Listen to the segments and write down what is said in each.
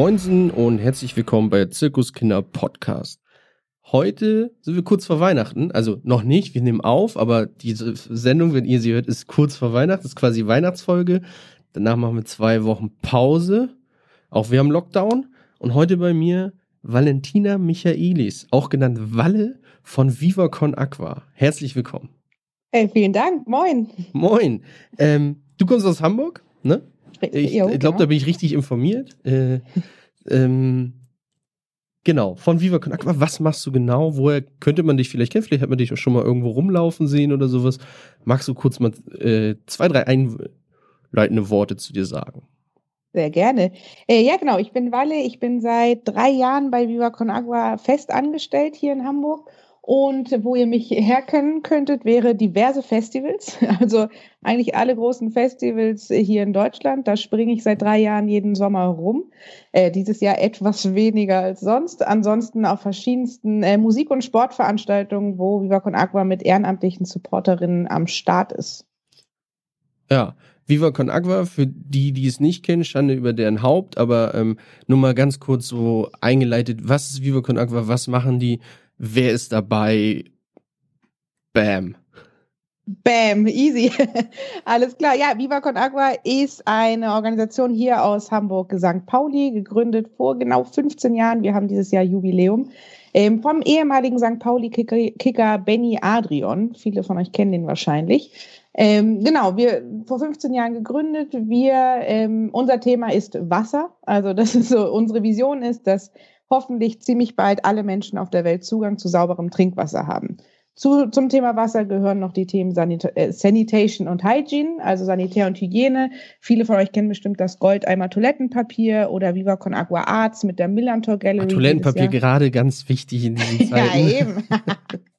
Moinsen und herzlich willkommen bei Zirkuskinder Podcast. Heute sind wir kurz vor Weihnachten, also noch nicht, wir nehmen auf, aber diese Sendung, wenn ihr sie hört, ist kurz vor Weihnachten, ist quasi Weihnachtsfolge. Danach machen wir zwei Wochen Pause. Auch wir haben Lockdown. Und heute bei mir Valentina Michaelis, auch genannt Walle von Viva Con Aqua. Herzlich willkommen. Hey, vielen Dank. Moin. Moin. Ähm, du kommst aus Hamburg, ne? Ich, ich glaube, da bin ich richtig informiert. Äh, ähm, genau, von Viva Con Aqua. Was machst du genau? Woher könnte man dich vielleicht kennen? Vielleicht hat man dich auch schon mal irgendwo rumlaufen sehen oder sowas. Magst du kurz mal äh, zwei, drei einleitende Worte zu dir sagen? Sehr gerne. Äh, ja, genau. Ich bin Walle. Ich bin seit drei Jahren bei Viva Con Agua fest angestellt hier in Hamburg. Und wo ihr mich herkennen könntet, wäre diverse Festivals. Also eigentlich alle großen Festivals hier in Deutschland. Da springe ich seit drei Jahren jeden Sommer rum. Äh, dieses Jahr etwas weniger als sonst. Ansonsten auf verschiedensten äh, Musik- und Sportveranstaltungen, wo Viva Con Agua mit ehrenamtlichen Supporterinnen am Start ist. Ja, Viva Con Agua, für die, die es nicht kennen, Schande über deren Haupt, aber ähm, nur mal ganz kurz so eingeleitet, was ist Viva Con Agua, was machen die, wer ist dabei, bam. Bam, easy. Alles klar. Ja, Viva Con Agua ist eine Organisation hier aus Hamburg, St. Pauli, gegründet vor genau 15 Jahren. Wir haben dieses Jahr Jubiläum. Ähm, vom ehemaligen St. Pauli-Kicker Benny Adrian. Viele von euch kennen den wahrscheinlich. Ähm, genau, wir vor 15 Jahren gegründet. Wir, ähm, unser Thema ist Wasser. Also das ist so, unsere Vision ist, dass hoffentlich ziemlich bald alle Menschen auf der Welt Zugang zu sauberem Trinkwasser haben. Zu, zum Thema Wasser gehören noch die Themen Sanita äh, Sanitation und Hygiene, also Sanitär und Hygiene. Viele von euch kennen bestimmt das Goldeimer Toilettenpapier oder Viva Con Agua Arts mit der Millantor Gallery. Toilettenpapier gerade ganz wichtig in diesen Zeiten. ja, eben.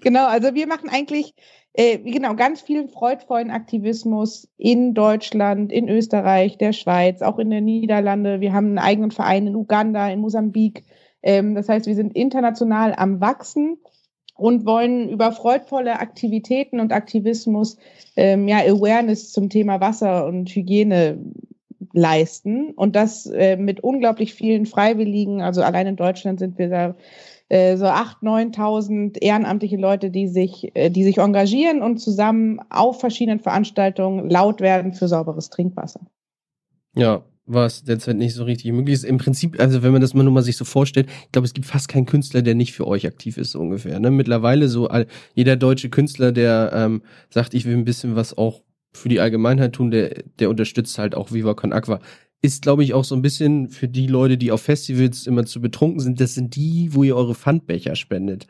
genau, also wir machen eigentlich äh, genau ganz viel freudvollen Aktivismus in Deutschland, in Österreich, der Schweiz, auch in den Niederlande. Wir haben einen eigenen Verein in Uganda, in Mosambik. Ähm, das heißt, wir sind international am Wachsen und wollen über freudvolle Aktivitäten und Aktivismus ähm, ja Awareness zum Thema Wasser und Hygiene leisten und das äh, mit unglaublich vielen Freiwilligen. Also allein in Deutschland sind wir da äh, so acht, neuntausend ehrenamtliche Leute, die sich, äh, die sich engagieren und zusammen auf verschiedenen Veranstaltungen laut werden für sauberes Trinkwasser. Ja, was derzeit nicht so richtig möglich ist. Im Prinzip, also wenn man das mal nur mal sich so vorstellt, ich glaube, es gibt fast keinen Künstler, der nicht für euch aktiv ist, so ungefähr. Ne? Mittlerweile so jeder deutsche Künstler, der ähm, sagt, ich will ein bisschen was auch für die Allgemeinheit tun, der, der unterstützt halt auch Viva Con Aqua ist, glaube ich, auch so ein bisschen für die Leute, die auf Festivals immer zu betrunken sind, das sind die, wo ihr eure Pfandbecher spendet.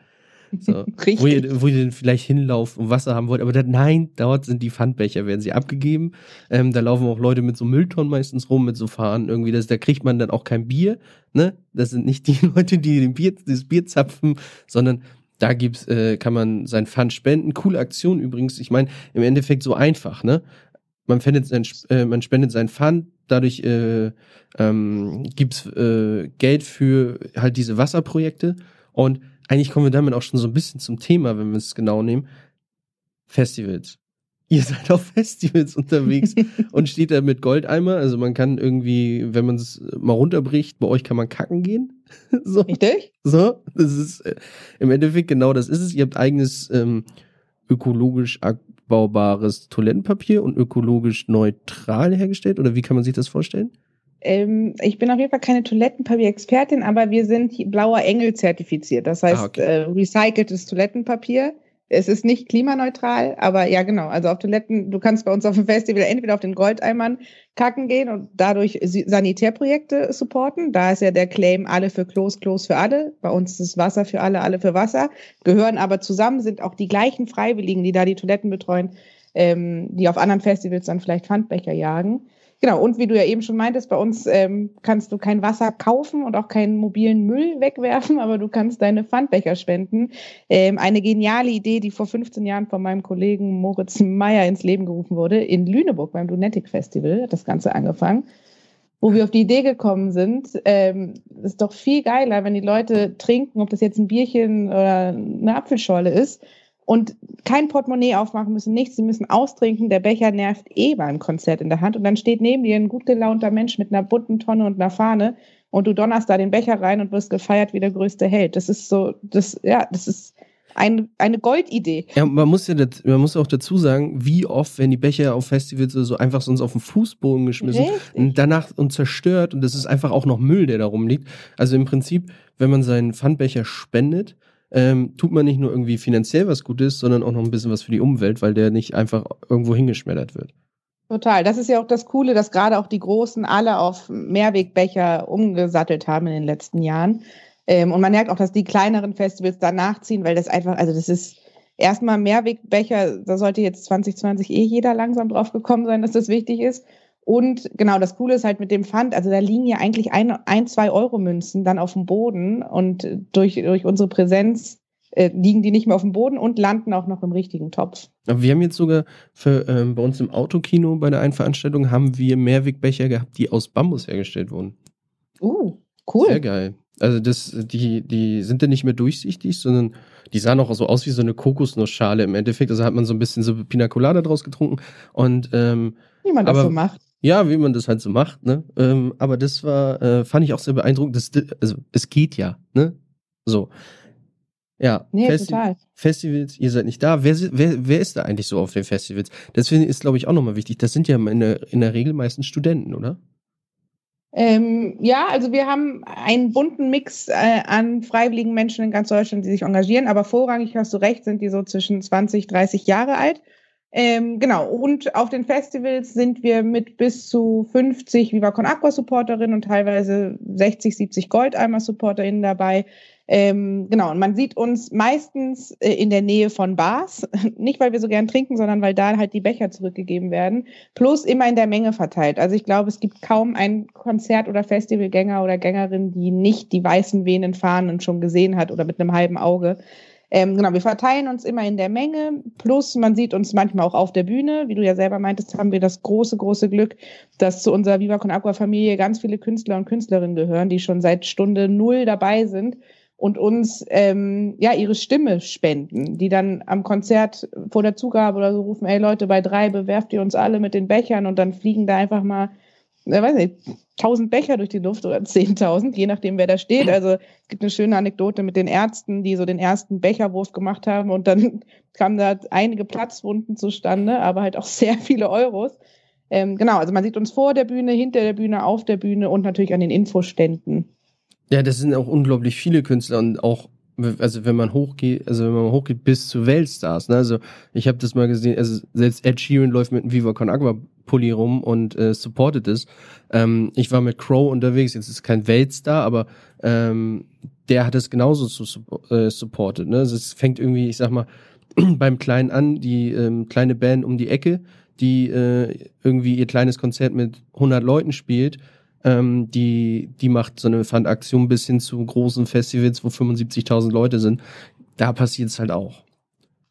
So, Richtig. Wo ihr, wo ihr dann vielleicht hinlauft und Wasser haben wollt, aber dann, nein, dort sind die Pfandbecher, werden sie abgegeben. Ähm, da laufen auch Leute mit so Mülltonnen meistens rum, mit so Fahnen irgendwie, das, da kriegt man dann auch kein Bier, ne? Das sind nicht die Leute, die den Bier, das Bier zapfen, sondern da gibt's, äh, kann man sein Pfand spenden. Coole Aktion übrigens. Ich meine, im Endeffekt so einfach, ne? Man, findet sein, äh, man spendet sein Pfand, dadurch äh, ähm, gibt äh, Geld für halt diese Wasserprojekte. Und eigentlich kommen wir damit auch schon so ein bisschen zum Thema, wenn wir es genau nehmen. Festivals. Ihr seid auf Festivals unterwegs und steht da mit Goldeimer. Also man kann irgendwie, wenn man es mal runterbricht, bei euch kann man kacken gehen. so. Richtig? So, das ist äh, im Endeffekt genau das ist es. Ihr habt eigenes ähm, ökologisch abbaubares Toilettenpapier und ökologisch neutral hergestellt? Oder wie kann man sich das vorstellen? Ähm, ich bin auf jeden Fall keine Toilettenpapier-Expertin, aber wir sind blauer Engel zertifiziert. Das heißt, ah, okay. äh, recyceltes Toilettenpapier es ist nicht klimaneutral, aber ja, genau. Also auf Toiletten, du kannst bei uns auf dem Festival entweder auf den Goldeimern kacken gehen und dadurch Sanitärprojekte supporten. Da ist ja der Claim alle für Klos, Klos für alle. Bei uns ist Wasser für alle, alle für Wasser. Gehören aber zusammen, sind auch die gleichen Freiwilligen, die da die Toiletten betreuen, ähm, die auf anderen Festivals dann vielleicht Pfandbecher jagen. Genau, und wie du ja eben schon meintest, bei uns ähm, kannst du kein Wasser kaufen und auch keinen mobilen Müll wegwerfen, aber du kannst deine Pfandbecher spenden. Ähm, eine geniale Idee, die vor 15 Jahren von meinem Kollegen Moritz Meyer ins Leben gerufen wurde. In Lüneburg beim Lunatic Festival hat das Ganze angefangen. Wo wir auf die Idee gekommen sind, ähm, ist doch viel geiler, wenn die Leute trinken, ob das jetzt ein Bierchen oder eine Apfelschorle ist, und kein Portemonnaie aufmachen müssen, nichts. Sie müssen austrinken. Der Becher nervt eh beim Konzert in der Hand. Und dann steht neben dir ein gut gelaunter Mensch mit einer bunten Tonne und einer Fahne und du donnerst da den Becher rein und wirst gefeiert wie der größte Held. Das ist so, das, ja, das ist ein, eine Goldidee. Ja, man muss ja das, man muss auch dazu sagen, wie oft werden die Becher auf Festivals oder so einfach sonst auf den Fußboden geschmissen Richtig. und danach und zerstört und das ist einfach auch noch Müll, der da rumliegt. Also im Prinzip, wenn man seinen Pfandbecher spendet, ähm, tut man nicht nur irgendwie finanziell was Gutes, sondern auch noch ein bisschen was für die Umwelt, weil der nicht einfach irgendwo hingeschmettert wird. Total. Das ist ja auch das Coole, dass gerade auch die Großen alle auf Mehrwegbecher umgesattelt haben in den letzten Jahren. Ähm, und man merkt auch, dass die kleineren Festivals da nachziehen, weil das einfach, also das ist erstmal Mehrwegbecher, da sollte jetzt 2020 eh jeder langsam drauf gekommen sein, dass das wichtig ist. Und genau, das Coole ist halt mit dem Pfand, also da liegen ja eigentlich ein, ein zwei Euro Münzen dann auf dem Boden und durch, durch unsere Präsenz äh, liegen die nicht mehr auf dem Boden und landen auch noch im richtigen Topf. Aber wir haben jetzt sogar für, ähm, bei uns im Autokino bei der einen Veranstaltung haben wir Mehrwegbecher gehabt, die aus Bambus hergestellt wurden. Uh, cool. Sehr geil. Also das, die, die sind dann nicht mehr durchsichtig, sondern die sahen auch so aus wie so eine Kokosnussschale im Endeffekt. Also hat man so ein bisschen so Pina Colada draus getrunken. Und ähm, wie man das aber, so macht. Ja, wie man das halt so macht, ne? Ähm, aber das war, äh, fand ich auch sehr beeindruckend. Das, also es geht ja, ne? So. Ja, nee, Festi total. Festivals, ihr seid nicht da. Wer, wer, wer ist da eigentlich so auf den Festivals? Deswegen ist, glaube ich, auch nochmal wichtig. Das sind ja in der, in der Regel meistens Studenten, oder? Ähm, ja, also wir haben einen bunten Mix äh, an freiwilligen Menschen in ganz Deutschland, die sich engagieren, aber vorrangig hast du recht, sind die so zwischen 20, 30 Jahre alt. Ähm, genau, und auf den Festivals sind wir mit bis zu 50 Viva Con Aqua Supporterinnen und teilweise 60, 70 Goldeimer Supporterinnen dabei. Ähm, genau, und man sieht uns meistens äh, in der Nähe von Bars, nicht weil wir so gern trinken, sondern weil da halt die Becher zurückgegeben werden, plus immer in der Menge verteilt. Also ich glaube, es gibt kaum einen Konzert- oder Festivalgänger oder Gängerin, die nicht die weißen Venen fahren und schon gesehen hat oder mit einem halben Auge. Ähm, genau, wir verteilen uns immer in der Menge, plus man sieht uns manchmal auch auf der Bühne. Wie du ja selber meintest, haben wir das große, große Glück, dass zu unserer Viva Con Aqua Familie ganz viele Künstler und Künstlerinnen gehören, die schon seit Stunde null dabei sind und uns ähm, ja ihre Stimme spenden, die dann am Konzert vor der Zugabe oder so rufen, ey Leute, bei drei bewerft ihr uns alle mit den Bechern und dann fliegen da einfach mal, äh, weiß nicht, tausend Becher durch die Luft oder zehntausend, je nachdem wer da steht. Also es gibt eine schöne Anekdote mit den Ärzten, die so den ersten Becherwurf gemacht haben und dann kamen da einige Platzwunden zustande, aber halt auch sehr viele Euros. Ähm, genau, also man sieht uns vor der Bühne, hinter der Bühne, auf der Bühne und natürlich an den Infoständen. Ja, das sind auch unglaublich viele Künstler und auch also wenn man hochgeht, also wenn man hochgeht bis zu Weltstars, ne? Also ich habe das mal gesehen, also selbst Ed Sheeran läuft mit einem Viva Con Agua Pulli rum und äh, supportet es. Ähm, ich war mit Crow unterwegs, jetzt ist kein Weltstar, aber ähm, der hat es genauso zu, äh, supportet. Ne? Also es fängt irgendwie, ich sag mal, beim Kleinen an, die ähm, kleine Band um die Ecke, die äh, irgendwie ihr kleines Konzert mit 100 Leuten spielt ähm, die, die macht so eine Fundaktion bis hin zu großen Festivals, wo 75.000 Leute sind. Da passiert es halt auch.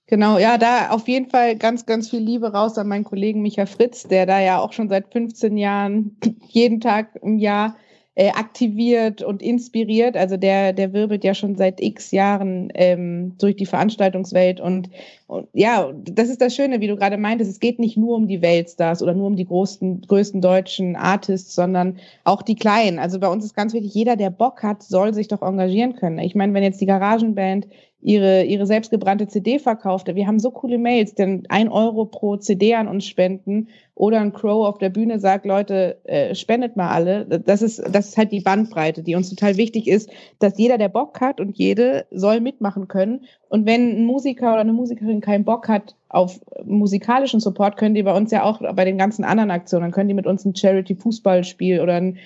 Genau, ja, da auf jeden Fall ganz, ganz viel Liebe raus an meinen Kollegen Micha Fritz, der da ja auch schon seit 15 Jahren jeden Tag im Jahr äh, aktiviert und inspiriert. Also der, der wirbelt ja schon seit x Jahren ähm, durch die Veranstaltungswelt. Und, und ja, das ist das Schöne, wie du gerade meintest, es geht nicht nur um die Weltstars oder nur um die großen, größten deutschen Artists, sondern auch die kleinen. Also bei uns ist ganz wichtig, jeder, der Bock hat, soll sich doch engagieren können. Ich meine, wenn jetzt die Garagenband ihre, ihre selbstgebrannte CD verkaufte. Wir haben so coole Mails, denn ein Euro pro CD an uns spenden oder ein Crow auf der Bühne sagt, Leute, äh, spendet mal alle. Das ist, das ist halt die Bandbreite, die uns total wichtig ist, dass jeder, der Bock hat und jede soll mitmachen können. Und wenn ein Musiker oder eine Musikerin keinen Bock hat auf musikalischen Support, können die bei uns ja auch bei den ganzen anderen Aktionen, dann können die mit uns ein Charity-Fußballspiel oder ein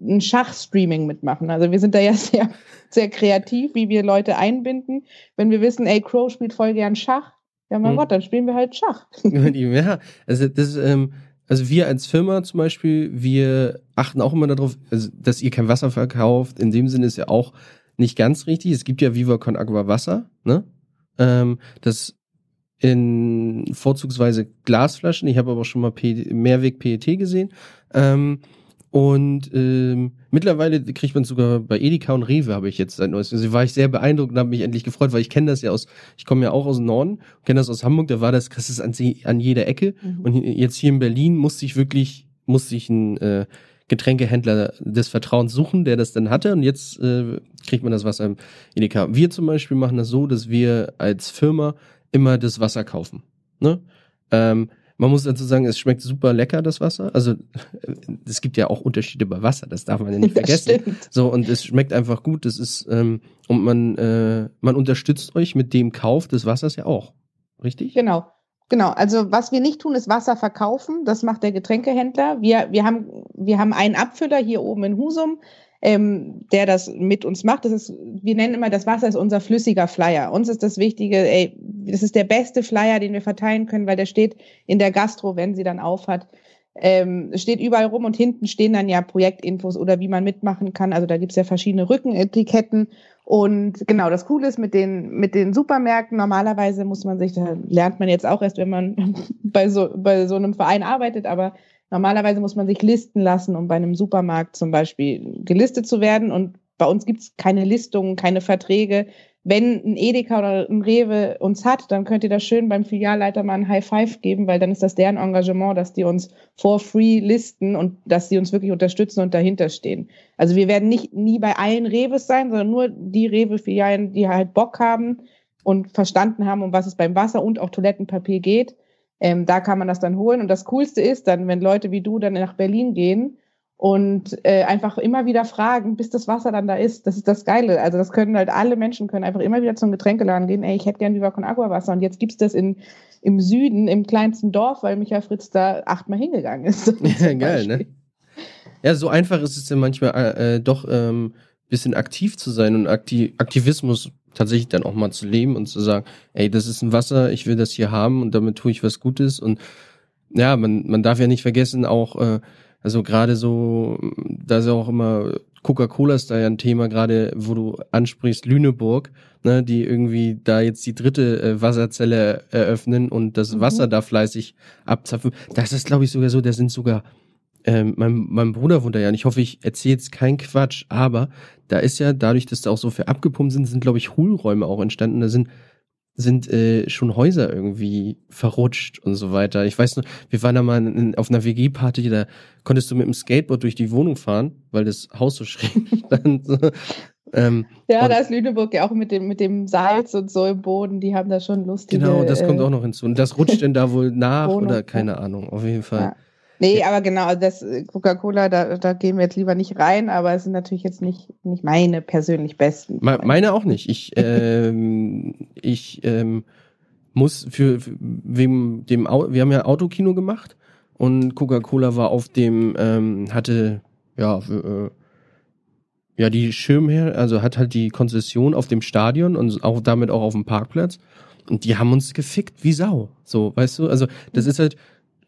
ein Schachstreaming mitmachen. Also wir sind da ja sehr, sehr kreativ, wie wir Leute einbinden. Wenn wir wissen, ey, Crow spielt voll gern Schach, ja mein mhm. Gott, dann spielen wir halt Schach. ja, also das, ähm, also wir als Firma zum Beispiel, wir achten auch immer darauf, also, dass ihr kein Wasser verkauft. In dem Sinne ist ja auch nicht ganz richtig. Es gibt ja Viva Con Agua Wasser, ne? Ähm, das in vorzugsweise Glasflaschen. Ich habe aber schon mal Mehrweg PET gesehen. Ähm, und ähm, mittlerweile kriegt man sogar bei Edeka und Rewe habe ich jetzt seit neues. Also war ich sehr beeindruckt und habe mich endlich gefreut, weil ich kenne das ja aus, ich komme ja auch aus dem Norden, kenne das aus Hamburg, da war das, das an, an jeder Ecke. Mhm. Und jetzt hier in Berlin musste ich wirklich, musste ich ein äh, Getränkehändler des Vertrauens suchen, der das dann hatte. Und jetzt äh, kriegt man das Wasser im Edeka. Wir zum Beispiel machen das so, dass wir als Firma immer das Wasser kaufen. Ne? Ähm, man muss dazu sagen, es schmeckt super lecker, das Wasser. Also es gibt ja auch Unterschiede bei Wasser, das darf man ja nicht vergessen. So, und es schmeckt einfach gut. Das ist, ähm, und man, äh, man unterstützt euch mit dem Kauf des Wassers ja auch. Richtig? Genau. Genau, also was wir nicht tun, ist Wasser verkaufen. Das macht der Getränkehändler. Wir, wir, haben, wir haben einen Abfüller hier oben in Husum, ähm, der das mit uns macht. Das ist, wir nennen immer, das Wasser ist unser flüssiger Flyer. Uns ist das Wichtige, ey, das ist der beste Flyer, den wir verteilen können, weil der steht in der Gastro, wenn sie dann aufhat. Ähm, steht überall rum und hinten stehen dann ja Projektinfos oder wie man mitmachen kann. Also da gibt's ja verschiedene Rückenetiketten. Und genau, das Coole ist mit den, mit den Supermärkten, normalerweise muss man sich, da lernt man jetzt auch erst, wenn man bei so, bei so einem Verein arbeitet, aber normalerweise muss man sich listen lassen, um bei einem Supermarkt zum Beispiel gelistet zu werden. Und bei uns gibt's keine Listungen, keine Verträge wenn ein Edeka oder ein Rewe uns hat, dann könnt ihr das schön beim Filialleiter mal ein High Five geben, weil dann ist das deren Engagement, dass die uns for free listen und dass sie uns wirklich unterstützen und dahinter stehen. Also wir werden nicht nie bei allen Reves sein, sondern nur die Rewe-Filialen, die halt Bock haben und verstanden haben, um was es beim Wasser und auch Toilettenpapier geht. Ähm, da kann man das dann holen. Und das Coolste ist dann, wenn Leute wie du dann nach Berlin gehen und äh, einfach immer wieder fragen, bis das Wasser dann da ist. Das ist das Geile. Also das können halt alle Menschen können einfach immer wieder zum Getränkeladen gehen. Ey, ich hätte gern Viva con Agua Wasser und jetzt gibt's das in im Süden, im kleinsten Dorf, weil Michael Fritz da achtmal hingegangen ist. Ja, geil, ne? Ja, so einfach ist es ja manchmal äh, doch ähm, bisschen aktiv zu sein und Aktiv Aktivismus tatsächlich dann auch mal zu leben und zu sagen, ey, das ist ein Wasser, ich will das hier haben und damit tue ich was Gutes und ja, man, man darf ja nicht vergessen, auch äh, also gerade so, da ist ja auch immer Coca-Cola ist da ja ein Thema, gerade wo du ansprichst, Lüneburg, ne, die irgendwie da jetzt die dritte äh, Wasserzelle eröffnen und das mhm. Wasser da fleißig abzapfen. Das ist, glaube ich, sogar so, da sind sogar, ähm, mein, mein Bruder wohnt da ja und ich hoffe, ich erzähle jetzt keinen Quatsch, aber da ist ja, dadurch, dass da auch so viel abgepumpt sind, sind, glaube ich, Hohlräume auch entstanden. Da sind sind äh, schon Häuser irgendwie verrutscht und so weiter. Ich weiß noch, wir waren da mal in, auf einer WG-Party, da konntest du mit dem Skateboard durch die Wohnung fahren, weil das Haus so schräg stand. So. Ähm, ja, da ist Lüneburg ja auch mit dem, mit dem Salz und so im Boden, die haben da schon lustige. Genau, das kommt äh, auch noch hinzu. Und das rutscht denn da wohl nach Wohnung, oder keine Ahnung, auf jeden Fall. Ja. Nee, aber genau, das äh, Coca-Cola, da, da gehen wir jetzt lieber nicht rein, aber es sind natürlich jetzt nicht, nicht meine persönlich besten. Meine auch nicht. Ich, ähm, ich ähm, muss für, für wem dem wir haben ja Autokino gemacht und Coca-Cola war auf dem, ähm, hatte ja äh, ja die Schirmherr, also hat halt die Konzession auf dem Stadion und auch damit auch auf dem Parkplatz. Und die haben uns gefickt wie Sau. So, weißt du? Also, das ist halt,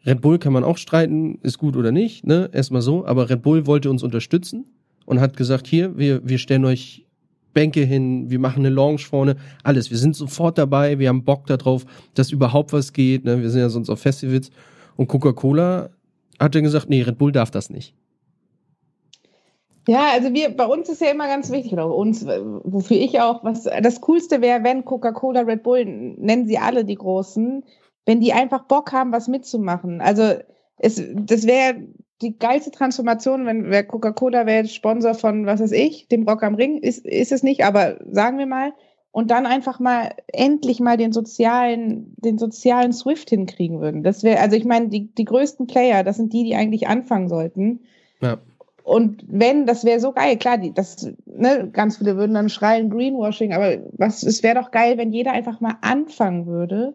Red Bull kann man auch streiten, ist gut oder nicht, ne? Erstmal so. Aber Red Bull wollte uns unterstützen und hat gesagt, hier, wir, wir stellen euch Bänke hin, wir machen eine Lounge vorne, alles. Wir sind sofort dabei, wir haben Bock darauf, dass überhaupt was geht, ne? Wir sind ja sonst auf Festivals. Und Coca-Cola hat dann gesagt, nee, Red Bull darf das nicht. Ja, also wir, bei uns ist ja immer ganz wichtig, oder uns, wofür ich auch, was das Coolste wäre, wenn Coca-Cola, Red Bull, nennen sie alle die Großen, wenn die einfach Bock haben, was mitzumachen. Also es, das wäre die geilste Transformation, wenn wer Coca-Cola wäre Sponsor von, was weiß ich, dem Rock am Ring, ist, ist es nicht, aber sagen wir mal, und dann einfach mal endlich mal den sozialen, den sozialen Swift hinkriegen würden. Das wäre, also ich meine, die, die größten Player, das sind die, die eigentlich anfangen sollten. Ja. Und wenn, das wäre so geil, klar, die, das, ne, ganz viele würden dann schreien Greenwashing, aber was, es wäre doch geil, wenn jeder einfach mal anfangen würde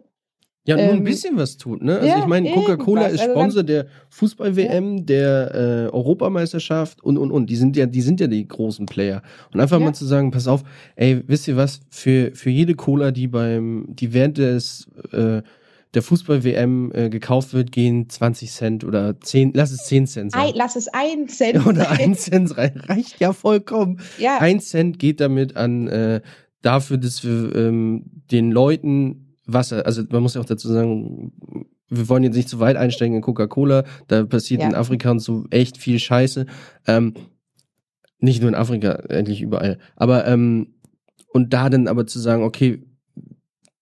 ja, nur ähm, ein bisschen was tut, ne? Also ja, ich meine, Coca-Cola ist also Sponsor der Fußball-WM, ja. der äh, Europameisterschaft und und und. Die sind ja, die sind ja die großen Player. Und einfach ja. mal zu sagen, pass auf, ey, wisst ihr was? Für für jede Cola, die beim, die während des äh, der Fußball-WM äh, gekauft wird, gehen 20 Cent oder 10, lass es 10 Cent sein. Ein, lass es 1 Cent Oder 1 Cent reicht ja vollkommen. Ja. 1 Cent geht damit an äh, dafür, dass wir ähm, den Leuten Wasser, also man muss ja auch dazu sagen, wir wollen jetzt nicht zu weit einsteigen in Coca-Cola, da passiert ja. in Afrika und so echt viel Scheiße. Ähm, nicht nur in Afrika, endlich überall. Aber ähm, und da dann aber zu sagen, okay,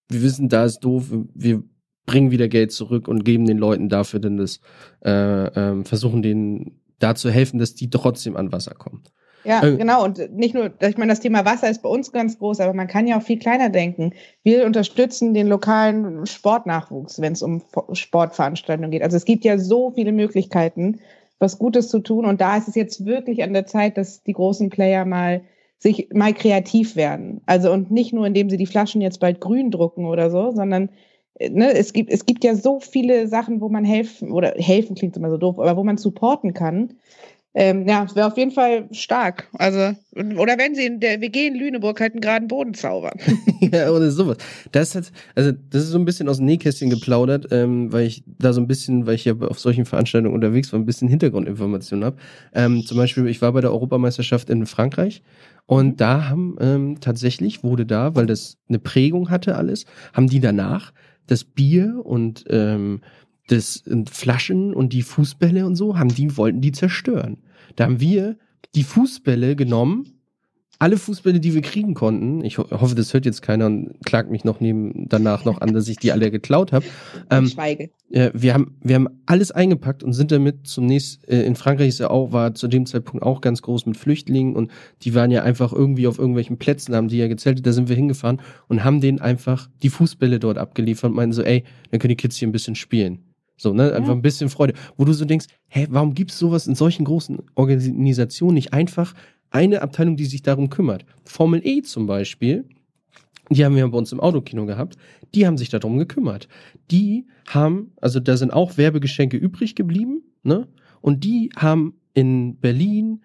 wir wissen, da ist doof, wir bringen wieder Geld zurück und geben den Leuten dafür dann das, äh, ähm, versuchen den dazu helfen, dass die trotzdem an Wasser kommen. Ja, äh, genau. Und nicht nur, ich meine, das Thema Wasser ist bei uns ganz groß, aber man kann ja auch viel kleiner denken. Wir unterstützen den lokalen Sportnachwuchs, wenn es um Sportveranstaltungen geht. Also es gibt ja so viele Möglichkeiten, was Gutes zu tun. Und da ist es jetzt wirklich an der Zeit, dass die großen Player mal sich mal kreativ werden. Also und nicht nur, indem sie die Flaschen jetzt bald grün drucken oder so, sondern äh, ne, es gibt, es gibt ja so viele Sachen, wo man helfen, oder helfen klingt immer so doof, aber wo man supporten kann. Ähm, ja, es wäre auf jeden Fall stark. Also, oder wenn sie in der WG in Lüneburg halt einen geraden Boden zaubern. ja, oder sowas. Das halt, also, das ist so ein bisschen aus dem Nähkästchen geplaudert, ähm, weil ich da so ein bisschen, weil ich ja auf solchen Veranstaltungen unterwegs war, ein bisschen Hintergrundinformationen habe. Ähm, zum Beispiel, ich war bei der Europameisterschaft in Frankreich und mhm. da haben ähm, tatsächlich, wurde da, weil das eine Prägung hatte alles, haben die danach das Bier und ähm, das und Flaschen und die Fußbälle und so, haben die, wollten die zerstören. Da haben wir die Fußbälle genommen, alle Fußbälle, die wir kriegen konnten, ich ho hoffe, das hört jetzt keiner und klagt mich noch neben, danach noch an, dass ich die alle geklaut habe. Ähm, schweige. Äh, wir haben, wir haben alles eingepackt und sind damit zum nächsten, äh, in Frankreich ist ja auch, war zu dem Zeitpunkt auch ganz groß mit Flüchtlingen und die waren ja einfach irgendwie auf irgendwelchen Plätzen, haben die ja gezeltet, da sind wir hingefahren und haben denen einfach die Fußbälle dort abgeliefert und meinen so, ey, dann können die Kids hier ein bisschen spielen. So, ne? Einfach ein bisschen Freude. Wo du so denkst, hä, warum gibt's sowas in solchen großen Organisationen nicht einfach eine Abteilung, die sich darum kümmert? Formel E zum Beispiel, die haben wir bei uns im Autokino gehabt, die haben sich darum gekümmert. Die haben, also da sind auch Werbegeschenke übrig geblieben, ne? Und die haben in Berlin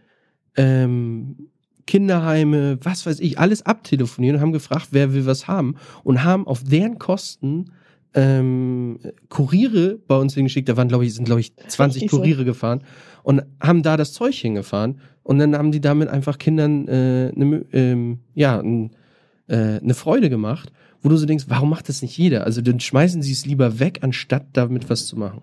ähm, Kinderheime, was weiß ich, alles abtelefoniert und haben gefragt, wer will was haben und haben auf deren Kosten ähm, Kuriere bei uns hingeschickt. Da waren, glaube ich, sind, glaube ich, 20 Richtig Kuriere so. gefahren und haben da das Zeug hingefahren. Und dann haben die damit einfach Kindern äh, ne, ähm, ja, n, äh, eine Freude gemacht, wo du so denkst, warum macht das nicht jeder? Also dann schmeißen sie es lieber weg, anstatt damit was zu machen.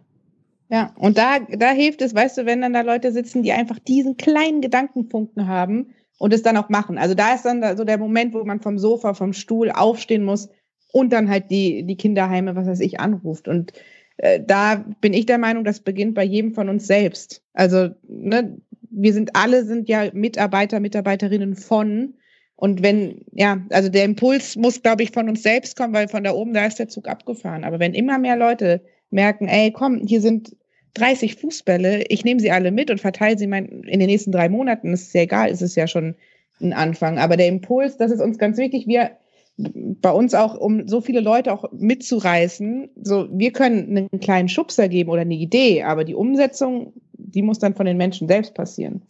Ja, und da, da hilft es, weißt du, wenn dann da Leute sitzen, die einfach diesen kleinen Gedankenfunken haben und es dann auch machen. Also da ist dann da so der Moment, wo man vom Sofa, vom Stuhl aufstehen muss und dann halt die, die Kinderheime, was weiß ich, anruft. Und äh, da bin ich der Meinung, das beginnt bei jedem von uns selbst. Also, ne, wir sind alle sind ja Mitarbeiter, Mitarbeiterinnen von. Und wenn, ja, also der Impuls muss, glaube ich, von uns selbst kommen, weil von da oben, da ist der Zug abgefahren. Aber wenn immer mehr Leute merken, ey, komm, hier sind 30 Fußbälle, ich nehme sie alle mit und verteile sie mein, in den nächsten drei Monaten, ist ja egal, ist es ja schon ein Anfang. Aber der Impuls, das ist uns ganz wichtig. Wir bei uns auch, um so viele Leute auch mitzureißen, so wir können einen kleinen Schubser geben oder eine Idee, aber die Umsetzung, die muss dann von den Menschen selbst passieren.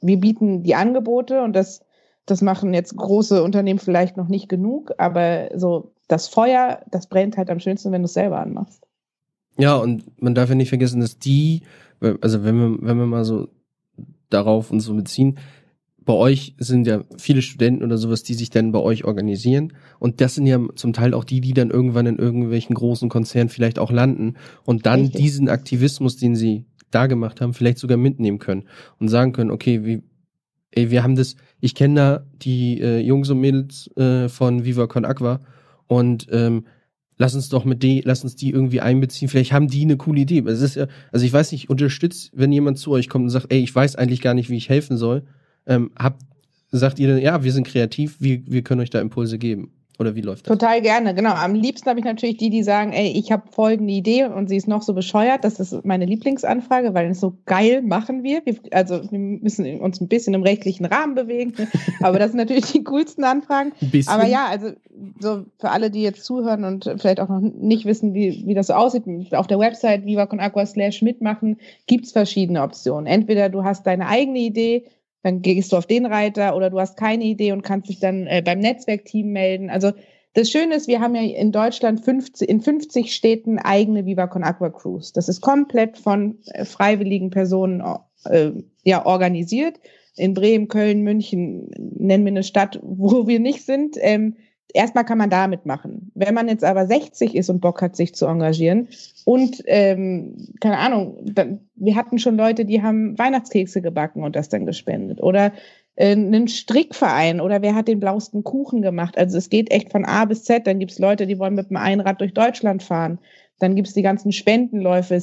Wir bieten die Angebote und das, das machen jetzt große Unternehmen vielleicht noch nicht genug, aber so das Feuer, das brennt halt am schönsten, wenn du es selber anmachst. Ja, und man darf ja nicht vergessen, dass die, also wenn wir, wenn wir mal so darauf uns so beziehen, bei euch sind ja viele Studenten oder sowas, die sich dann bei euch organisieren. Und das sind ja zum Teil auch die, die dann irgendwann in irgendwelchen großen Konzernen vielleicht auch landen und dann Richtig. diesen Aktivismus, den sie da gemacht haben, vielleicht sogar mitnehmen können und sagen können, okay, wie, ey, wir haben das, ich kenne da die äh, Jungs und Mädels äh, von Viva Con Aqua und ähm, lass uns doch mit die, lass uns die irgendwie einbeziehen. Vielleicht haben die eine coole Idee. Es ist ja, also ich weiß nicht, unterstützt, wenn jemand zu euch kommt und sagt, ey, ich weiß eigentlich gar nicht, wie ich helfen soll ähm, habt, sagt ihr, ja, wir sind kreativ, wir, wir können euch da Impulse geben? Oder wie läuft das? Total gerne, genau. Am liebsten habe ich natürlich die, die sagen, ey, ich habe folgende Idee und sie ist noch so bescheuert. Das ist meine Lieblingsanfrage, weil es so geil machen wir. wir. Also wir müssen uns ein bisschen im rechtlichen Rahmen bewegen. Aber das sind natürlich die coolsten Anfragen. Bisschen. Aber ja, also so für alle, die jetzt zuhören und vielleicht auch noch nicht wissen, wie, wie das so aussieht, auf der Website viva con aqua slash mitmachen, gibt es verschiedene Optionen. Entweder du hast deine eigene Idee dann gehst du auf den Reiter oder du hast keine Idee und kannst dich dann äh, beim Netzwerkteam melden. Also das Schöne ist, wir haben ja in Deutschland 50, in 50 Städten eigene Viva Con Aqua Crews. Das ist komplett von äh, freiwilligen Personen äh, ja, organisiert. In Bremen, Köln, München nennen wir eine Stadt, wo wir nicht sind. Ähm, erstmal kann man damit machen. Wenn man jetzt aber 60 ist und Bock hat, sich zu engagieren und, ähm, keine Ahnung, dann, wir hatten schon Leute, die haben Weihnachtskekse gebacken und das dann gespendet. Oder äh, einen Strickverein oder wer hat den blauesten Kuchen gemacht. Also es geht echt von A bis Z. Dann gibt's Leute, die wollen mit dem Einrad durch Deutschland fahren. Dann gibt es die ganzen Spendenläufe,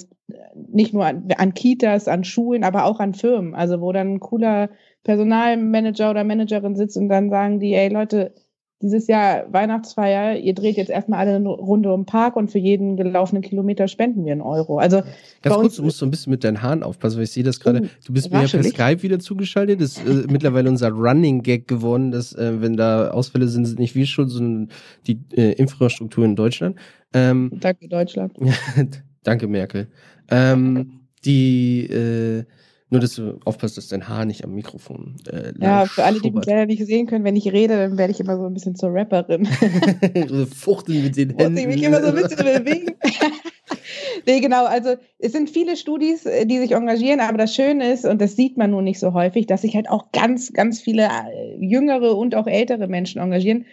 nicht nur an, an, Kitas, an Schulen, aber auch an Firmen. Also wo dann ein cooler Personalmanager oder Managerin sitzt und dann sagen die, ey Leute, dieses Jahr Weihnachtsfeier, ihr dreht jetzt erstmal alle eine Runde um den Park und für jeden gelaufenen Kilometer spenden wir einen Euro. Also ganz kurz, du musst so ein bisschen mit deinen Haaren aufpassen, weil ich sehe das gerade. Oh, du bist mir ja per Skype wieder zugeschaltet. Das ist äh, mittlerweile unser Running Gag geworden, dass äh, wenn da Ausfälle sind, sind nicht wir schuld, sondern die äh, Infrastruktur in Deutschland. Ähm, danke Deutschland. danke Merkel. Ähm, die äh, nur, dass du aufpasst, dass dein Haar nicht am Mikrofon äh, Ja, für alle, die mich leider nicht sehen können, wenn ich rede, dann werde ich immer so ein bisschen zur Rapperin. Fuchteln mit den Händen. Muss ich mich immer so ein bisschen bewegen. nee, genau. Also es sind viele Studis, äh, die sich engagieren, aber das Schöne ist, und das sieht man nun nicht so häufig, dass sich halt auch ganz, ganz viele äh, jüngere und auch ältere Menschen engagieren.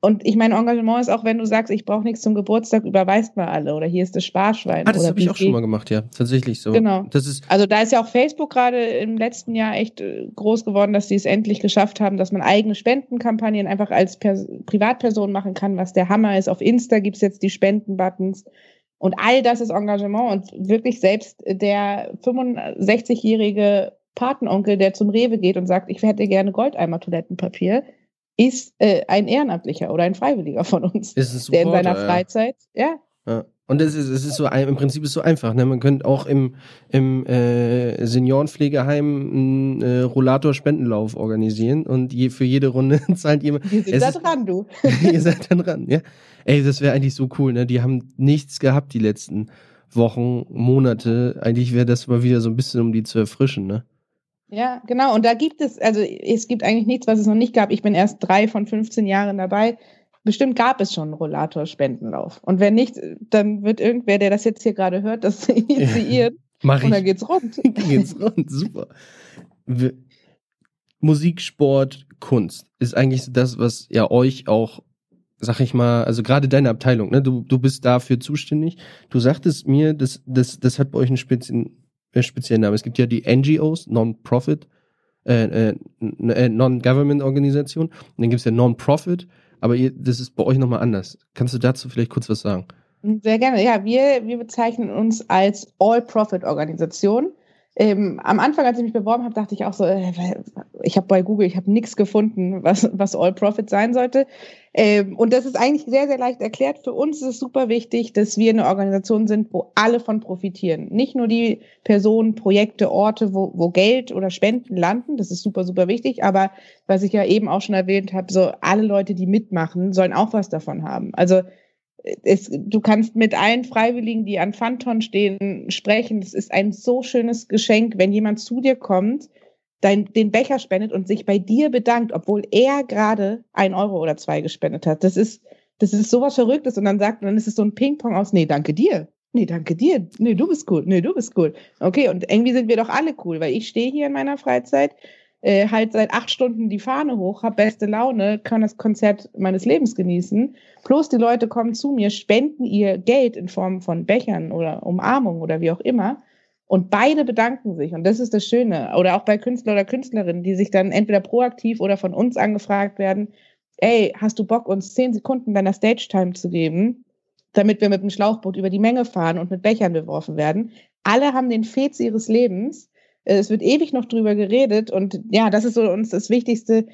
Und ich meine, Engagement ist auch, wenn du sagst, ich brauche nichts zum Geburtstag, überweist mal alle oder hier ist das Sparschwein. Ah, das habe ich auch schon mal gemacht, ja, tatsächlich so. Genau. Das ist also da ist ja auch Facebook gerade im letzten Jahr echt äh, groß geworden, dass sie es endlich geschafft haben, dass man eigene Spendenkampagnen einfach als Pers Privatperson machen kann, was der Hammer ist. Auf Insta gibt es jetzt die Spendenbuttons. Und all das ist Engagement und wirklich selbst der 65-jährige Patenonkel, der zum Rewe geht und sagt, ich hätte gerne Goldeimer Toilettenpapier, ist äh, ein Ehrenamtlicher oder ein Freiwilliger von uns, Support, der in seiner Freizeit, ja. ja. Und es ist, es ist so im Prinzip ist so einfach. Ne? Man könnte auch im, im äh, Seniorenpflegeheim einen äh, Rollator-Spendenlauf organisieren und je, für jede Runde zahlt jemand. Wir sind da dran, du. ihr seid da dran, ja. Ey, das wäre eigentlich so cool, ne? Die haben nichts gehabt die letzten Wochen, Monate. Eigentlich wäre das mal wieder so ein bisschen, um die zu erfrischen, ne? Ja, genau. Und da gibt es, also es gibt eigentlich nichts, was es noch nicht gab. Ich bin erst drei von 15 Jahren dabei. Bestimmt gab es schon einen Rollator-Spendenlauf. Und wenn nicht, dann wird irgendwer, der das jetzt hier gerade hört, das initiieren. Mach ich. Und dann geht's rund. geht's rund, super. Musik, Sport, Kunst ist eigentlich das, was ja euch auch, sag ich mal, also gerade deine Abteilung, ne, du, du bist dafür zuständig. Du sagtest mir, das, das, das hat bei euch einen speziellen äh, speziellen Namen. Es gibt ja die NGOs, Non-Profit, äh, äh, äh Non-Government-Organisation. Und dann gibt es ja Non-Profit, aber ihr, das ist bei euch nochmal anders. Kannst du dazu vielleicht kurz was sagen? Sehr gerne. Ja, wir, wir bezeichnen uns als All-Profit-Organisation. Ähm, am Anfang, als ich mich beworben habe, dachte ich auch so, äh, ich habe bei Google, ich habe nichts gefunden, was, was All Profit sein sollte. Ähm, und das ist eigentlich sehr, sehr leicht erklärt. Für uns ist es super wichtig, dass wir eine Organisation sind, wo alle von profitieren. Nicht nur die Personen, Projekte, Orte, wo, wo Geld oder Spenden landen. Das ist super, super wichtig. Aber was ich ja eben auch schon erwähnt habe, so alle Leute, die mitmachen, sollen auch was davon haben. Also es, du kannst mit allen Freiwilligen, die an Phanton stehen, sprechen. Es ist ein so schönes Geschenk, wenn jemand zu dir kommt, dein, den Becher spendet und sich bei dir bedankt, obwohl er gerade ein Euro oder zwei gespendet hat. Das ist, das ist sowas Verrücktes. Und dann sagt, dann ist es so ein Ping-Pong aus, nee, danke dir. Nee, danke dir. Nee, du bist cool. Nee, du bist cool. Okay, und irgendwie sind wir doch alle cool, weil ich stehe hier in meiner Freizeit äh, halt seit acht Stunden die Fahne hoch, habe beste Laune, kann das Konzert meines Lebens genießen. Plus die Leute kommen zu mir, spenden ihr Geld in Form von Bechern oder Umarmung oder wie auch immer. Und beide bedanken sich. Und das ist das Schöne. Oder auch bei Künstler oder Künstlerinnen, die sich dann entweder proaktiv oder von uns angefragt werden, ey, hast du Bock, uns zehn Sekunden deiner Stage-Time zu geben, damit wir mit dem Schlauchboot über die Menge fahren und mit Bechern beworfen werden? Alle haben den Fez ihres Lebens es wird ewig noch drüber geredet und ja, das ist so uns das Wichtigste.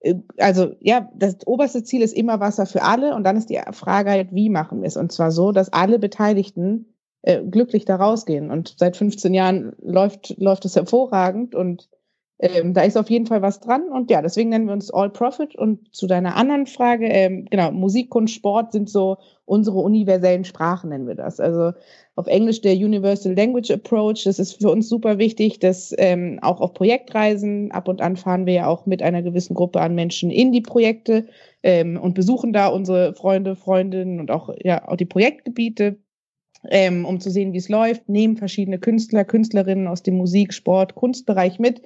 Äh, also ja, das oberste Ziel ist immer Wasser für alle und dann ist die Frage halt, wie machen wir es? Und zwar so, dass alle Beteiligten äh, glücklich da rausgehen. Und seit 15 Jahren läuft, läuft es hervorragend und ähm, da ist auf jeden Fall was dran. Und ja, deswegen nennen wir uns All Profit. Und zu deiner anderen Frage, ähm, genau, Musik, Kunst, Sport sind so unsere universellen Sprachen, nennen wir das. Also auf Englisch der Universal Language Approach. Das ist für uns super wichtig, dass ähm, auch auf Projektreisen, ab und an fahren wir ja auch mit einer gewissen Gruppe an Menschen in die Projekte ähm, und besuchen da unsere Freunde, Freundinnen und auch, ja, auch die Projektgebiete. Ähm, um zu sehen, wie es läuft, nehmen verschiedene Künstler, Künstlerinnen aus dem Musik, Sport, Kunstbereich mit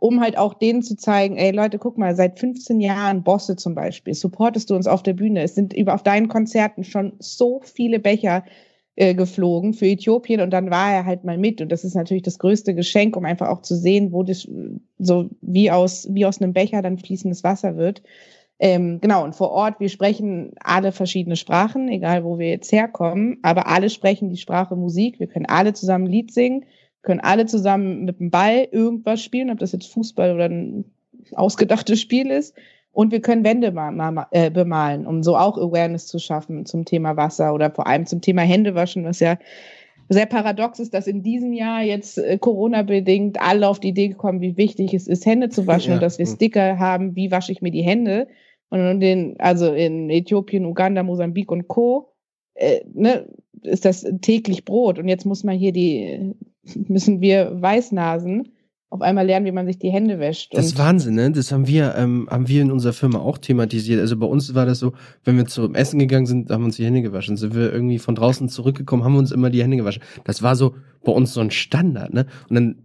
um halt auch denen zu zeigen, ey Leute, guck mal, seit 15 Jahren Bosse zum Beispiel, supportest du uns auf der Bühne. Es sind über auf deinen Konzerten schon so viele Becher äh, geflogen für Äthiopien und dann war er halt mal mit und das ist natürlich das größte Geschenk, um einfach auch zu sehen, wo das so wie aus wie aus einem Becher dann fließendes Wasser wird. Ähm, genau, und vor Ort, wir sprechen alle verschiedene Sprachen, egal wo wir jetzt herkommen, aber alle sprechen die Sprache Musik. Wir können alle zusammen Lied singen, können alle zusammen mit dem Ball irgendwas spielen, ob das jetzt Fußball oder ein ausgedachtes Spiel ist. Und wir können Wände äh, bemalen, um so auch Awareness zu schaffen zum Thema Wasser oder vor allem zum Thema Händewaschen, was ja sehr paradox ist, dass in diesem Jahr jetzt äh, Corona-bedingt alle auf die Idee gekommen, wie wichtig es ist, Hände zu waschen ja. und dass wir Sticker haben, wie wasche ich mir die Hände. Und in den, also in Äthiopien, Uganda, Mosambik und Co. Äh, ne, ist das täglich Brot. Und jetzt muss man hier die, müssen wir Weißnasen auf einmal lernen, wie man sich die Hände wäscht. Das ist Wahnsinn, ne? Das haben wir, ähm, haben wir in unserer Firma auch thematisiert. Also bei uns war das so, wenn wir zum Essen gegangen sind, haben wir uns die Hände gewaschen. Sind wir irgendwie von draußen zurückgekommen, haben wir uns immer die Hände gewaschen. Das war so bei uns so ein Standard, ne? Und dann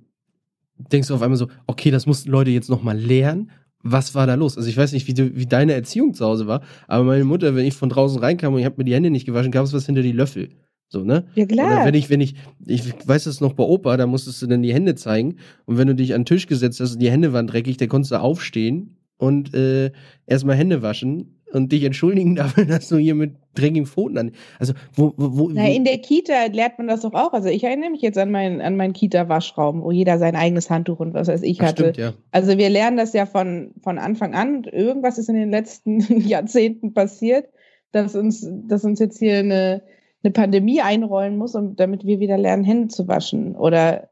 denkst du auf einmal so, okay, das mussten Leute jetzt nochmal lernen. Was war da los? Also ich weiß nicht, wie, du, wie deine Erziehung zu Hause war, aber meine Mutter, wenn ich von draußen reinkam und ich habe mir die Hände nicht gewaschen, gab es was hinter die Löffel. So, ne? Ja, klar. Oder wenn ich, wenn ich, ich weiß es noch bei Opa, da musstest du dann die Hände zeigen. Und wenn du dich an den Tisch gesetzt hast und die Hände waren dreckig, dann konntest du aufstehen und äh, erstmal Hände waschen und dich entschuldigen dafür, dass du hier mit dreckigen Pfoten an. Also, wo, wo, wo Na, in der Kita lernt man das doch auch. Also, ich erinnere mich jetzt an meinen, an meinen Kita-Waschraum, wo jeder sein eigenes Handtuch und was weiß ich hatte. Stimmt, ja. Also, wir lernen das ja von, von Anfang an. Irgendwas ist in den letzten Jahrzehnten passiert, dass uns, dass uns jetzt hier eine, eine Pandemie einrollen muss, um, damit wir wieder lernen, Hände zu waschen. Oder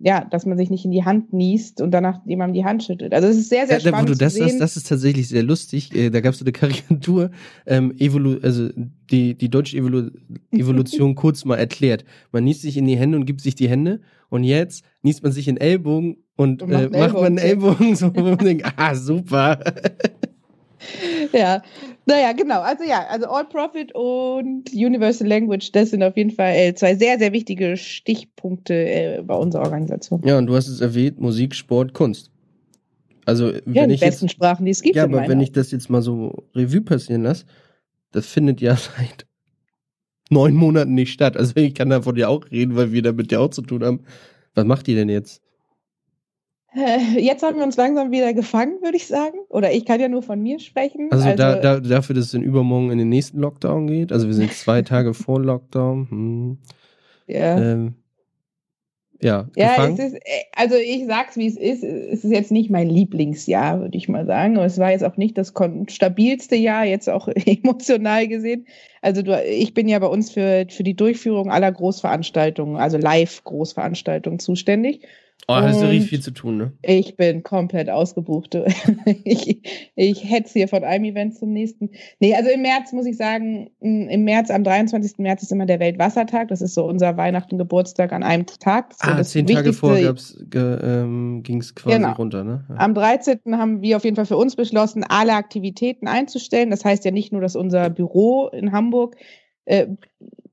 ja, dass man sich nicht in die Hand niest und danach jemandem die Hand schüttelt. Also es ist sehr, sehr ja, spannend. Wo du das, zu sehen. Das, das ist tatsächlich sehr lustig. Äh, da gab es so eine Karikatur, ähm, Evolu also die, die deutsche Evolu Evolution kurz mal erklärt. Man niest sich in die Hände und gibt sich die Hände und jetzt niest man sich in Ellbogen und, und macht, äh, macht man einen Ellbogen, so man denkt, ah, super. ja, naja, genau. Also ja, also All Profit und Universal Language, das sind auf jeden Fall äh, zwei sehr, sehr wichtige Stichpunkte äh, bei unserer Organisation. Ja, und du hast es erwähnt, Musik, Sport, Kunst. Also, wenn ja, die ich besten jetzt, Sprachen, die es gibt. Ja, aber wenn ich das jetzt mal so Revue passieren lasse, das findet ja seit neun Monaten nicht statt. Also ich kann davon ja auch reden, weil wir damit ja auch zu tun haben. Was macht ihr denn jetzt? Äh, jetzt haben wir uns langsam wieder gefangen, würde ich sagen. Oder ich kann ja nur von mir sprechen. Also, also da, da, dafür, dass es in übermorgen in den nächsten Lockdown geht. Also wir sind zwei Tage vor Lockdown. Hm. Ja. Ähm, ja, ja es ist, äh, also ich sag's wie es ist. Es ist jetzt nicht mein Lieblingsjahr, würde ich mal sagen. Aber es war jetzt auch nicht das stabilste Jahr, jetzt auch emotional gesehen. Also du, ich bin ja bei uns für, für die Durchführung aller Großveranstaltungen, also Live-Großveranstaltungen zuständig. Oh, hast du richtig viel zu tun, ne? Ich bin komplett ausgebucht. ich, ich hetze hier von einem Event zum nächsten. Nee, also im März muss ich sagen, im März, am 23. März ist immer der Weltwassertag. Das ist so unser Weihnachten, Geburtstag an einem Tag. ah, zehn Tage vor ähm, ging es quasi genau. runter, ne? Ja. Am 13. haben wir auf jeden Fall für uns beschlossen, alle Aktivitäten einzustellen. Das heißt ja nicht nur, dass unser Büro in Hamburg äh,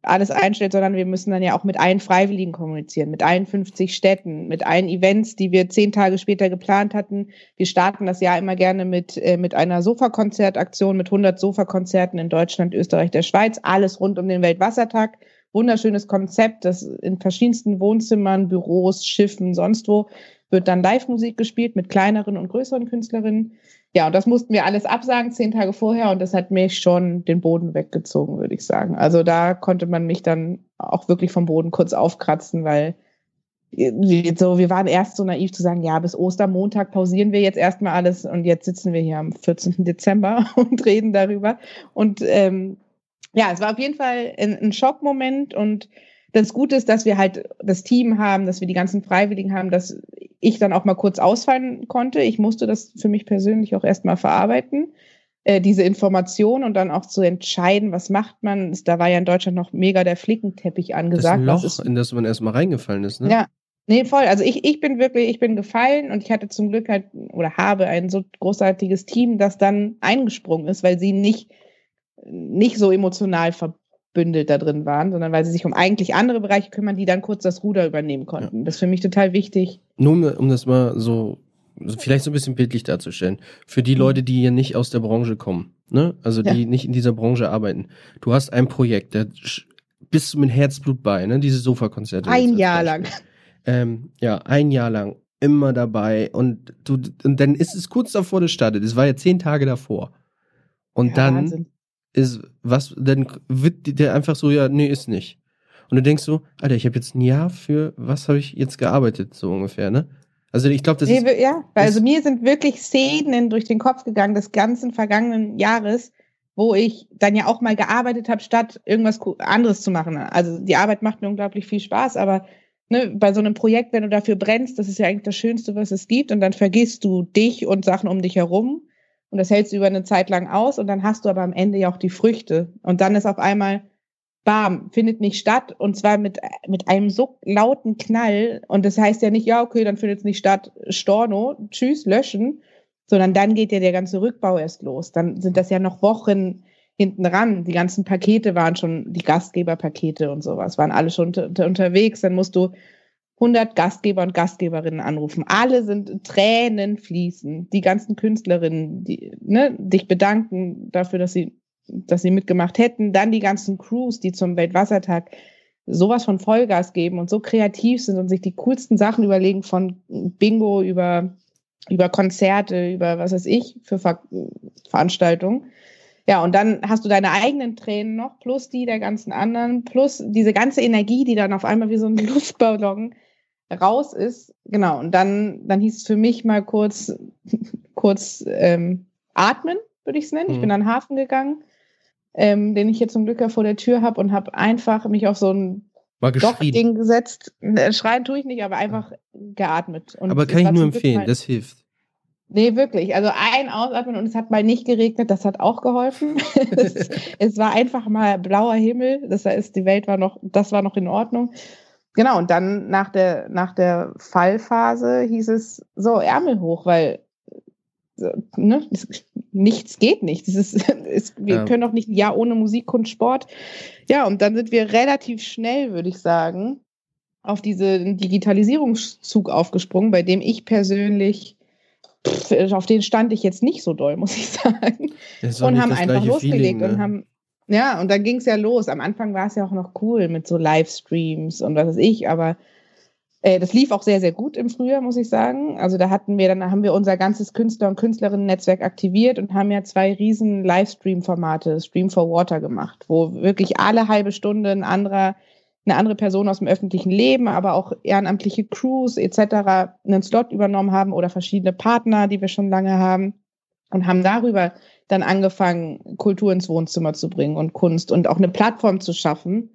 alles einstellt, sondern wir müssen dann ja auch mit allen Freiwilligen kommunizieren, mit allen 50 Städten, mit allen Events, die wir zehn Tage später geplant hatten. Wir starten das Jahr immer gerne mit, äh, mit einer Sofakonzertaktion, mit 100 Sofakonzerten in Deutschland, Österreich, der Schweiz, alles rund um den Weltwassertag. Wunderschönes Konzept, das in verschiedensten Wohnzimmern, Büros, Schiffen, sonst wo wird dann Live-Musik gespielt mit kleineren und größeren Künstlerinnen. Ja, und das mussten wir alles absagen, zehn Tage vorher, und das hat mich schon den Boden weggezogen, würde ich sagen. Also da konnte man mich dann auch wirklich vom Boden kurz aufkratzen, weil so, wir waren erst so naiv zu sagen, ja, bis Ostermontag pausieren wir jetzt erstmal alles und jetzt sitzen wir hier am 14. Dezember und reden darüber. Und ähm, ja, es war auf jeden Fall ein, ein Schockmoment und das Gute ist, dass wir halt das Team haben, dass wir die ganzen Freiwilligen haben, dass ich dann auch mal kurz ausfallen konnte. Ich musste das für mich persönlich auch erstmal verarbeiten, äh, diese Information und dann auch zu entscheiden, was macht man. Da war ja in Deutschland noch mega der Flickenteppich angesagt. Das Loch, ist, in das man erstmal reingefallen ist, ne? Ja. Nee, voll. Also ich, ich bin wirklich, ich bin gefallen und ich hatte zum Glück halt oder habe ein so großartiges Team, das dann eingesprungen ist, weil sie nicht, nicht so emotional ver bündelt da drin waren, sondern weil sie sich um eigentlich andere Bereiche kümmern, die dann kurz das Ruder übernehmen konnten. Ja. Das ist für mich total wichtig. Nur um, um das mal so, vielleicht so ein bisschen bildlich darzustellen. Für die mhm. Leute, die hier nicht aus der Branche kommen, ne? also die ja. nicht in dieser Branche arbeiten. Du hast ein Projekt, da bist du mit Herzblut bei, ne? diese Sofakonzerte. Ein Jahr lang. Ähm, ja, ein Jahr lang immer dabei und du und dann ist es kurz davor, das startet. Es war ja zehn Tage davor. Und ja, dann Wahnsinn. Ist was, dann wird der einfach so, ja, nee, ist nicht. Und du denkst so, Alter, ich habe jetzt ein Jahr für, was habe ich jetzt gearbeitet, so ungefähr, ne? Also ich glaube, das nee, ist. Ja, also mir sind wirklich Szenen durch den Kopf gegangen des ganzen vergangenen Jahres, wo ich dann ja auch mal gearbeitet habe, statt irgendwas anderes zu machen. Also die Arbeit macht mir unglaublich viel Spaß, aber ne, bei so einem Projekt, wenn du dafür brennst, das ist ja eigentlich das Schönste, was es gibt, und dann vergisst du dich und Sachen um dich herum und das hältst du über eine Zeit lang aus und dann hast du aber am Ende ja auch die Früchte und dann ist auf einmal bam, findet nicht statt und zwar mit, mit einem so lauten Knall und das heißt ja nicht, ja, okay, dann findet es nicht statt, Storno, tschüss, löschen, sondern dann geht ja der ganze Rückbau erst los. Dann sind das ja noch Wochen hinten ran. Die ganzen Pakete waren schon, die Gastgeberpakete und sowas, waren alle schon unter, unterwegs. Dann musst du 100 Gastgeber und Gastgeberinnen anrufen. Alle sind Tränen fließen. Die ganzen Künstlerinnen, die ne, dich bedanken dafür, dass sie dass sie mitgemacht hätten. Dann die ganzen Crews, die zum Weltwassertag sowas von Vollgas geben und so kreativ sind und sich die coolsten Sachen überlegen, von Bingo über, über Konzerte, über was weiß ich, für Ver Veranstaltungen. Ja, und dann hast du deine eigenen Tränen noch, plus die der ganzen anderen, plus diese ganze Energie, die dann auf einmal wie so ein Luftballon raus ist. Genau, und dann, dann hieß es für mich mal kurz, kurz ähm, atmen, würde ich es nennen. Mhm. Ich bin an den Hafen gegangen ähm, den ich hier zum Glück ja vor der Tür habe und habe einfach mich auf so ein Ding gesetzt. Äh, schreien tue ich nicht, aber einfach geatmet. Und aber kann ich nur empfehlen, halt, das hilft. Nee, wirklich. Also ein Ausatmen und es hat mal nicht geregnet, das hat auch geholfen. es, es, war einfach mal blauer Himmel, das heißt, die Welt war noch, das war noch in Ordnung. Genau, und dann nach der, nach der Fallphase hieß es so Ärmel hoch, weil ne, nichts geht nicht. Das ist, ist, wir ja. können doch nicht ein Jahr ohne Musik und Sport. Ja, und dann sind wir relativ schnell, würde ich sagen, auf diesen Digitalisierungszug aufgesprungen, bei dem ich persönlich, pff, auf den stand ich jetzt nicht so doll, muss ich sagen. Und haben einfach losgelegt Feeling, ne? und haben, ja, und dann ging es ja los. Am Anfang war es ja auch noch cool mit so Livestreams und was weiß ich, aber äh, das lief auch sehr, sehr gut im Frühjahr, muss ich sagen. Also da hatten wir, dann haben wir unser ganzes Künstler- und Künstlerinnen-Netzwerk aktiviert und haben ja zwei riesen Livestream-Formate, Stream for Water gemacht, wo wirklich alle halbe Stunde ein anderer, eine andere Person aus dem öffentlichen Leben, aber auch ehrenamtliche Crews etc. einen Slot übernommen haben oder verschiedene Partner, die wir schon lange haben und haben darüber dann angefangen, Kultur ins Wohnzimmer zu bringen und Kunst und auch eine Plattform zu schaffen,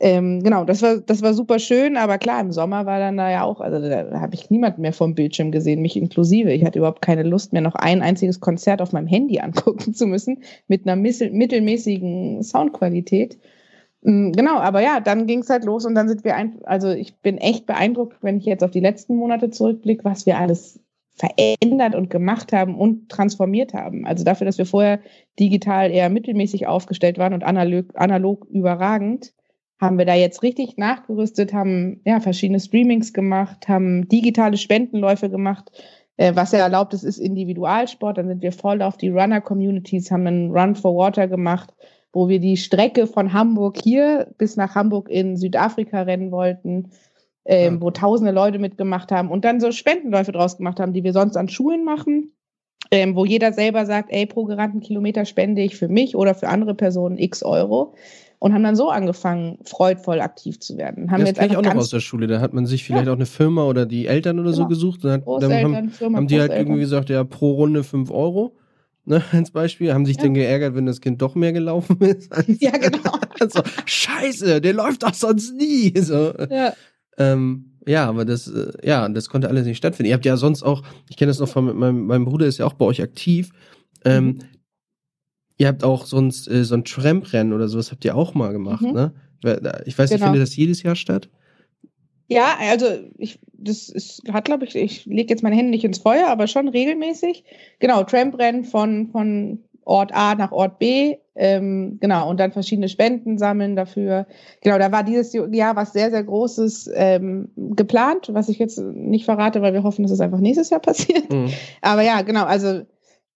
ähm, genau, das war, das war super schön, aber klar, im Sommer war dann da ja auch, also da, habe ich niemanden mehr vom Bildschirm gesehen, mich inklusive. Ich hatte überhaupt keine Lust mehr, noch ein einziges Konzert auf meinem Handy angucken zu müssen, mit einer mittelmäßigen Soundqualität. Mm, genau, aber ja, dann ging es halt los und dann sind wir ein, also ich bin echt beeindruckt, wenn ich jetzt auf die letzten Monate zurückblicke, was wir alles verändert und gemacht haben und transformiert haben. Also dafür, dass wir vorher digital eher mittelmäßig aufgestellt waren und analog, analog überragend, haben wir da jetzt richtig nachgerüstet, haben ja verschiedene Streamings gemacht, haben digitale Spendenläufe gemacht, äh, was ja erlaubt ist, ist Individualsport. Dann sind wir voll auf die Runner-Communities, haben einen Run for Water gemacht, wo wir die Strecke von Hamburg hier bis nach Hamburg in Südafrika rennen wollten, ähm, okay. wo tausende Leute mitgemacht haben und dann so Spendenläufe draus gemacht haben, die wir sonst an Schulen machen. Ähm, wo jeder selber sagt, ey, pro gerannten Kilometer spende ich für mich oder für andere Personen x Euro und haben dann so angefangen, freudvoll aktiv zu werden. Haben das kenne ich auch noch aus der Schule. Da hat man sich vielleicht ja. auch eine Firma oder die Eltern oder genau. so gesucht. Dann, dann haben, Firma, haben die halt irgendwie gesagt, ja, pro Runde fünf Euro. Ne, als Beispiel, haben sich ja. dann geärgert, wenn das Kind doch mehr gelaufen ist. ja, genau. Also, scheiße, der läuft doch sonst nie. So. Ja. Ähm, ja, aber das, äh, ja, das konnte alles nicht stattfinden. Ihr habt ja sonst auch, ich kenne das noch von meinem, meinem Bruder ist ja auch bei euch aktiv. Ähm, mhm. Ihr habt auch sonst äh, so ein Tramprennen oder sowas habt ihr auch mal gemacht, mhm. ne? Ich weiß nicht, genau. findet das jedes Jahr statt? Ja, also ich, das ist, hat, glaube ich, ich lege jetzt meine Hände nicht ins Feuer, aber schon regelmäßig. Genau, Tramprennen von, von Ort A nach Ort B, ähm, genau, und dann verschiedene Spenden sammeln dafür. Genau, da war dieses Jahr was sehr, sehr Großes ähm, geplant, was ich jetzt nicht verrate, weil wir hoffen, dass es einfach nächstes Jahr passiert. Mhm. Aber ja, genau, also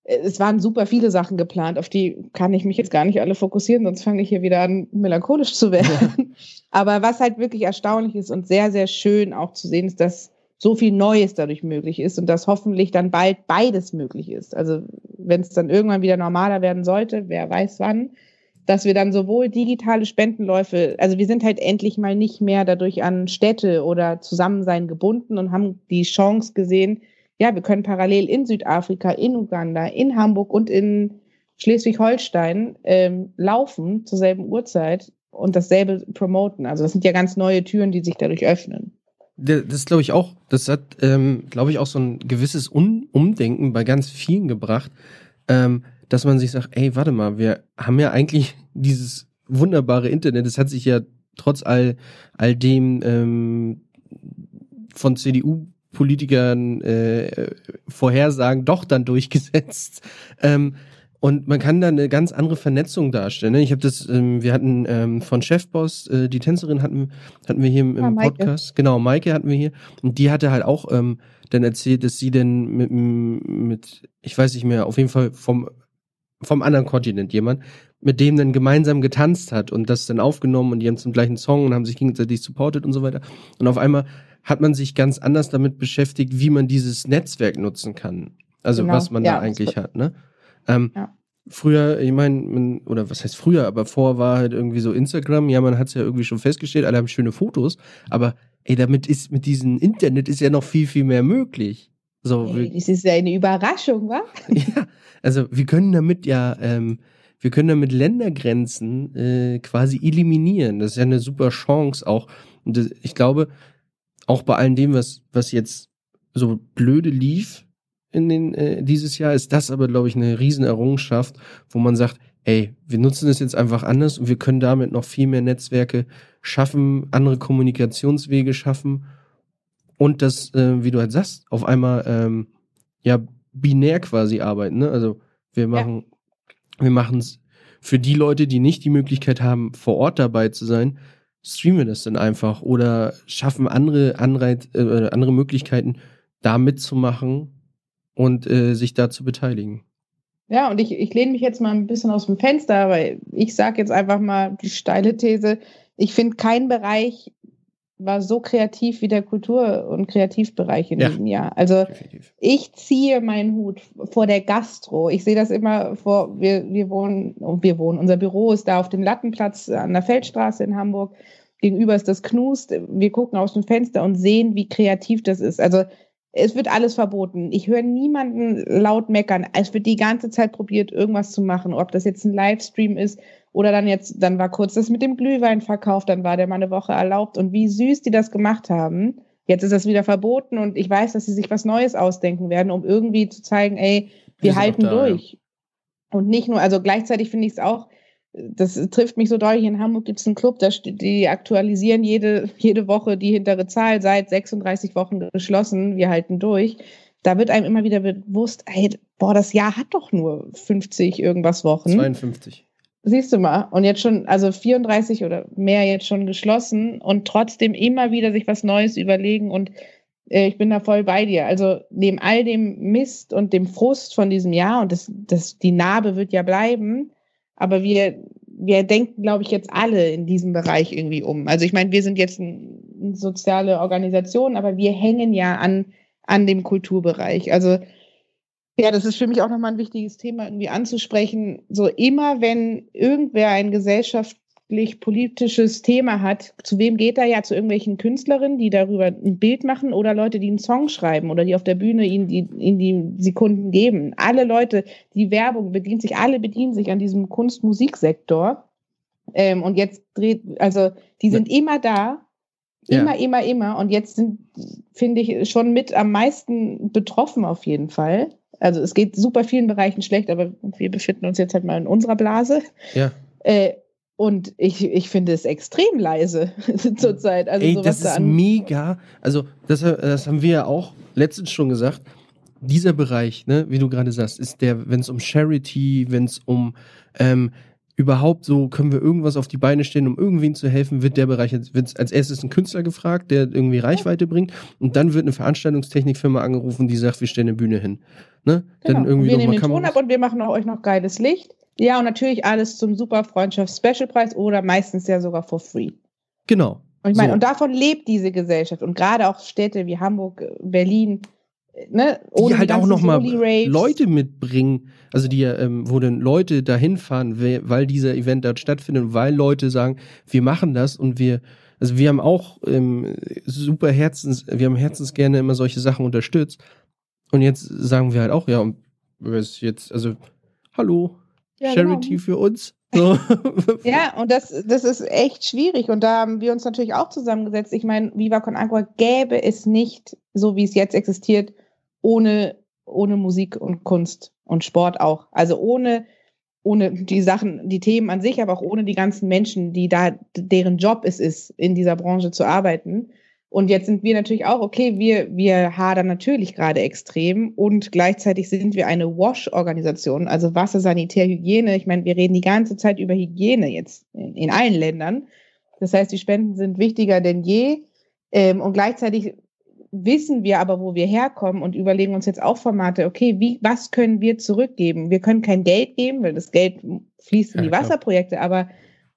es waren super viele Sachen geplant, auf die kann ich mich jetzt gar nicht alle fokussieren, sonst fange ich hier wieder an, melancholisch zu werden. Aber was halt wirklich erstaunlich ist und sehr, sehr schön auch zu sehen, ist, dass so viel Neues dadurch möglich ist und dass hoffentlich dann bald beides möglich ist. Also wenn es dann irgendwann wieder normaler werden sollte, wer weiß wann, dass wir dann sowohl digitale Spendenläufe, also wir sind halt endlich mal nicht mehr dadurch an Städte oder Zusammensein gebunden und haben die Chance gesehen, ja, wir können parallel in Südafrika, in Uganda, in Hamburg und in Schleswig-Holstein ähm, laufen zur selben Uhrzeit und dasselbe promoten. Also das sind ja ganz neue Türen, die sich dadurch öffnen das glaube ich auch, das hat, ähm, glaube ich, auch so ein gewisses Un Umdenken bei ganz vielen gebracht, ähm, dass man sich sagt, ey, warte mal, wir haben ja eigentlich dieses wunderbare Internet, es hat sich ja trotz all, all dem ähm, von CDU-Politikern äh, Vorhersagen doch dann durchgesetzt. Ähm, und man kann da eine ganz andere Vernetzung darstellen. Ne? Ich habe das, ähm, wir hatten ähm, von Chefboss, äh, die Tänzerin hatten, hatten wir hier im, im ja, Podcast. Genau, Maike hatten wir hier. Und die hatte halt auch ähm, dann erzählt, dass sie denn mit, mit, ich weiß nicht mehr, auf jeden Fall vom, vom anderen Kontinent jemand, mit dem dann gemeinsam getanzt hat und das dann aufgenommen und die haben zum gleichen Song und haben sich gegenseitig supportet und so weiter. Und auf einmal hat man sich ganz anders damit beschäftigt, wie man dieses Netzwerk nutzen kann. Also genau. was man ja, da eigentlich hat, ne? Ähm, ja. Früher, ich meine, oder was heißt früher, aber vor war halt irgendwie so Instagram, ja, man hat es ja irgendwie schon festgestellt, alle haben schöne Fotos, aber ey, damit ist mit diesem Internet ist ja noch viel, viel mehr möglich. So, hey, das ist ja eine Überraschung, wa? ja, also wir können damit ja, ähm, wir können damit Ländergrenzen äh, quasi eliminieren. Das ist ja eine super Chance auch. Und das, ich glaube, auch bei allem dem, was, was jetzt so blöde lief, in den, äh, dieses Jahr ist das aber, glaube ich, eine Riesenerrungenschaft, wo man sagt, ey, wir nutzen es jetzt einfach anders und wir können damit noch viel mehr Netzwerke schaffen, andere Kommunikationswege schaffen und das, äh, wie du halt sagst, auf einmal ähm, ja binär quasi arbeiten. Ne? Also wir machen, ja. wir machen es für die Leute, die nicht die Möglichkeit haben, vor Ort dabei zu sein, streamen wir das dann einfach oder schaffen andere Anreiz, äh, andere Möglichkeiten, da mitzumachen und äh, sich da zu beteiligen. Ja, und ich, ich lehne mich jetzt mal ein bisschen aus dem Fenster, weil ich sage jetzt einfach mal die steile These, ich finde, kein Bereich war so kreativ wie der Kultur- und Kreativbereich in ja, diesem Jahr. Also definitiv. ich ziehe meinen Hut vor der Gastro. Ich sehe das immer vor, wir, wir wohnen, wir wohnen, unser Büro ist da auf dem Lattenplatz an der Feldstraße in Hamburg. Gegenüber ist das Knust. Wir gucken aus dem Fenster und sehen, wie kreativ das ist. Also es wird alles verboten. Ich höre niemanden laut meckern. Es wird die ganze Zeit probiert, irgendwas zu machen. Ob das jetzt ein Livestream ist oder dann jetzt, dann war kurz das mit dem Glühwein verkauft, dann war der mal eine Woche erlaubt. Und wie süß die das gemacht haben. Jetzt ist das wieder verboten und ich weiß, dass sie sich was Neues ausdenken werden, um irgendwie zu zeigen, ey, wir, wir halten da, durch. Ja. Und nicht nur, also gleichzeitig finde ich es auch, das trifft mich so deutlich. In Hamburg gibt es einen Club, die aktualisieren jede, jede Woche die hintere Zahl, seit 36 Wochen geschlossen, wir halten durch. Da wird einem immer wieder bewusst, ey, boah, das Jahr hat doch nur 50 irgendwas Wochen. 52. Siehst du mal. Und jetzt schon, also 34 oder mehr jetzt schon geschlossen und trotzdem immer wieder sich was Neues überlegen und äh, ich bin da voll bei dir. Also neben all dem Mist und dem Frust von diesem Jahr und das, das, die Narbe wird ja bleiben, aber wir, wir denken, glaube ich, jetzt alle in diesem Bereich irgendwie um. Also ich meine, wir sind jetzt eine soziale Organisation, aber wir hängen ja an, an dem Kulturbereich. Also ja, das ist für mich auch nochmal ein wichtiges Thema irgendwie anzusprechen. So immer, wenn irgendwer ein Gesellschaft politisches Thema hat, zu wem geht er ja? Zu irgendwelchen Künstlerinnen, die darüber ein Bild machen oder Leute, die einen Song schreiben oder die auf der Bühne ihnen die, ihnen die Sekunden geben. Alle Leute, die Werbung bedient sich, alle bedienen sich an diesem Kunst-Musiksektor. Ähm, und jetzt dreht, also die sind ja. immer da, immer, ja. immer, immer. Und jetzt sind, finde ich, schon mit am meisten betroffen auf jeden Fall. Also es geht super vielen Bereichen schlecht, aber wir befinden uns jetzt halt mal in unserer Blase. Ja. Äh, und ich, ich finde es extrem leise zurzeit. Also Ey, das ist mega. Also, das, das haben wir ja auch letztens schon gesagt. Dieser Bereich, ne, wie du gerade sagst, ist der, wenn es um Charity, wenn es um ähm, überhaupt so, können wir irgendwas auf die Beine stellen, um irgendwen zu helfen, wird der Bereich, wird als erstes ein Künstler gefragt, der irgendwie Reichweite bringt und dann wird eine Veranstaltungstechnikfirma angerufen, die sagt, wir stellen eine Bühne hin. Ne? Genau. Dann irgendwie wir nehmen den Ton ab und wir machen euch noch geiles Licht. Ja, und natürlich alles zum super Freundschafts-Special-Preis oder meistens ja sogar for free. Genau. Und ich meine, so. und davon lebt diese Gesellschaft. Und gerade auch Städte wie Hamburg, Berlin, ne, die halt auch nochmal Leute mitbringen, also die ähm, wo dann Leute dahin fahren, weil dieser Event dort stattfindet, weil Leute sagen, wir machen das und wir, also wir haben auch ähm, super Herzens, wir haben Herzens gerne immer solche Sachen unterstützt. Und jetzt sagen wir halt auch, ja, und ist jetzt, also, hallo, ja. Charity genau. für uns. So. ja, und das, das ist echt schwierig. Und da haben wir uns natürlich auch zusammengesetzt. Ich meine, Viva Con Agua gäbe es nicht, so wie es jetzt existiert, ohne, ohne Musik und Kunst und Sport auch. Also ohne, ohne die Sachen, die Themen an sich, aber auch ohne die ganzen Menschen, die da, deren Job es ist, in dieser Branche zu arbeiten. Und jetzt sind wir natürlich auch, okay, wir, wir hadern natürlich gerade extrem und gleichzeitig sind wir eine WASH-Organisation, also Wasser, Sanitär, Hygiene. Ich meine, wir reden die ganze Zeit über Hygiene jetzt in, in allen Ländern. Das heißt, die Spenden sind wichtiger denn je. Ähm, und gleichzeitig wissen wir aber, wo wir herkommen und überlegen uns jetzt auch Formate, okay, wie, was können wir zurückgeben? Wir können kein Geld geben, weil das Geld fließt in die Wasserprojekte, aber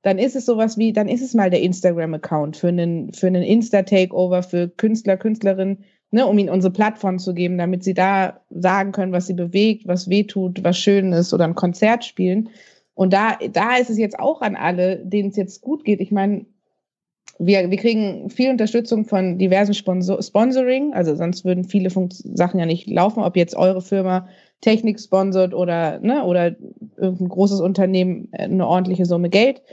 dann ist es sowas wie, dann ist es mal der Instagram-Account für einen, für einen Insta-Takeover für Künstler, Künstlerinnen, ne, um ihnen unsere Plattform zu geben, damit sie da sagen können, was sie bewegt, was wehtut, was schön ist oder ein Konzert spielen. Und da, da ist es jetzt auch an alle, denen es jetzt gut geht. Ich meine, wir, wir kriegen viel Unterstützung von diversen Sponsor Sponsoring, also sonst würden viele Fun Sachen ja nicht laufen, ob jetzt eure Firma Technik sponsert oder, ne, oder irgendein großes Unternehmen äh, eine ordentliche Summe Geld.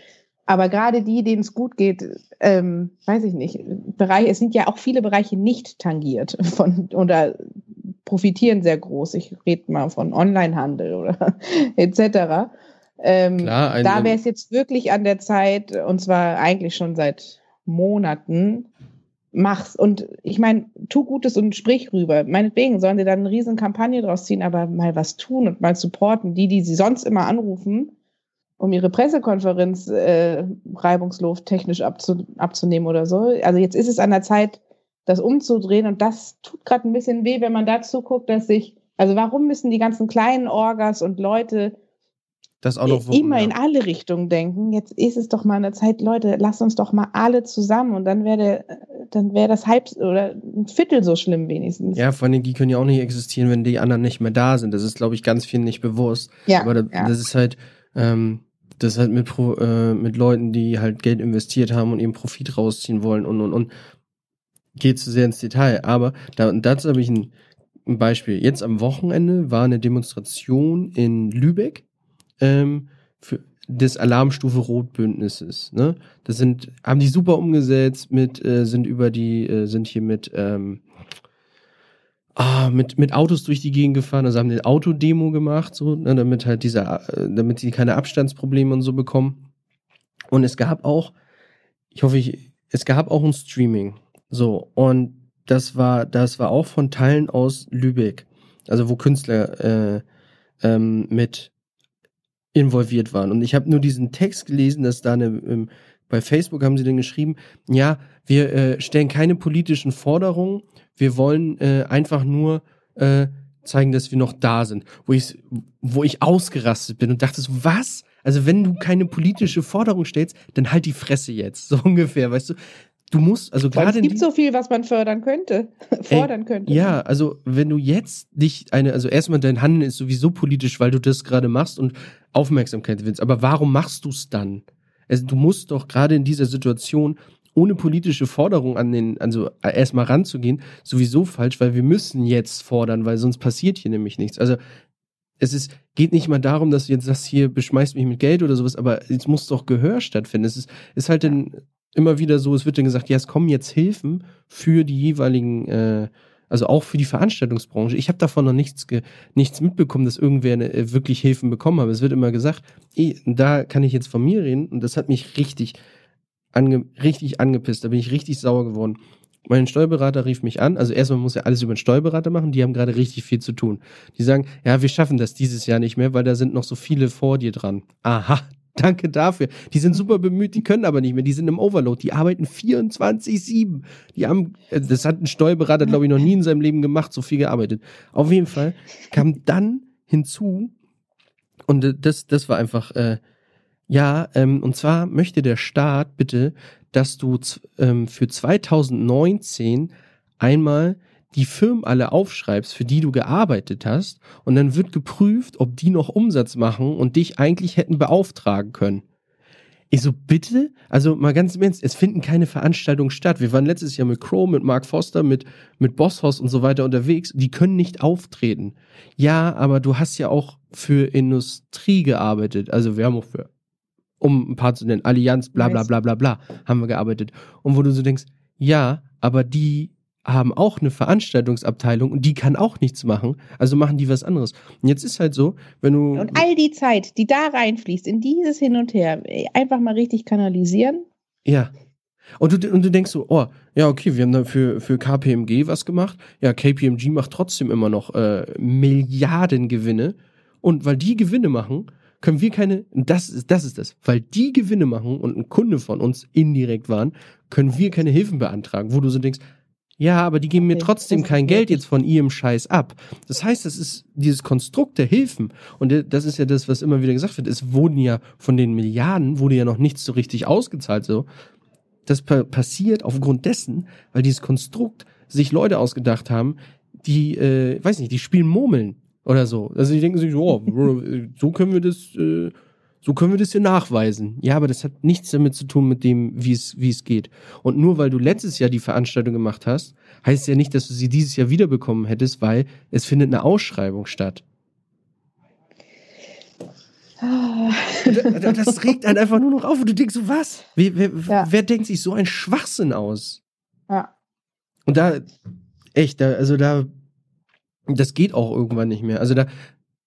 Aber gerade die, denen es gut geht, ähm, weiß ich nicht, Bereiche, es sind ja auch viele Bereiche nicht tangiert von oder profitieren sehr groß. Ich rede mal von Onlinehandel oder etc. Ähm, Klar, da wäre es jetzt wirklich an der Zeit, und zwar eigentlich schon seit Monaten machst. Und ich meine, tu Gutes und sprich rüber. Meinetwegen sollen sie dann eine riesen Kampagne draus ziehen, aber mal was tun und mal supporten. Die, die sie sonst immer anrufen, um ihre Pressekonferenz äh, reibungslos technisch abzu abzunehmen oder so. Also jetzt ist es an der Zeit, das umzudrehen und das tut gerade ein bisschen weh, wenn man dazu guckt, dass sich, also warum müssen die ganzen kleinen Orgas und Leute das auch noch immer ja. in alle Richtungen denken. Jetzt ist es doch mal eine Zeit, Leute, lasst uns doch mal alle zusammen und dann wäre dann wäre das halb oder ein Viertel so schlimm wenigstens. Ja, vor allem die können ja auch nicht existieren, wenn die anderen nicht mehr da sind. Das ist, glaube ich, ganz vielen nicht bewusst. Ja. Aber das, ja. das ist halt, ähm, das halt mit Pro, äh, mit Leuten, die halt Geld investiert haben und eben Profit rausziehen wollen und und und geht zu sehr ins Detail. Aber da, dazu habe ich ein, ein Beispiel. Jetzt am Wochenende war eine Demonstration in Lübeck ähm, für des Alarmstufe Rot-Bündnisses. Ne? Das sind, haben die super umgesetzt mit, äh, sind über die, äh, sind hier mit, ähm, ah, mit, mit Autos durch die Gegend gefahren, also haben eine Autodemo gemacht, so, ne, damit halt dieser, damit sie keine Abstandsprobleme und so bekommen. Und es gab auch, ich hoffe, ich, es gab auch ein Streaming. So, und das war, das war auch von Teilen aus Lübeck. Also wo Künstler äh, ähm, mit involviert waren. Und ich habe nur diesen Text gelesen, dass da eine, ähm, bei Facebook haben sie dann geschrieben, ja, wir äh, stellen keine politischen Forderungen, wir wollen äh, einfach nur äh, zeigen, dass wir noch da sind. Wo ich, wo ich ausgerastet bin und dachte so, was? Also wenn du keine politische Forderung stellst, dann halt die Fresse jetzt, so ungefähr, weißt du? Du musst, also gerade. Es gibt so viel, was man fördern könnte, fordern ey, könnte. Ja, also wenn du jetzt dich eine, also erstmal dein Handeln ist sowieso politisch, weil du das gerade machst und Aufmerksamkeit willst. Aber warum machst du es dann? Also du musst doch gerade in dieser Situation ohne politische Forderung an den, also erstmal ranzugehen, sowieso falsch, weil wir müssen jetzt fordern, weil sonst passiert hier nämlich nichts. Also es ist, geht nicht mal darum, dass du jetzt sagst, hier beschmeißt mich mit Geld oder sowas, aber es muss doch Gehör stattfinden. Es ist, ist halt dann immer wieder so, es wird dann gesagt, ja, es kommen jetzt Hilfen für die jeweiligen, äh, also auch für die Veranstaltungsbranche. Ich habe davon noch nichts, nichts mitbekommen, dass irgendwer eine, äh, wirklich Hilfen bekommen hat. Es wird immer gesagt, ey, da kann ich jetzt von mir reden und das hat mich richtig, ange, richtig angepisst. Da bin ich richtig sauer geworden. Mein Steuerberater rief mich an. Also erstmal muss er alles über den Steuerberater machen. Die haben gerade richtig viel zu tun. Die sagen, ja, wir schaffen das dieses Jahr nicht mehr, weil da sind noch so viele vor dir dran. Aha, Danke dafür. Die sind super bemüht, die können aber nicht mehr. Die sind im Overload. Die arbeiten 24-7. Die haben, äh, das hat ein Steuerberater, glaube ich, noch nie in seinem Leben gemacht, so viel gearbeitet. Auf jeden Fall kam dann hinzu, und äh, das, das war einfach, äh, Ja, ähm, und zwar möchte der Staat bitte, dass du ähm, für 2019 einmal die Firmen alle aufschreibst, für die du gearbeitet hast, und dann wird geprüft, ob die noch Umsatz machen und dich eigentlich hätten beauftragen können. Ich so, bitte? Also mal ganz im Ernst, es finden keine Veranstaltungen statt. Wir waren letztes Jahr mit Crow, mit Mark Foster, mit, mit Bosshaus und so weiter unterwegs. Die können nicht auftreten. Ja, aber du hast ja auch für Industrie gearbeitet. Also wir haben auch für, um ein paar zu nennen, Allianz, bla bla bla bla bla, haben wir gearbeitet. Und wo du so denkst, ja, aber die haben auch eine Veranstaltungsabteilung und die kann auch nichts machen. Also machen die was anderes. Und jetzt ist halt so, wenn du. Und all die Zeit, die da reinfließt, in dieses Hin und Her, einfach mal richtig kanalisieren. Ja. Und du, und du denkst so, oh, ja, okay, wir haben da für, für KPMG was gemacht. Ja, KPMG macht trotzdem immer noch äh, Milliarden Gewinne. Und weil die Gewinne machen, können wir keine, das ist, das ist das, weil die Gewinne machen und ein Kunde von uns indirekt waren, können wir keine Hilfen beantragen, wo du so denkst, ja, aber die geben mir trotzdem kein Geld jetzt von ihrem Scheiß ab. Das heißt, das ist dieses Konstrukt der Hilfen. Und das ist ja das, was immer wieder gesagt wird. Es wurden ja von den Milliarden, wurde ja noch nichts so richtig ausgezahlt, so. Das pa passiert aufgrund dessen, weil dieses Konstrukt sich Leute ausgedacht haben, die, äh, weiß nicht, die spielen Murmeln oder so. Also die denken sich, oh, so können wir das, äh, so können wir das hier nachweisen. Ja, aber das hat nichts damit zu tun mit dem, wie es, wie es geht. Und nur weil du letztes Jahr die Veranstaltung gemacht hast, heißt ja nicht, dass du sie dieses Jahr wiederbekommen hättest, weil es findet eine Ausschreibung statt. das regt einen einfach nur noch auf und du denkst so, was? Wer, wer, ja. wer denkt sich so ein Schwachsinn aus? Ja. Und da, echt, da, also da, das geht auch irgendwann nicht mehr. Also da,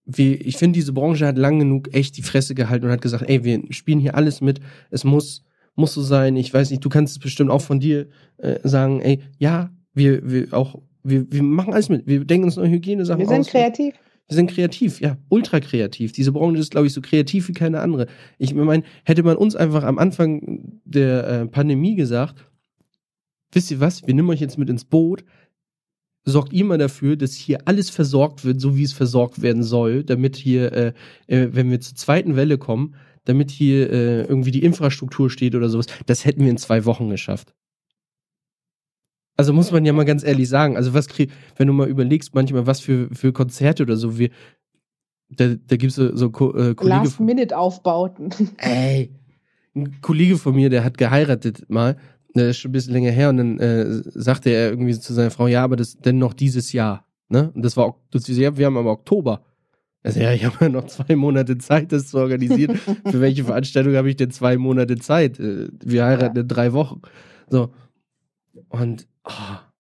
wir, ich finde, diese Branche hat lang genug echt die Fresse gehalten und hat gesagt, ey, wir spielen hier alles mit, es muss, muss so sein, ich weiß nicht, du kannst es bestimmt auch von dir äh, sagen, ey, ja, wir, wir auch, wir, wir machen alles mit, wir denken uns neue Hygienesachen aus. Wir sind aus. kreativ. Wir sind kreativ, ja, ultra kreativ. Diese Branche ist, glaube ich, so kreativ wie keine andere. Ich meine, hätte man uns einfach am Anfang der äh, Pandemie gesagt, wisst ihr was, wir nehmen euch jetzt mit ins Boot, sorgt mal dafür, dass hier alles versorgt wird, so wie es versorgt werden soll, damit hier, äh, äh, wenn wir zur zweiten Welle kommen, damit hier äh, irgendwie die Infrastruktur steht oder sowas. Das hätten wir in zwei Wochen geschafft. Also muss man ja mal ganz ehrlich sagen, also was krieg, wenn du mal überlegst, manchmal was für, für Konzerte oder so, wir, da, da gibt es so, so äh, Kollege. Last-Minute-Aufbauten. Ey, ein Kollege von mir, der hat geheiratet mal das ist schon ein bisschen länger her und dann äh, sagte er irgendwie zu seiner Frau, ja, aber das denn noch dieses Jahr. Ne? Und das war das, ja, wir haben aber Oktober. Also ja, ich habe ja noch zwei Monate Zeit, das zu organisieren. Für welche Veranstaltung habe ich denn zwei Monate Zeit? Äh, wir heiraten in drei Wochen. So. Und oh,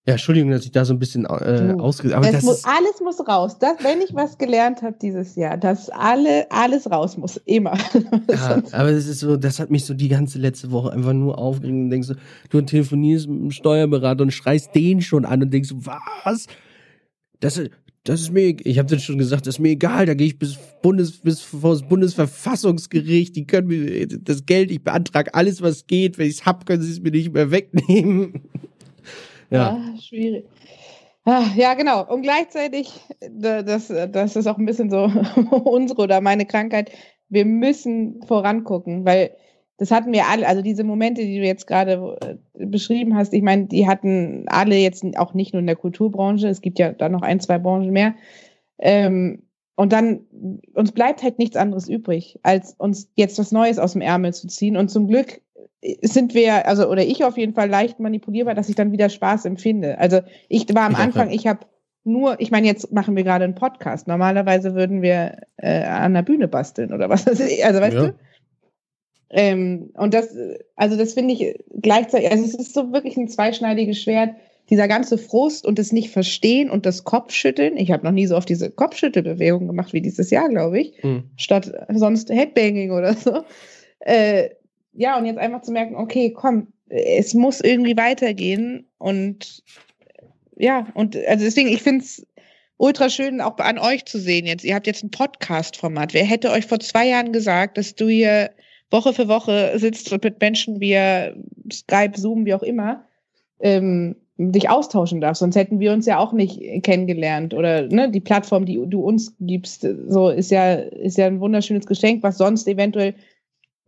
ja, Entschuldigung, dass ich da so ein bisschen äh, ausge... Aber das muss, alles muss raus. Das, wenn ich was gelernt habe dieses Jahr, dass alle, alles raus muss. Immer. ja, aber das ist so, das hat mich so die ganze letzte Woche einfach nur aufgeregt und denkst so, du telefonierst mit einem Steuerberater und schreist den schon an und denkst so, was? Das, das ist mir, ich habe das schon gesagt, das ist mir egal, da gehe ich bis Bundes, bis vor das Bundesverfassungsgericht, die können mir das Geld, ich beantrage alles, was geht, wenn ich es hab, können sie es mir nicht mehr wegnehmen. Ja, ah, schwierig. Ah, ja, genau. Und gleichzeitig, das, das ist auch ein bisschen so unsere oder meine Krankheit. Wir müssen vorangucken, weil das hatten wir alle, also diese Momente, die du jetzt gerade äh, beschrieben hast, ich meine, die hatten alle jetzt auch nicht nur in der Kulturbranche, es gibt ja da noch ein, zwei Branchen mehr. Ähm, und dann, uns bleibt halt nichts anderes übrig, als uns jetzt was Neues aus dem Ärmel zu ziehen. Und zum Glück sind wir, also oder ich auf jeden Fall leicht manipulierbar, dass ich dann wieder Spaß empfinde. Also ich war am ich Anfang, ich habe nur, ich meine, jetzt machen wir gerade einen Podcast. Normalerweise würden wir äh, an der Bühne basteln oder was. Also weißt ja. du? Ähm, und das, also das finde ich gleichzeitig, also es ist so wirklich ein zweischneidiges Schwert. Dieser ganze Frust und das nicht verstehen und das Kopfschütteln. Ich habe noch nie so oft diese Kopfschüttelbewegung gemacht wie dieses Jahr, glaube ich, mhm. statt sonst Headbanging oder so. Äh, ja, und jetzt einfach zu merken, okay, komm, es muss irgendwie weitergehen und ja, und also deswegen, ich finde es ultra schön, auch an euch zu sehen jetzt. Ihr habt jetzt ein Podcast-Format. Wer hätte euch vor zwei Jahren gesagt, dass du hier Woche für Woche sitzt und mit Menschen via Skype, Zoom, wie auch immer, ähm, dich austauschen darfst. Sonst hätten wir uns ja auch nicht kennengelernt. Oder ne, die Plattform, die du uns gibst, so ist ja, ist ja ein wunderschönes Geschenk, was sonst eventuell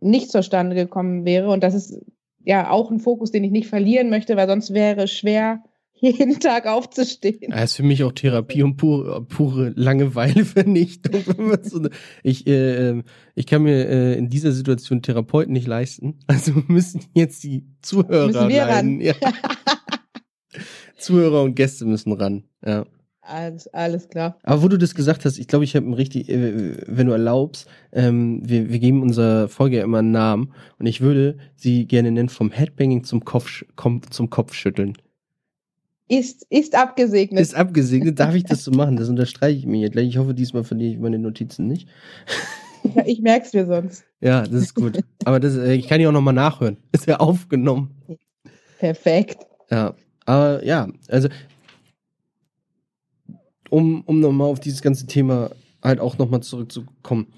nicht zustande gekommen wäre. Und das ist ja auch ein Fokus, den ich nicht verlieren möchte, weil sonst wäre es schwer, jeden Tag aufzustehen. Das ist für mich auch Therapie und pure, pure Langeweilevernichtung. ich, äh, ich kann mir äh, in dieser Situation Therapeuten nicht leisten. Also müssen jetzt die Zuhörer müssen wir ran. Ja. Zuhörer und Gäste müssen ran. Ja. Alles, alles klar. Aber wo du das gesagt hast, ich glaube, ich habe richtig, äh, wenn du erlaubst, ähm, wir, wir geben unserer Folge immer einen Namen und ich würde sie gerne nennen vom Headbanging zum, Kopf, zum Kopfschütteln. Ist, ist abgesegnet. Ist abgesegnet. Darf ich das so machen? Das unterstreiche ich mir jetzt gleich. Ich hoffe, diesmal verliere ich meine Notizen nicht. Ja, ich merk's mir sonst. Ja, das ist gut. Aber das, äh, ich kann ja auch nochmal nachhören. Ist ja aufgenommen. Perfekt. Ja, aber ja, also um, um nochmal auf dieses ganze Thema halt auch nochmal zurückzukommen.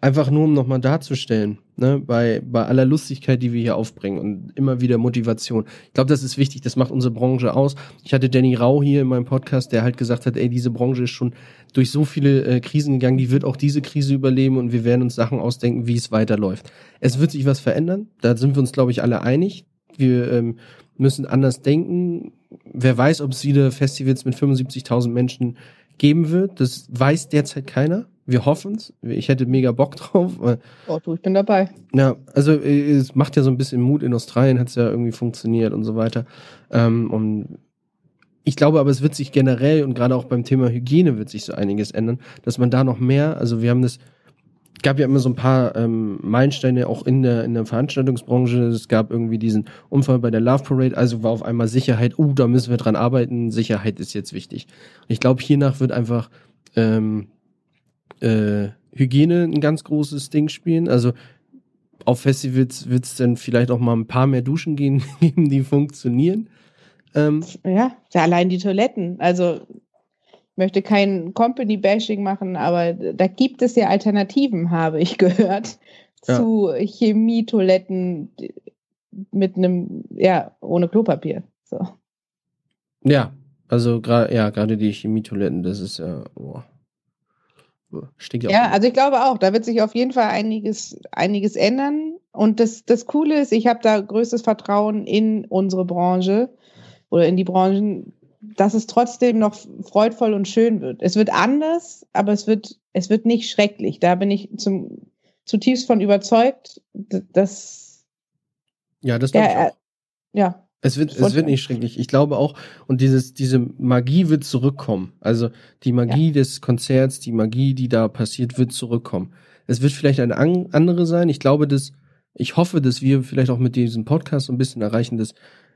Einfach nur, um nochmal darzustellen, ne, bei, bei aller Lustigkeit, die wir hier aufbringen und immer wieder Motivation. Ich glaube, das ist wichtig, das macht unsere Branche aus. Ich hatte Danny Rau hier in meinem Podcast, der halt gesagt hat, ey, diese Branche ist schon durch so viele äh, Krisen gegangen, die wird auch diese Krise überleben und wir werden uns Sachen ausdenken, wie es weiterläuft. Es wird sich was verändern, da sind wir uns, glaube ich, alle einig. Wir ähm, müssen anders denken. Wer weiß, ob es wieder Festivals mit 75.000 Menschen geben wird. Das weiß derzeit keiner. Wir hoffen es. Ich hätte mega Bock drauf. Oh, du, ich bin dabei. Ja, also äh, es macht ja so ein bisschen Mut. In Australien hat es ja irgendwie funktioniert und so weiter. Ähm, und ich glaube aber, es wird sich generell und gerade auch beim Thema Hygiene wird sich so einiges ändern, dass man da noch mehr, also wir haben das gab ja immer so ein paar ähm, Meilensteine auch in der, in der Veranstaltungsbranche. Es gab irgendwie diesen Unfall bei der Love Parade, also war auf einmal Sicherheit, uh, da müssen wir dran arbeiten, Sicherheit ist jetzt wichtig. Und ich glaube, hiernach wird einfach ähm, äh, Hygiene ein ganz großes Ding spielen. Also auf Festivals wird es dann vielleicht auch mal ein paar mehr Duschen geben, die funktionieren. Ähm, ja, ja, allein die Toiletten. Also möchte kein Company-Bashing machen, aber da gibt es ja Alternativen, habe ich gehört, ja. zu Chemietoiletten mit einem, ja, ohne Klopapier. So. Ja, also gerade, ja, gerade die Chemietoiletten, das ist ja, oh. Stinkt ja, ja also ich glaube auch, da wird sich auf jeden Fall einiges, einiges ändern. Und das, das Coole ist, ich habe da größtes Vertrauen in unsere Branche oder in die Branchen, dass es trotzdem noch freudvoll und schön wird. Es wird anders, aber es wird, es wird nicht schrecklich. Da bin ich zum, zutiefst von überzeugt, dass. Ja, das glaube ich auch. Ja. Es wird, es wird nicht schrecklich. Ich glaube auch, und dieses, diese Magie wird zurückkommen. Also die Magie ja. des Konzerts, die Magie, die da passiert, wird zurückkommen. Es wird vielleicht eine andere sein. Ich glaube, dass, ich hoffe, dass wir vielleicht auch mit diesem Podcast so ein bisschen erreichen, dass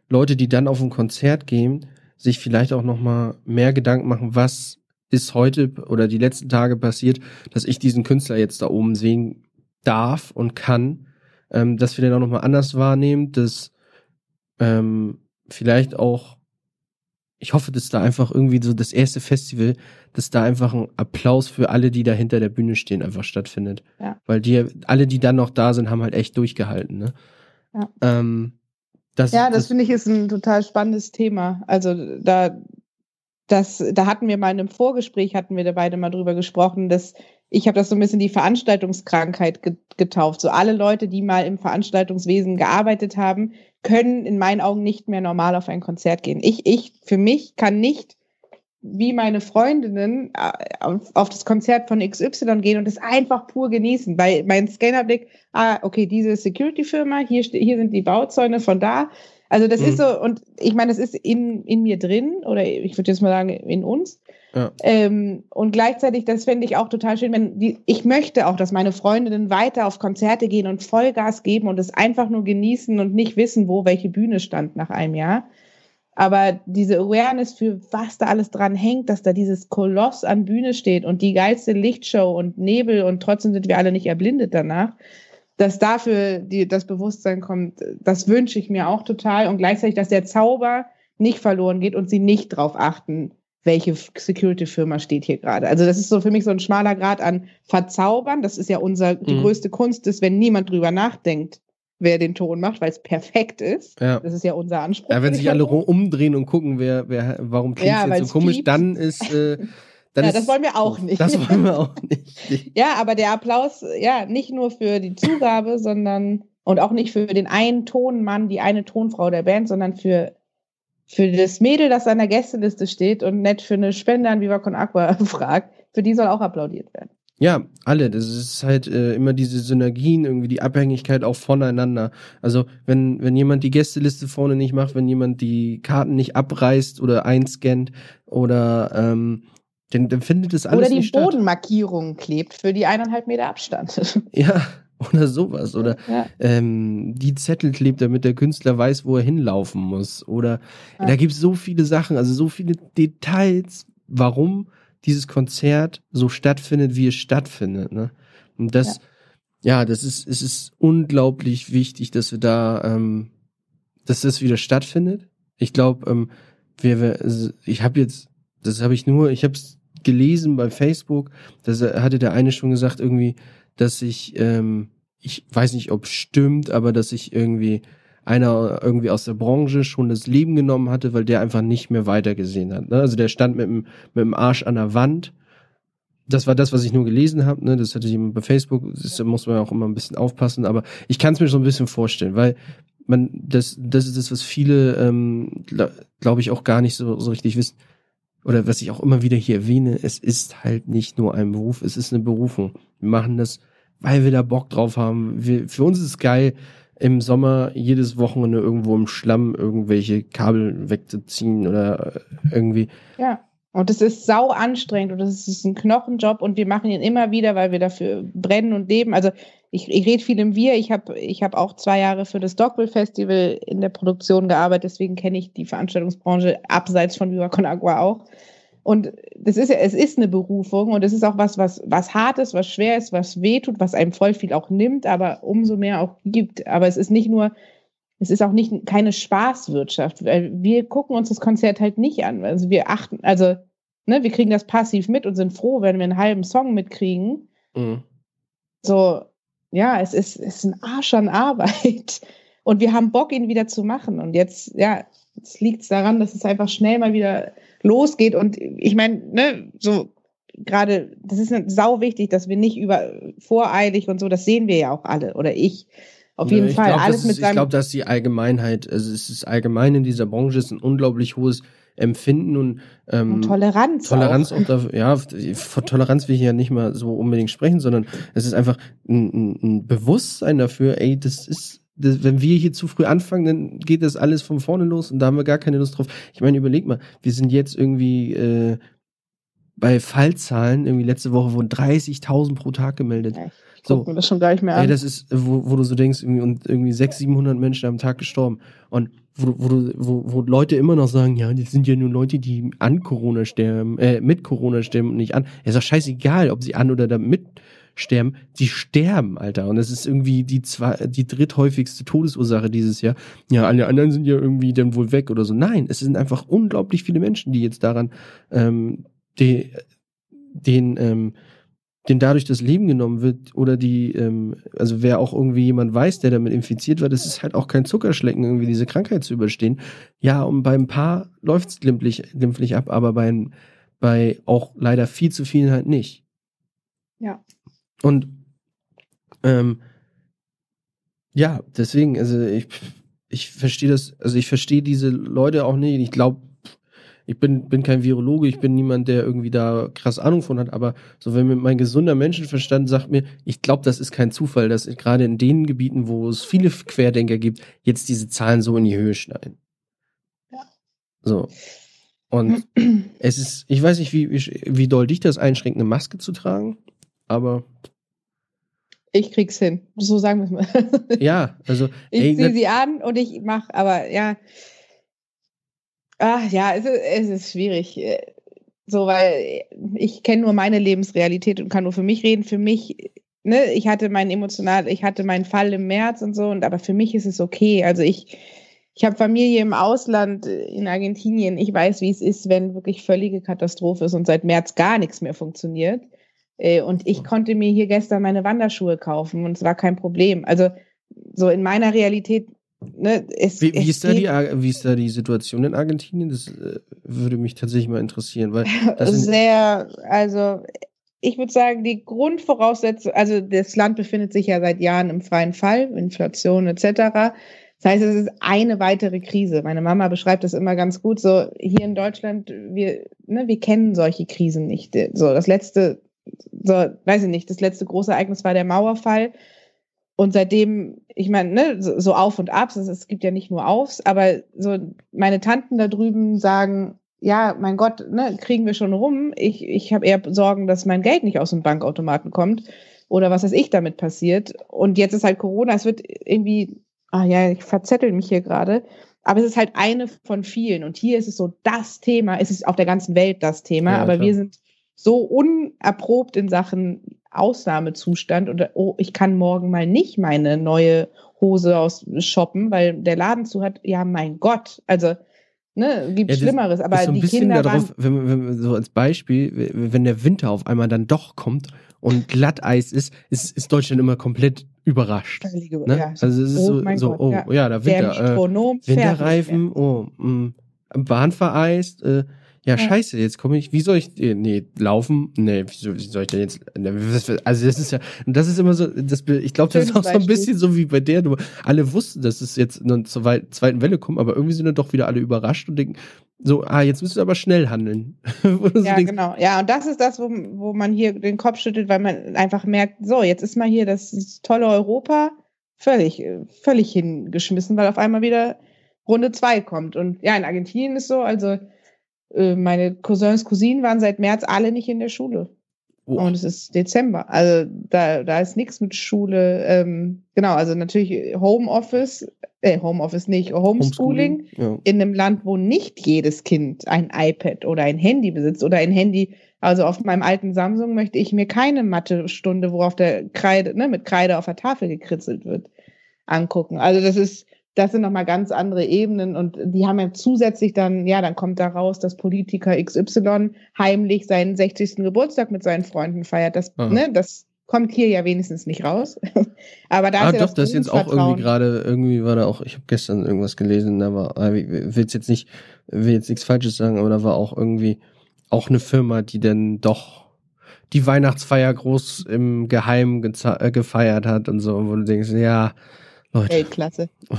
Leute, die dann auf ein Konzert gehen, sich vielleicht auch noch mal mehr Gedanken machen, was ist heute oder die letzten Tage passiert, dass ich diesen Künstler jetzt da oben sehen darf und kann, ähm, dass wir den auch noch mal anders wahrnehmen, dass ähm, vielleicht auch, ich hoffe, dass da einfach irgendwie so das erste Festival, dass da einfach ein Applaus für alle, die da hinter der Bühne stehen, einfach stattfindet. Ja. Weil die, alle, die dann noch da sind, haben halt echt durchgehalten, ne? Ja. Ähm, das, ja, das, das finde ich ist ein total spannendes Thema. Also da, das, da hatten wir mal in einem Vorgespräch, hatten wir da beide mal drüber gesprochen, dass ich habe das so ein bisschen die Veranstaltungskrankheit getauft. So alle Leute, die mal im Veranstaltungswesen gearbeitet haben, können in meinen Augen nicht mehr normal auf ein Konzert gehen. Ich, ich für mich kann nicht wie meine Freundinnen äh, auf, auf, das Konzert von XY gehen und es einfach pur genießen, weil mein Scannerblick, ah, okay, diese Security-Firma, hier, hier sind die Bauzäune von da. Also das mhm. ist so, und ich meine, das ist in, in mir drin, oder ich würde jetzt mal sagen, in uns. Ja. Ähm, und gleichzeitig, das fände ich auch total schön, wenn die, ich möchte auch, dass meine Freundinnen weiter auf Konzerte gehen und Vollgas geben und es einfach nur genießen und nicht wissen, wo welche Bühne stand nach einem Jahr. Aber diese Awareness für was da alles dran hängt, dass da dieses Koloss an Bühne steht und die geilste Lichtshow und Nebel und trotzdem sind wir alle nicht erblindet danach, dass dafür die, das Bewusstsein kommt, das wünsche ich mir auch total und gleichzeitig, dass der Zauber nicht verloren geht und sie nicht drauf achten, welche Security-Firma steht hier gerade. Also das ist so für mich so ein schmaler Grad an Verzaubern. Das ist ja unser, die mhm. größte Kunst ist, wenn niemand drüber nachdenkt, wer den Ton macht, weil es perfekt ist. Ja. Das ist ja unser Anspruch. Ja, wenn sich alle umdrehen und gucken, wer, wer, warum klingt ja, es jetzt so komisch, piept. dann ist, äh, dann ja, das wollen wir auch nicht. Das wollen wir auch nicht. ja, aber der Applaus, ja, nicht nur für die Zugabe, sondern und auch nicht für den einen Tonmann, die eine Tonfrau der Band, sondern für, für das Mädel, das an der Gästeliste steht und nicht für eine Spende an Viva Con Aqua fragt. Für die soll auch applaudiert werden. Ja, alle. Das ist halt äh, immer diese Synergien, irgendwie die Abhängigkeit auch voneinander. Also wenn, wenn jemand die Gästeliste vorne nicht macht, wenn jemand die Karten nicht abreißt oder einscannt oder ähm, dann, dann findet es alles Oder die Bodenmarkierung klebt für die eineinhalb Meter Abstand. Ja, oder sowas. Oder ja. ähm, die Zettel klebt, damit der Künstler weiß, wo er hinlaufen muss. Oder ja. da gibt es so viele Sachen, also so viele Details, warum dieses Konzert so stattfindet, wie es stattfindet. Ne? Und das, ja. ja, das ist, es ist unglaublich wichtig, dass wir da, ähm, dass das wieder stattfindet. Ich glaube, ähm, wir, wir, also ich habe jetzt, das habe ich nur, ich habe es gelesen bei Facebook, da hatte der eine schon gesagt, irgendwie, dass ich, ähm, ich weiß nicht, ob stimmt, aber dass ich irgendwie einer irgendwie aus der Branche schon das Leben genommen hatte, weil der einfach nicht mehr weitergesehen hat. Ne? Also der stand mit dem, mit dem Arsch an der Wand. Das war das, was ich nur gelesen habe. Ne? Das hatte jemand bei Facebook. Das muss man auch immer ein bisschen aufpassen. Aber ich kann es mir so ein bisschen vorstellen, weil man das, das ist das, was viele, ähm, glaube ich, auch gar nicht so, so richtig wissen. Oder was ich auch immer wieder hier erwähne, es ist halt nicht nur ein Beruf, es ist eine Berufung. Wir machen das, weil wir da Bock drauf haben. Wir, für uns ist es geil, im Sommer jedes Wochenende irgendwo im Schlamm irgendwelche Kabel wegzuziehen oder irgendwie. Ja. Und es ist sau anstrengend und es ist ein Knochenjob und wir machen ihn immer wieder, weil wir dafür brennen und leben. Also ich, ich rede viel im Wir. Ich habe ich hab auch zwei Jahre für das Dockville Festival in der Produktion gearbeitet, deswegen kenne ich die Veranstaltungsbranche abseits von Viva Con Agua auch. Und das ist ja, es ist eine Berufung und es ist auch was, was, was hart ist, was schwer ist, was wehtut, was einem voll viel auch nimmt, aber umso mehr auch gibt. Aber es ist nicht nur, es ist auch nicht keine Spaßwirtschaft. Weil wir gucken uns das Konzert halt nicht an. Also wir achten, also, ne, wir kriegen das passiv mit und sind froh, wenn wir einen halben Song mitkriegen. Mhm. So, ja, es ist, es ist ein Arsch an Arbeit. Und wir haben Bock, ihn wieder zu machen. Und jetzt, ja, jetzt liegt es daran, dass es einfach schnell mal wieder losgeht. Und ich meine, ne, so gerade, das ist sau wichtig, dass wir nicht über voreilig und so, das sehen wir ja auch alle oder ich. Auf jeden Fall. Glaub, Alles ist, mit seinem ich glaube, dass die Allgemeinheit, also es ist allgemein in dieser Branche ist ein unglaublich hohes Empfinden und, ähm, und Toleranz. Toleranz auch. auch ja, von Toleranz will ich ja nicht mal so unbedingt sprechen, sondern es ist einfach ein, ein, ein Bewusstsein dafür, ey, das ist das, wenn wir hier zu früh anfangen, dann geht das alles von vorne los und da haben wir gar keine Lust drauf. Ich meine, überleg mal, wir sind jetzt irgendwie äh, bei Fallzahlen, irgendwie letzte Woche wurden 30.000 pro Tag gemeldet. Ja, so, mir das schon gar nicht mehr an. Ey, das ist, wo, wo du so denkst, irgendwie, und irgendwie 600, 700 Menschen am Tag gestorben. Und wo, wo, wo, wo Leute immer noch sagen, ja, das sind ja nur Leute, die an Corona sterben, äh, mit Corona sterben und nicht an. Ja, ist doch scheißegal, ob sie an oder damit sterben, die sterben, Alter. Und das ist irgendwie die zwei, die dritthäufigste Todesursache dieses Jahr. Ja, alle anderen sind ja irgendwie dann wohl weg oder so. Nein, es sind einfach unglaublich viele Menschen, die jetzt daran, ähm, die, den, ähm, den dadurch das Leben genommen wird oder die, ähm, also wer auch irgendwie jemand weiß, der damit infiziert wird, das ist halt auch kein Zuckerschlecken, irgendwie diese Krankheit zu überstehen. Ja, und beim Paar läuft es glimpflich, glimpflich ab, aber bei, bei auch leider viel zu vielen halt nicht. Ja. Und ähm, ja, deswegen, also ich, ich verstehe das, also ich verstehe diese Leute auch nicht. Ich glaube, ich bin, bin kein Virologe, ich bin niemand, der irgendwie da krass Ahnung von hat, aber so wenn mir mein gesunder Menschenverstand sagt mir, ich glaube, das ist kein Zufall, dass gerade in den Gebieten, wo es viele Querdenker gibt, jetzt diese Zahlen so in die Höhe schneiden. Ja. So. Und es ist, ich weiß nicht, wie, wie, wie doll dich das einschränkt, eine Maske zu tragen aber. Ich krieg's hin. So sagen wir es mal. Ja, also. ich ziehe sie an und ich mache, aber ja. Ach ja, es ist, es ist schwierig. So, weil ich kenne nur meine Lebensrealität und kann nur für mich reden. Für mich, ne, ich hatte meinen emotional, ich hatte meinen Fall im März und so, und aber für mich ist es okay. Also ich, ich habe Familie im Ausland, in Argentinien. Ich weiß, wie es ist, wenn wirklich völlige Katastrophe ist und seit März gar nichts mehr funktioniert. Äh, und ich konnte mir hier gestern meine Wanderschuhe kaufen und es war kein Problem. Also so in meiner Realität ne, es, wie, wie, ist da die, wie ist da die Situation in Argentinien? Das äh, würde mich tatsächlich mal interessieren, weil sehr, also ich würde sagen, die Grundvoraussetzung, also das Land befindet sich ja seit Jahren im freien Fall, Inflation etc. Das heißt, es ist eine weitere Krise. Meine Mama beschreibt das immer ganz gut. So hier in Deutschland, wir, ne, wir kennen solche Krisen nicht. So das letzte, so weiß ich nicht, das letzte große Ereignis war der Mauerfall. Und seitdem, ich meine, ne, so, so Auf und Abs, es, es gibt ja nicht nur Aufs, aber so meine Tanten da drüben sagen, ja, mein Gott, ne, kriegen wir schon rum. Ich, ich habe eher Sorgen, dass mein Geld nicht aus dem Bankautomaten kommt oder was weiß ich damit passiert. Und jetzt ist halt Corona, es wird irgendwie, ah ja, ich verzettel mich hier gerade. Aber es ist halt eine von vielen. Und hier ist es so das Thema, es ist auf der ganzen Welt das Thema, ja, aber klar. wir sind so unerprobt in Sachen Ausnahmezustand und oh, ich kann morgen mal nicht meine neue Hose aus shoppen, weil der Laden zu hat. Ja, mein Gott. Also, ne, gibt ja, Schlimmeres. Aber so ein die bisschen Kinder darauf, wenn, wenn, so als Beispiel, wenn der Winter auf einmal dann doch kommt und Glatteis ist, ist, ist Deutschland immer komplett überrascht. Ne? Ja. Also es ist oh so, so Gott, oh, ja. ja, der Winter, äh, Winterreifen, oh, mh, mm, Bahn vereist, äh, ja, scheiße, jetzt komme ich, wie soll ich, äh, nee, laufen? Nee, wie soll, wie soll ich denn jetzt, ne, also das ist ja, das ist immer so, das, ich glaube, das ist auch so ein bisschen so wie bei der, du, alle wussten, dass es jetzt eine zweiten Welle kommt, aber irgendwie sind dann doch wieder alle überrascht und denken, so, ah, jetzt müssen wir aber schnell handeln. ja, denkst, genau. Ja, und das ist das, wo, wo man hier den Kopf schüttelt, weil man einfach merkt, so, jetzt ist mal hier das tolle Europa völlig, völlig hingeschmissen, weil auf einmal wieder Runde zwei kommt. Und ja, in Argentinien ist so, also, äh, meine Cousins, Cousinen waren seit März alle nicht in der Schule. Oh. Und es ist Dezember. Also da, da ist nichts mit Schule. Ähm, genau, also natürlich Homeoffice, äh, Homeoffice nicht, Homeschooling, Homeschooling ja. in einem Land, wo nicht jedes Kind ein iPad oder ein Handy besitzt oder ein Handy. Also auf meinem alten Samsung möchte ich mir keine Mathestunde, wo auf der Kreide, ne, mit Kreide auf der Tafel gekritzelt wird, angucken. Also das ist, das sind nochmal ganz andere Ebenen und die haben ja zusätzlich dann, ja, dann kommt da raus, dass Politiker XY heimlich seinen 60. Geburtstag mit seinen Freunden feiert. Das, ne, das kommt hier ja wenigstens nicht raus. Aber da ah, ist ja doch, das, das jetzt auch irgendwie gerade, irgendwie war da auch, ich habe gestern irgendwas gelesen, da war, ah, will jetzt nicht, will jetzt nichts Falsches sagen, aber da war auch irgendwie auch eine Firma, die dann doch die Weihnachtsfeier groß im Geheimen äh, gefeiert hat und so, wo du denkst, ja, Leute. Weltklasse. Oh.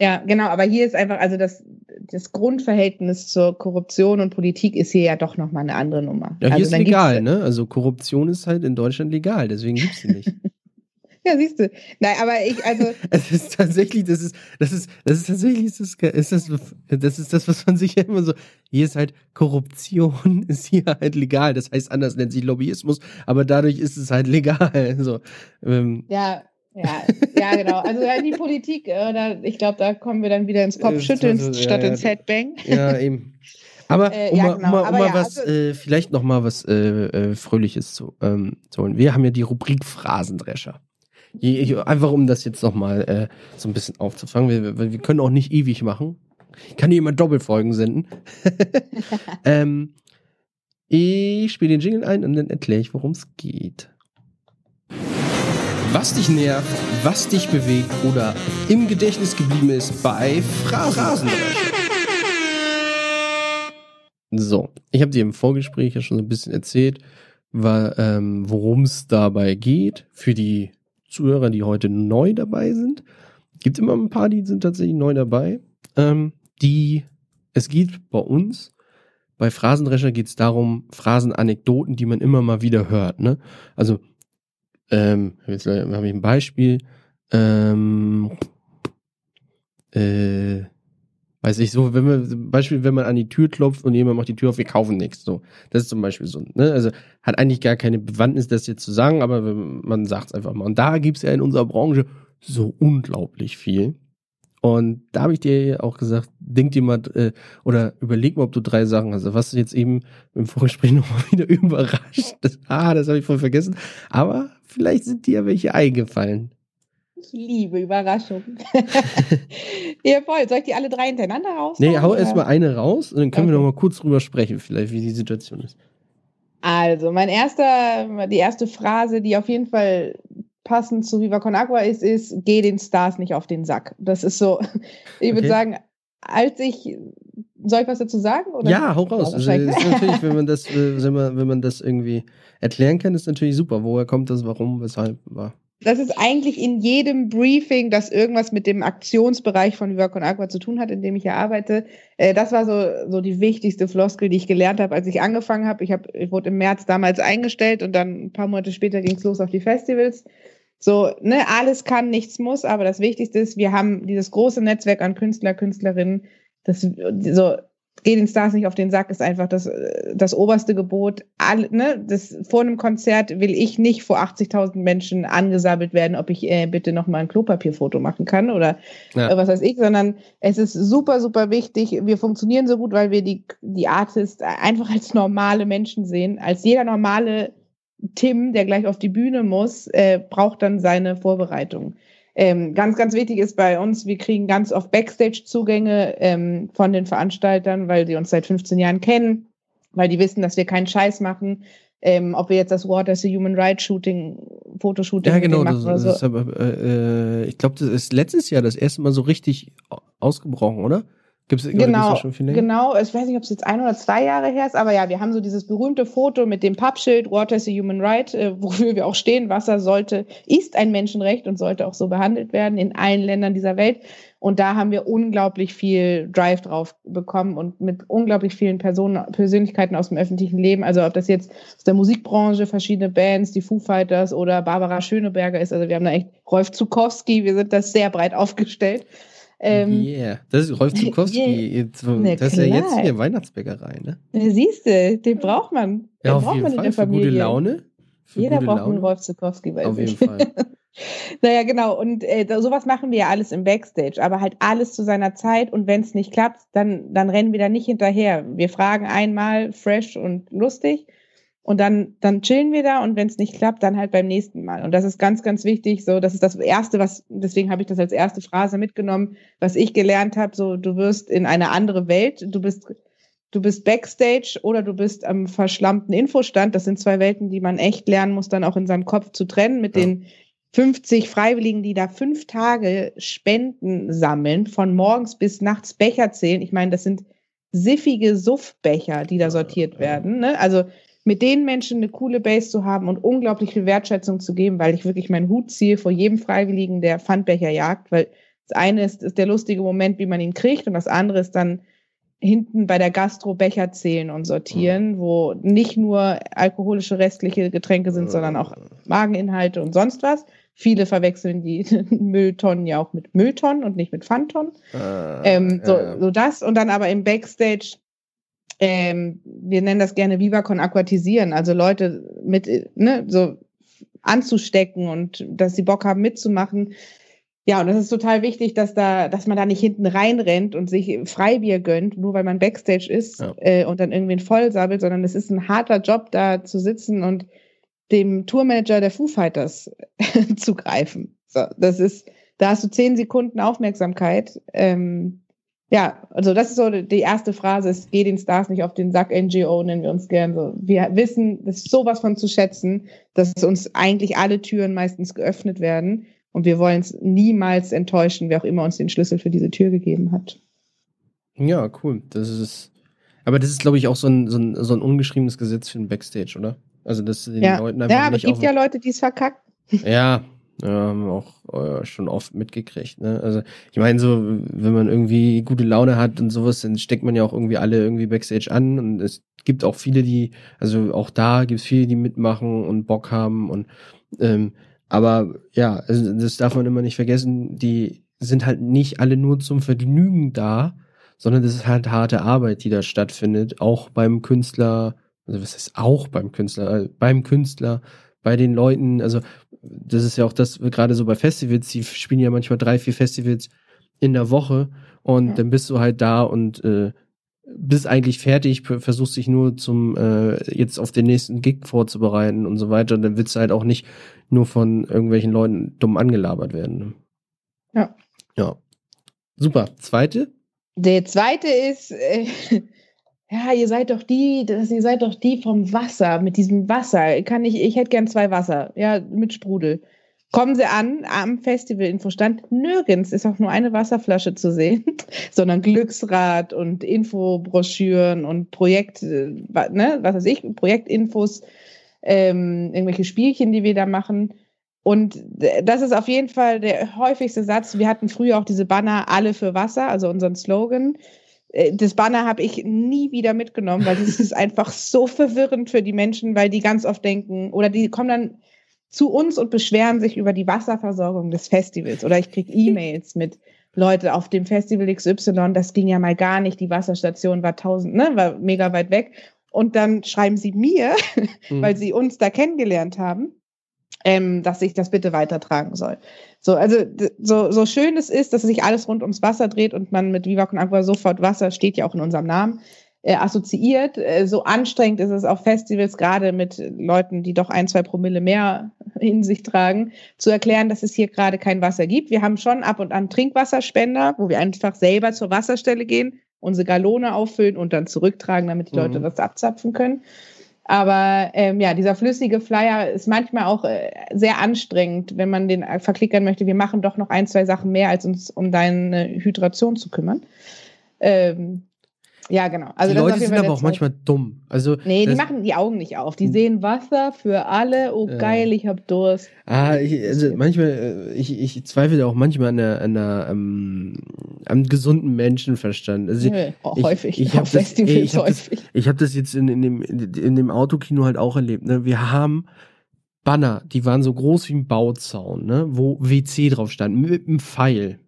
Ja, genau, aber hier ist einfach, also das, das Grundverhältnis zur Korruption und Politik ist hier ja doch nochmal eine andere Nummer. Ja, hier also ist legal, ne? Also Korruption ist halt in Deutschland legal, deswegen gibt es sie nicht. ja, siehst du. Nein, aber ich, also. es ist tatsächlich, das ist, das ist, das ist tatsächlich, ist das, ist das, das ist das, was man sich ja immer so, hier ist halt Korruption, ist hier halt legal. Das heißt, anders nennt sich Lobbyismus, aber dadurch ist es halt legal. So, ähm, ja, ja, ja, genau. Also ja, die Politik, äh, da, ich glaube, da kommen wir dann wieder ins Pop-Schütteln also, statt ja, ins Headbang. Ja, eben. Aber äh, um, ja, genau. mal, um mal ja, was, also, äh, vielleicht noch mal was äh, äh, Fröhliches zu, ähm, zu holen. Wir haben ja die Rubrik Phrasendrescher. einfach um das jetzt noch mal äh, so ein bisschen aufzufangen. Wir, wir, wir können auch nicht ewig machen. Ich kann hier immer Doppelfolgen senden. ähm, ich spiele den Jingle ein und dann erkläre ich, worum es geht was dich nervt, was dich bewegt oder im Gedächtnis geblieben ist bei Phrasen. So, ich habe dir im Vorgespräch ja schon so ein bisschen erzählt, ähm, worum es dabei geht. Für die Zuhörer, die heute neu dabei sind, gibt immer ein paar, die sind tatsächlich neu dabei. Ähm, die, es geht bei uns bei Phrasendrescher geht es darum, Phrasenanekdoten, die man immer mal wieder hört. Ne? Also ähm, jetzt habe ich ein Beispiel. Ähm, äh, weiß ich so, wenn man Beispiel, wenn man an die Tür klopft und jemand macht die Tür auf, wir kaufen nichts. So, das ist zum Beispiel so. Ne? Also hat eigentlich gar keine Bewandtnis, das jetzt zu sagen, aber man sagt es einfach mal. Und da gibt es ja in unserer Branche so unglaublich viel. Und da habe ich dir auch gesagt, denk dir mal äh, oder überleg mal, ob du drei Sachen hast. Was jetzt eben im Vorgespräch nochmal wieder überrascht. Das, ah, das habe ich voll vergessen. Aber vielleicht sind dir ja welche eingefallen. Ich liebe Überraschungen. ja, voll. Soll ich die alle drei hintereinander raus? Nee, hau erstmal eine raus und dann können okay. wir noch mal kurz drüber sprechen, vielleicht, wie die Situation ist. Also, mein erster, die erste Phrase, die auf jeden Fall passend zu Viva Con Agua ist, ist, geh den Stars nicht auf den Sack. Das ist so, ich würde okay. sagen, als ich, soll ich was dazu sagen? Oder? Ja, hau raus. Also, natürlich, wenn man das, äh, wenn man, wenn man das irgendwie erklären kann, ist natürlich super. Woher kommt das, warum, weshalb, war? Das ist eigentlich in jedem Briefing, das irgendwas mit dem Aktionsbereich von Viva Con Agua zu tun hat, in dem ich hier arbeite. Äh, das war so, so die wichtigste Floskel, die ich gelernt habe, als ich angefangen habe. Ich, hab, ich wurde im März damals eingestellt und dann ein paar Monate später ging es los auf die Festivals. So, ne, alles kann, nichts muss, aber das Wichtigste ist, wir haben dieses große Netzwerk an Künstler, Künstlerinnen, das so geh den Stars nicht auf den Sack ist einfach das, das oberste Gebot. All, ne, das, vor einem Konzert will ich nicht vor 80.000 Menschen angesammelt werden, ob ich äh, bitte noch mal ein Klopapierfoto machen kann oder ja. äh, was weiß ich, sondern es ist super, super wichtig. Wir funktionieren so gut, weil wir die, die Artists einfach als normale Menschen sehen, als jeder normale Tim, der gleich auf die Bühne muss, äh, braucht dann seine Vorbereitung. Ähm, ganz, ganz wichtig ist bei uns, wir kriegen ganz oft Backstage-Zugänge ähm, von den Veranstaltern, weil sie uns seit 15 Jahren kennen, weil die wissen, dass wir keinen Scheiß machen. Ähm, ob wir jetzt das Water is a Human Rights Shooting, Fotoshooting ja, genau, machen das, oder so. Aber, äh, ich glaube, das ist letztes Jahr das erste Mal so richtig ausgebrochen, oder? Gibt's, genau, gibt's schon viel länger? genau. Ich weiß nicht, ob es jetzt ein oder zwei Jahre her ist, aber ja, wir haben so dieses berühmte Foto mit dem Pappschild Water is a Human Right, äh, wofür wir auch stehen. Wasser sollte, ist ein Menschenrecht und sollte auch so behandelt werden in allen Ländern dieser Welt. Und da haben wir unglaublich viel Drive drauf bekommen und mit unglaublich vielen Personen, Persönlichkeiten aus dem öffentlichen Leben. Also ob das jetzt aus der Musikbranche, verschiedene Bands, die Foo Fighters oder Barbara Schöneberger ist. Also wir haben da echt Rolf Zukowski, wir sind da sehr breit aufgestellt. Ähm, yeah, das ist Rolf Zukowski. Yeah. das ist ja jetzt hier Weihnachtsbäckerei, ne? Siehst du, den braucht man. Den ja, auf braucht jeden man Fall. in der Familie. Für gute Laune. Für Jeder braucht Laune. einen Rolf Zukowski, weiß Auf jeden Fall. naja, genau. Und äh, sowas machen wir ja alles im Backstage, aber halt alles zu seiner Zeit. Und wenn es nicht klappt, dann, dann rennen wir da nicht hinterher. Wir fragen einmal fresh und lustig und dann, dann chillen wir da und wenn es nicht klappt, dann halt beim nächsten Mal. Und das ist ganz, ganz wichtig. So, das ist das Erste, was, deswegen habe ich das als erste Phrase mitgenommen, was ich gelernt habe. So, du wirst in eine andere Welt, du bist, du bist Backstage oder du bist am verschlammten Infostand. Das sind zwei Welten, die man echt lernen muss, dann auch in seinem Kopf zu trennen mit ja. den 50 Freiwilligen, die da fünf Tage Spenden sammeln, von morgens bis nachts Becher zählen. Ich meine, das sind siffige Suffbecher, die da sortiert werden. Ne? Also mit den Menschen eine coole Base zu haben und unglaublich viel Wertschätzung zu geben, weil ich wirklich meinen Hut ziehe vor jedem Freiwilligen, der Pfandbecher jagt, weil das eine ist, ist der lustige Moment, wie man ihn kriegt und das andere ist dann hinten bei der Gastro Becher zählen und sortieren, mhm. wo nicht nur alkoholische restliche Getränke sind, sondern auch Mageninhalte und sonst was. Viele verwechseln die Mülltonnen ja auch mit Mülltonnen und nicht mit Pfandtonnen. Äh, ähm, so, äh. so das und dann aber im Backstage ähm, wir nennen das gerne Viva con Aquatisieren, also Leute mit, ne, so anzustecken und dass sie Bock haben mitzumachen. Ja, und das ist total wichtig, dass da, dass man da nicht hinten reinrennt und sich Freibier gönnt, nur weil man Backstage ist ja. äh, und dann irgendwen vollsabbelt, sondern es ist ein harter Job, da zu sitzen und dem Tourmanager der Foo Fighters zu greifen. So, das ist, da hast du zehn Sekunden Aufmerksamkeit. Ähm, ja, also das ist so die erste Phrase, es geht den Stars nicht auf den Sack, NGO nennen wir uns gern so. Wir wissen, das ist sowas von zu schätzen, dass uns eigentlich alle Türen meistens geöffnet werden und wir wollen es niemals enttäuschen, wer auch immer uns den Schlüssel für diese Tür gegeben hat. Ja, cool. Das ist, aber das ist, glaube ich, auch so ein, so ein, so ein ungeschriebenes Gesetz für den Backstage, oder? Also, dass den ja. Leuten einfach Ja, aber es gibt ja Leute, die es verkacken. Ja, wir auch äh, schon oft mitgekriegt. Ne? Also ich meine, so, wenn man irgendwie gute Laune hat und sowas, dann steckt man ja auch irgendwie alle irgendwie Backstage an. Und es gibt auch viele, die, also auch da gibt es viele, die mitmachen und Bock haben. Und ähm, aber ja, also das darf man immer nicht vergessen, die sind halt nicht alle nur zum Vergnügen da, sondern das ist halt harte Arbeit, die da stattfindet, auch beim Künstler, also was heißt auch beim Künstler, äh, beim Künstler, bei den Leuten, also das ist ja auch das, gerade so bei Festivals, die spielen ja manchmal drei, vier Festivals in der Woche und ja. dann bist du halt da und äh, bist eigentlich fertig, versuchst dich nur zum äh, jetzt auf den nächsten Gig vorzubereiten und so weiter. Und dann willst du halt auch nicht nur von irgendwelchen Leuten dumm angelabert werden. Ne? Ja. Ja. Super. Zweite? Der zweite ist, äh, ja, ihr seid doch die, das, ihr seid doch die vom Wasser, mit diesem Wasser. Kann ich, ich hätte gern zwei Wasser, ja, mit Sprudel. Kommen Sie an am Festival-Infostand. Nirgends ist auch nur eine Wasserflasche zu sehen, sondern Glücksrad und Infobroschüren und Projekt, äh, ne, was weiß ich, Projektinfos, ähm, irgendwelche Spielchen, die wir da machen. Und das ist auf jeden Fall der häufigste Satz. Wir hatten früher auch diese Banner alle für Wasser, also unseren Slogan. Äh, das Banner habe ich nie wieder mitgenommen, weil das ist einfach so verwirrend für die Menschen, weil die ganz oft denken, oder die kommen dann zu uns und beschweren sich über die Wasserversorgung des Festivals. Oder ich kriege E-Mails mit Leute auf dem Festival XY, das ging ja mal gar nicht, die Wasserstation war tausend, ne, war mega weit weg. Und dann schreiben sie mir, mhm. weil sie uns da kennengelernt haben, ähm, dass ich das bitte weitertragen soll. So, also so, so schön es ist, dass sich alles rund ums Wasser dreht und man mit Viva Con Agua sofort Wasser steht ja auch in unserem Namen äh, assoziiert. Äh, so anstrengend ist es auf Festivals, gerade mit Leuten, die doch ein, zwei Promille mehr in sich tragen, zu erklären, dass es hier gerade kein Wasser gibt. Wir haben schon ab und an Trinkwasserspender, wo wir einfach selber zur Wasserstelle gehen, unsere Galone auffüllen und dann zurücktragen, damit die Leute mhm. das abzapfen können. Aber ähm, ja, dieser flüssige Flyer ist manchmal auch äh, sehr anstrengend, wenn man den verklickern möchte. Wir machen doch noch ein, zwei Sachen mehr, als uns um deine Hydration zu kümmern. Ähm, ja, genau. Also die Leute sind aber auch manchmal dumm. Also, nee, die machen die Augen nicht auf. Die hm. sehen Wasser für alle. Oh, geil, ich hab Durst. Ah, ich, also manchmal, äh, ich, ich zweifle auch manchmal an der, an der, um, am gesunden Menschenverstand. Also, Nö, auch ich, häufig. Ich, ich habe das, ich hab das, ich hab das jetzt in, in, dem, in dem Autokino halt auch erlebt. Ne? Wir haben Banner, die waren so groß wie ein Bauzaun, ne? wo WC drauf stand, mit einem Pfeil.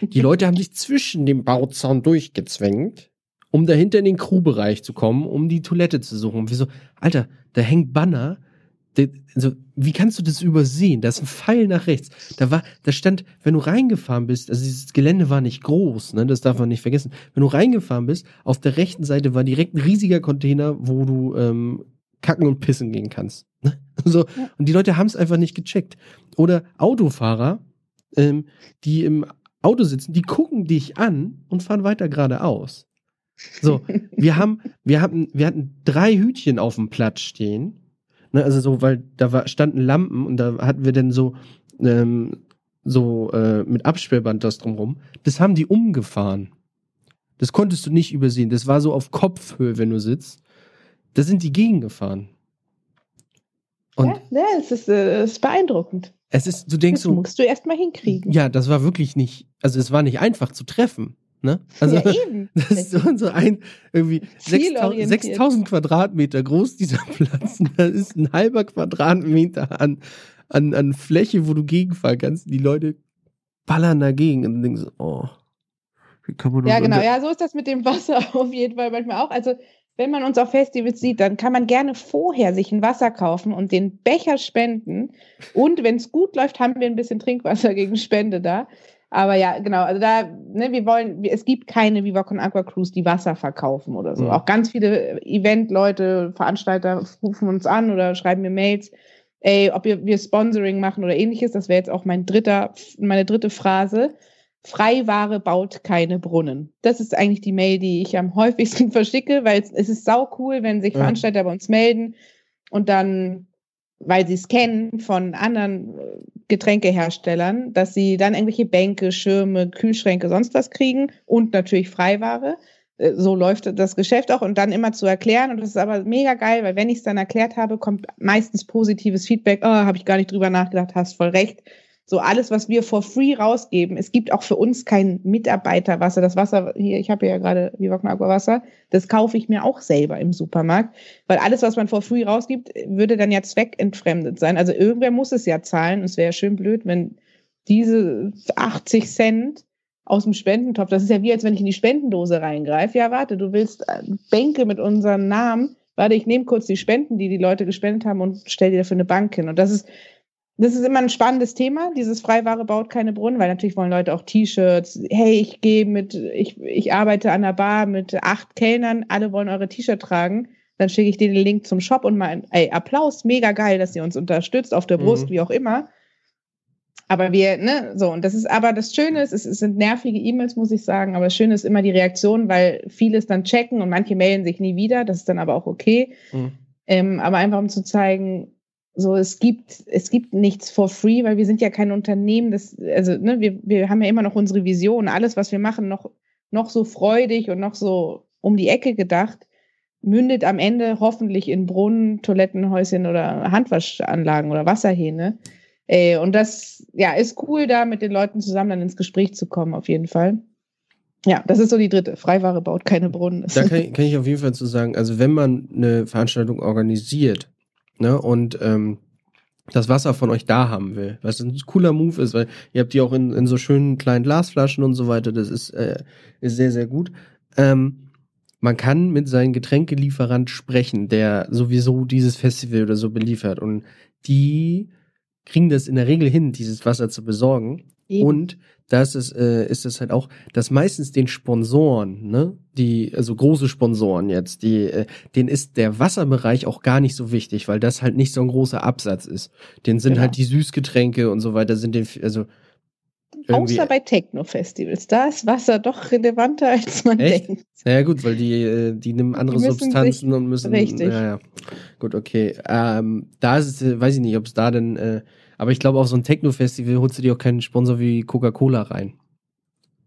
Die Leute haben sich zwischen dem Bauzaun durchgezwängt um dahinter in den Crewbereich zu kommen, um die Toilette zu suchen. Und wir so, Alter, da hängt Banner. also, wie kannst du das übersehen? Da ist ein Pfeil nach rechts. Da war, da stand, wenn du reingefahren bist, also dieses Gelände war nicht groß, ne, das darf man nicht vergessen. Wenn du reingefahren bist, auf der rechten Seite war direkt ein riesiger Container, wo du ähm, kacken und pissen gehen kannst. Ne? so, und die Leute haben es einfach nicht gecheckt. Oder Autofahrer, ähm, die im Auto sitzen, die gucken dich an und fahren weiter geradeaus. So, wir haben, wir hatten, wir hatten drei Hütchen auf dem Platz stehen. Ne, also so, weil da war, standen Lampen und da hatten wir dann so, ähm, so äh, mit Absperrband das drumrum. Das haben die umgefahren. Das konntest du nicht übersehen. Das war so auf Kopfhöhe, wenn du sitzt. Da sind die gegengefahren. Und ja, ja es, ist, äh, es ist beeindruckend. Es ist, du denkst das so. musst du erst mal hinkriegen. Ja, das war wirklich nicht, also es war nicht einfach zu treffen. Ne? Also ja, eben. das ist so, so ein irgendwie 6000 Quadratmeter groß dieser Platz. Da ist ein halber Quadratmeter an, an, an Fläche, wo du gegenfahren kannst. Die Leute ballern dagegen und denken so, oh. Wie kann man ja, genau. Ja, so ist das mit dem Wasser auf jeden Fall manchmal auch. Also wenn man uns auf Festivals sieht, dann kann man gerne vorher sich ein Wasser kaufen und den Becher spenden. Und wenn es gut läuft, haben wir ein bisschen Trinkwasser gegen Spende da. Aber ja, genau, also da, ne, wir wollen, es gibt keine Viva Con Aqua Cruise, die Wasser verkaufen oder so. Mhm. Auch ganz viele Event-Leute, Veranstalter rufen uns an oder schreiben mir Mails, ey, ob wir, wir Sponsoring machen oder ähnliches. Das wäre jetzt auch mein dritter, meine dritte Phrase. Freiware baut keine Brunnen. Das ist eigentlich die Mail, die ich am häufigsten verschicke, weil es, es ist sau cool, wenn sich Veranstalter ja. bei uns melden und dann weil sie es kennen von anderen äh, Getränkeherstellern, dass sie dann irgendwelche Bänke, Schirme, Kühlschränke, sonst was kriegen und natürlich Freiware. Äh, so läuft das Geschäft auch und dann immer zu erklären. Und das ist aber mega geil, weil wenn ich es dann erklärt habe, kommt meistens positives Feedback. Oh, habe ich gar nicht drüber nachgedacht, hast voll recht. So alles, was wir for free rausgeben. Es gibt auch für uns kein Mitarbeiterwasser. Das Wasser hier, ich habe ja gerade Viva Aqua Wasser, das kaufe ich mir auch selber im Supermarkt, weil alles, was man for free rausgibt, würde dann ja zweckentfremdet sein. Also irgendwer muss es ja zahlen. Es wäre schön blöd, wenn diese 80 Cent aus dem Spendentopf, das ist ja wie, als wenn ich in die Spendendose reingreife. Ja, warte, du willst äh, Bänke mit unserem Namen. Warte, ich nehme kurz die Spenden, die die Leute gespendet haben und stell dir dafür eine Bank hin. Und das ist das ist immer ein spannendes Thema. Dieses Freiware baut keine Brunnen, weil natürlich wollen Leute auch T-Shirts. Hey, ich gehe mit, ich, ich arbeite an der Bar mit acht Kellnern, alle wollen eure T-Shirt tragen. Dann schicke ich dir den Link zum Shop und mal, ey, Applaus, mega geil, dass ihr uns unterstützt, auf der mhm. Brust, mhm. wie auch immer. Aber wir, ne, so, und das ist aber das Schöne ist, es, es sind nervige E-Mails, muss ich sagen, aber das Schöne ist immer die Reaktion, weil vieles dann checken und manche melden sich nie wieder, das ist dann aber auch okay. Mhm. Ähm, aber einfach um zu zeigen, so, es gibt, es gibt nichts for free, weil wir sind ja kein Unternehmen, das, also, ne, wir, wir haben ja immer noch unsere Vision, alles, was wir machen, noch, noch so freudig und noch so um die Ecke gedacht, mündet am Ende hoffentlich in Brunnen, Toilettenhäuschen oder Handwaschanlagen oder Wasserhähne. Äh, und das, ja, ist cool, da mit den Leuten zusammen dann ins Gespräch zu kommen, auf jeden Fall. Ja, das ist so die dritte. Freiware baut keine Brunnen. Da kann ich, kann ich auf jeden Fall zu sagen, also wenn man eine Veranstaltung organisiert, ne, und ähm, das Wasser von euch da haben will, was ein cooler Move ist, weil ihr habt die auch in, in so schönen kleinen Glasflaschen und so weiter, das ist, äh, ist sehr, sehr gut. Ähm, man kann mit seinem Getränkelieferant sprechen, der sowieso dieses Festival oder so beliefert und die kriegen das in der Regel hin, dieses Wasser zu besorgen. Eben. Und das ist, äh, ist es halt auch, dass meistens den Sponsoren, ne, die, also große Sponsoren jetzt, die, äh, denen ist der Wasserbereich auch gar nicht so wichtig, weil das halt nicht so ein großer Absatz ist. Den sind genau. halt die Süßgetränke und so weiter, sind den, also Außer bei Techno-Festivals. Da ist Wasser doch relevanter, als man Echt? denkt. Ja, gut, weil die, äh, die nehmen andere die Substanzen und müssen. Richtig. Ja, ja. Gut, okay. Ähm, da ist es, weiß ich nicht, ob es da denn äh, aber ich glaube, auf so ein Techno-Festival holst du dir auch keinen Sponsor wie Coca-Cola rein.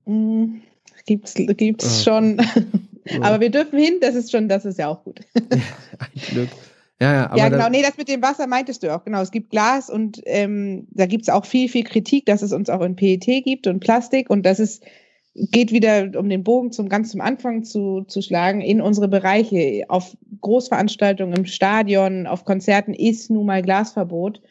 Mm, gibt's, gibt's oh. schon. aber wir dürfen hin, das ist schon, das ist ja auch gut. Ein Glück. Ja, ja, aber ja, genau. Nee, das mit dem Wasser meintest du auch. Genau. Es gibt Glas und ähm, da gibt es auch viel, viel Kritik, dass es uns auch in PET gibt und Plastik und das ist geht wieder, um den Bogen zum ganz zum Anfang zu, zu schlagen, in unsere Bereiche. Auf Großveranstaltungen im Stadion, auf Konzerten ist nun mal Glasverbot.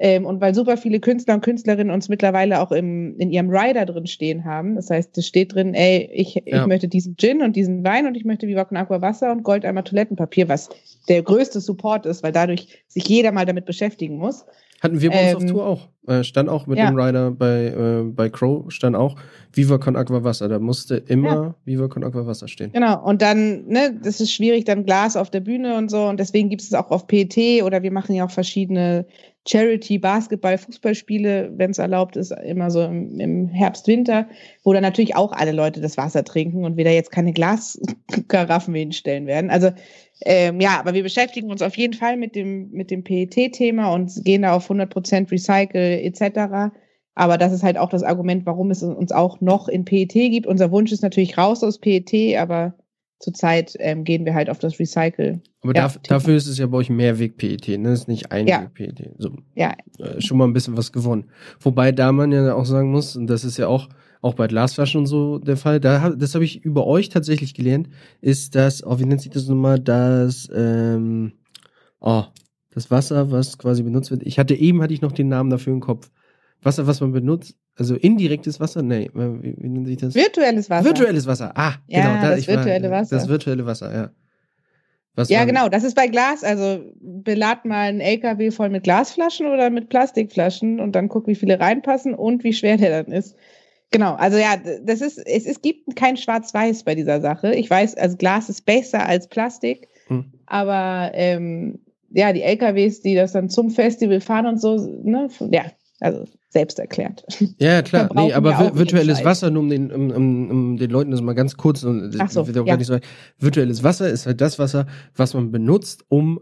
Ähm, und weil super viele Künstler und Künstlerinnen uns mittlerweile auch im, in ihrem Rider drin stehen haben. Das heißt, es steht drin, ey, ich, ja. ich möchte diesen Gin und diesen Wein und ich möchte Viva con Aqua Wasser und Gold einmal Toilettenpapier, was der größte Support ist, weil dadurch sich jeder mal damit beschäftigen muss. Hatten wir bei uns ähm, auf Tour auch. Äh, stand auch mit ja. dem Rider bei, äh, bei Crow, stand auch Viva con Aqua Wasser. Da musste immer ja. Viva con Aqua Wasser stehen. Genau, und dann, ne, das ist schwierig, dann Glas auf der Bühne und so. Und deswegen gibt es auch auf PT oder wir machen ja auch verschiedene Charity, Basketball, Fußballspiele, wenn es erlaubt ist, immer so im, im, Herbst, Winter, wo dann natürlich auch alle Leute das Wasser trinken und wir da jetzt keine Glaskaraffen hinstellen werden. Also ähm, ja, aber wir beschäftigen uns auf jeden Fall mit dem, mit dem PET-Thema und gehen da auf 100% Recycle etc. Aber das ist halt auch das Argument, warum es uns auch noch in PET gibt. Unser Wunsch ist natürlich raus aus PET, aber zurzeit ähm, gehen wir halt auf das Recycle. Aber ja, dafür, dafür ist es ja bei euch Mehrweg-PET, ne? Das ist nicht Einweg-PET. So, ja. Äh, schon mal ein bisschen was gewonnen. Wobei da man ja auch sagen muss, und das ist ja auch, auch bei Glasflaschen und so der Fall, da, das habe ich über euch tatsächlich gelernt, ist das, oh, wie nennt sich das nochmal, das, ähm, oh, das Wasser, was quasi benutzt wird. Ich hatte eben, hatte ich noch den Namen dafür im Kopf. Wasser, was man benutzt, also indirektes Wasser? Nee, wie, wie nennt sich das? Virtuelles Wasser. Virtuelles Wasser. Ah, ja, genau. Da, das virtuelle war, Wasser. Das virtuelle Wasser, ja. Was ja, genau. Das ist bei Glas. Also belad mal einen LKW voll mit Glasflaschen oder mit Plastikflaschen und dann guck, wie viele reinpassen und wie schwer der dann ist. Genau, also ja, das ist, es, es gibt kein Schwarz-Weiß bei dieser Sache. Ich weiß, also Glas ist besser als Plastik, hm. aber ähm, ja, die LKWs, die das dann zum Festival fahren und so, ne, ja, also selbst erklärt. Ja, klar. Nee, aber virtuelles Wasser, nur um den, um, um, um, den Leuten das mal ganz kurz, und so, ja. nicht so, virtuelles Wasser ist halt das Wasser, was man benutzt, um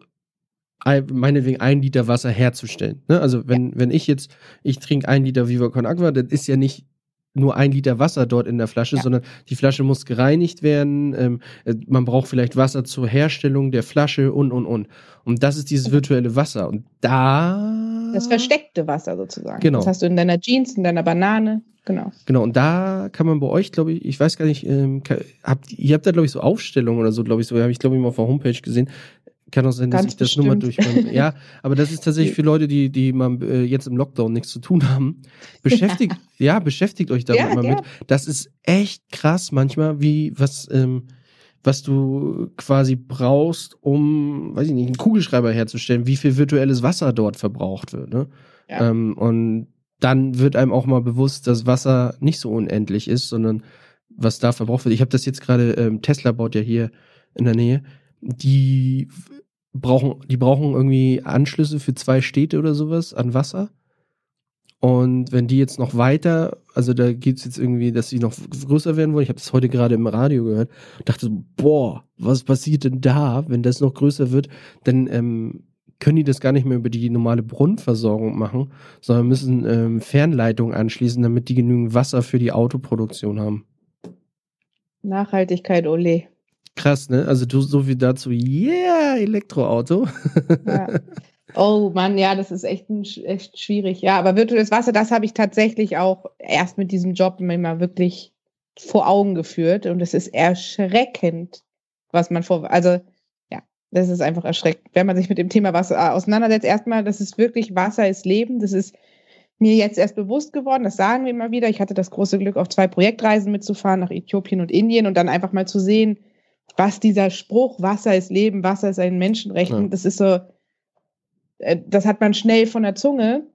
meinetwegen ein Liter Wasser herzustellen. Ne? Also wenn, ja. wenn ich jetzt, ich trinke ein Liter Viva Con Aqua, das ist ja nicht nur ein Liter Wasser dort in der Flasche, ja. sondern die Flasche muss gereinigt werden. Ähm, äh, man braucht vielleicht Wasser zur Herstellung der Flasche und, und, und. Und das ist dieses virtuelle Wasser. Und da. Das versteckte Wasser sozusagen. Genau. Das hast du in deiner Jeans, in deiner Banane. Genau. Genau. Und da kann man bei euch, glaube ich, ich weiß gar nicht, ähm, habt, ihr habt da, glaube ich, so Aufstellungen oder so, glaube ich, so, habe ich, glaube ich, mal auf der Homepage gesehen. Kann auch sein, dass Ganz ich das bestimmt. nur mal durch. ja, aber das ist tatsächlich für Leute, die, die mal äh, jetzt im Lockdown nichts zu tun haben. Beschäftigt, ja, ja beschäftigt euch damit ja, mal mit. Das ist echt krass manchmal, wie was, ähm, was du quasi brauchst, um, weiß ich nicht, einen Kugelschreiber herzustellen, wie viel virtuelles Wasser dort verbraucht wird. Ne? Ja. Ähm, und dann wird einem auch mal bewusst, dass Wasser nicht so unendlich ist, sondern was da verbraucht wird. Ich habe das jetzt gerade, ähm, Tesla baut ja hier in der Nähe die brauchen, die brauchen irgendwie Anschlüsse für zwei Städte oder sowas an Wasser. Und wenn die jetzt noch weiter, also da geht es jetzt irgendwie, dass sie noch größer werden wollen. Ich habe das heute gerade im Radio gehört dachte so, boah, was passiert denn da, wenn das noch größer wird? Denn ähm, können die das gar nicht mehr über die normale Brunnenversorgung machen, sondern müssen ähm, Fernleitungen anschließen, damit die genügend Wasser für die Autoproduktion haben. Nachhaltigkeit, ole. Krass, ne? Also du so wie dazu, yeah, Elektroauto. Ja. Oh Mann, ja, das ist echt, ein, echt schwierig. Ja, aber virtuelles Wasser, das habe ich tatsächlich auch erst mit diesem Job mal wirklich vor Augen geführt. Und es ist erschreckend, was man vor, also ja, das ist einfach erschreckend. Wenn man sich mit dem Thema Wasser auseinandersetzt, erstmal, das ist wirklich Wasser ist Leben. Das ist mir jetzt erst bewusst geworden, das sagen wir immer wieder. Ich hatte das große Glück, auf zwei Projektreisen mitzufahren nach Äthiopien und Indien und dann einfach mal zu sehen, was dieser Spruch, Wasser ist Leben, Wasser ist ein Menschenrecht, ja. das ist so, äh, das hat man schnell von der Zunge,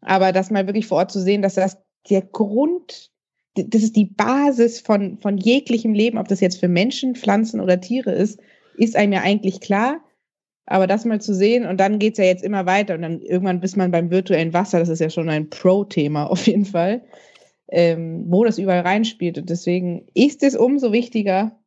aber das mal wirklich vor Ort zu sehen, dass das der Grund, das ist die Basis von, von jeglichem Leben, ob das jetzt für Menschen, Pflanzen oder Tiere ist, ist einem ja eigentlich klar. Aber das mal zu sehen und dann geht es ja jetzt immer weiter und dann irgendwann bis man beim virtuellen Wasser, das ist ja schon ein Pro-Thema auf jeden Fall, ähm, wo das überall reinspielt. Und deswegen ist es umso wichtiger,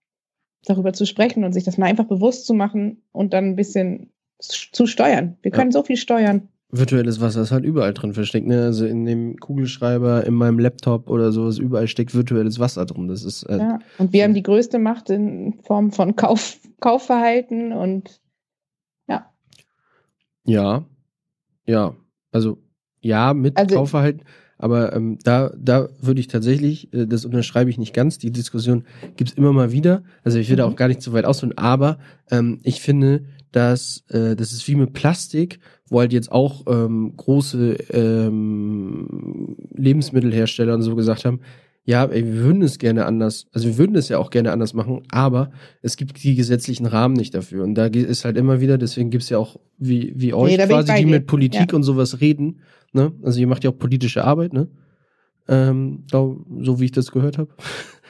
darüber zu sprechen und sich das mal einfach bewusst zu machen und dann ein bisschen zu steuern. Wir können ja. so viel steuern. Virtuelles Wasser ist halt überall drin versteckt, ne? Also in dem Kugelschreiber, in meinem Laptop oder so, ist überall steckt virtuelles Wasser drin. Das ist. Äh, ja, und wir haben die größte Macht in Form von Kauf, Kaufverhalten und ja. Ja. Ja. Also ja, mit also, Kaufverhalten. Aber ähm, da, da würde ich tatsächlich, äh, das unterschreibe ich nicht ganz, die Diskussion gibt's immer mal wieder. Also ich will mhm. da auch gar nicht so weit ausholen, aber ähm, ich finde, dass äh, das ist wie mit Plastik, wo halt jetzt auch ähm, große ähm, Lebensmittelhersteller und so gesagt haben, ja, ey, wir würden es gerne anders, also wir würden es ja auch gerne anders machen, aber es gibt die gesetzlichen Rahmen nicht dafür. Und da ist halt immer wieder, deswegen gibt's ja auch wie, wie euch nee, quasi, die mit Politik ja. und sowas reden. Ne? Also ihr macht ja auch politische Arbeit, ne? Ähm, so wie ich das gehört habe.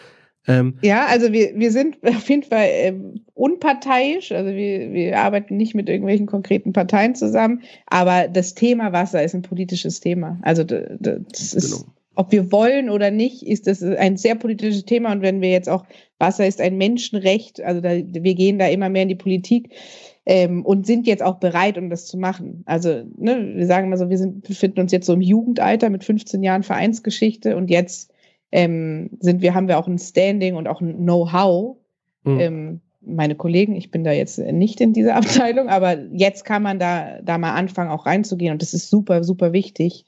Ähm, ja, also wir, wir sind auf jeden Fall ähm, unparteiisch, also wir, wir arbeiten nicht mit irgendwelchen konkreten Parteien zusammen, aber das Thema Wasser ist ein politisches Thema. Also das ist, genau. Ob wir wollen oder nicht, ist das ein sehr politisches Thema und wenn wir jetzt auch, Wasser ist ein Menschenrecht, also da, wir gehen da immer mehr in die Politik ähm, und sind jetzt auch bereit, um das zu machen. Also ne, wir sagen mal so, wir sind, befinden uns jetzt so im Jugendalter mit 15 Jahren Vereinsgeschichte und jetzt ähm, sind wir, haben wir auch ein Standing und auch ein Know-how. Mhm. Ähm, meine Kollegen, ich bin da jetzt nicht in dieser Abteilung, aber jetzt kann man da, da mal anfangen, auch reinzugehen und das ist super, super wichtig.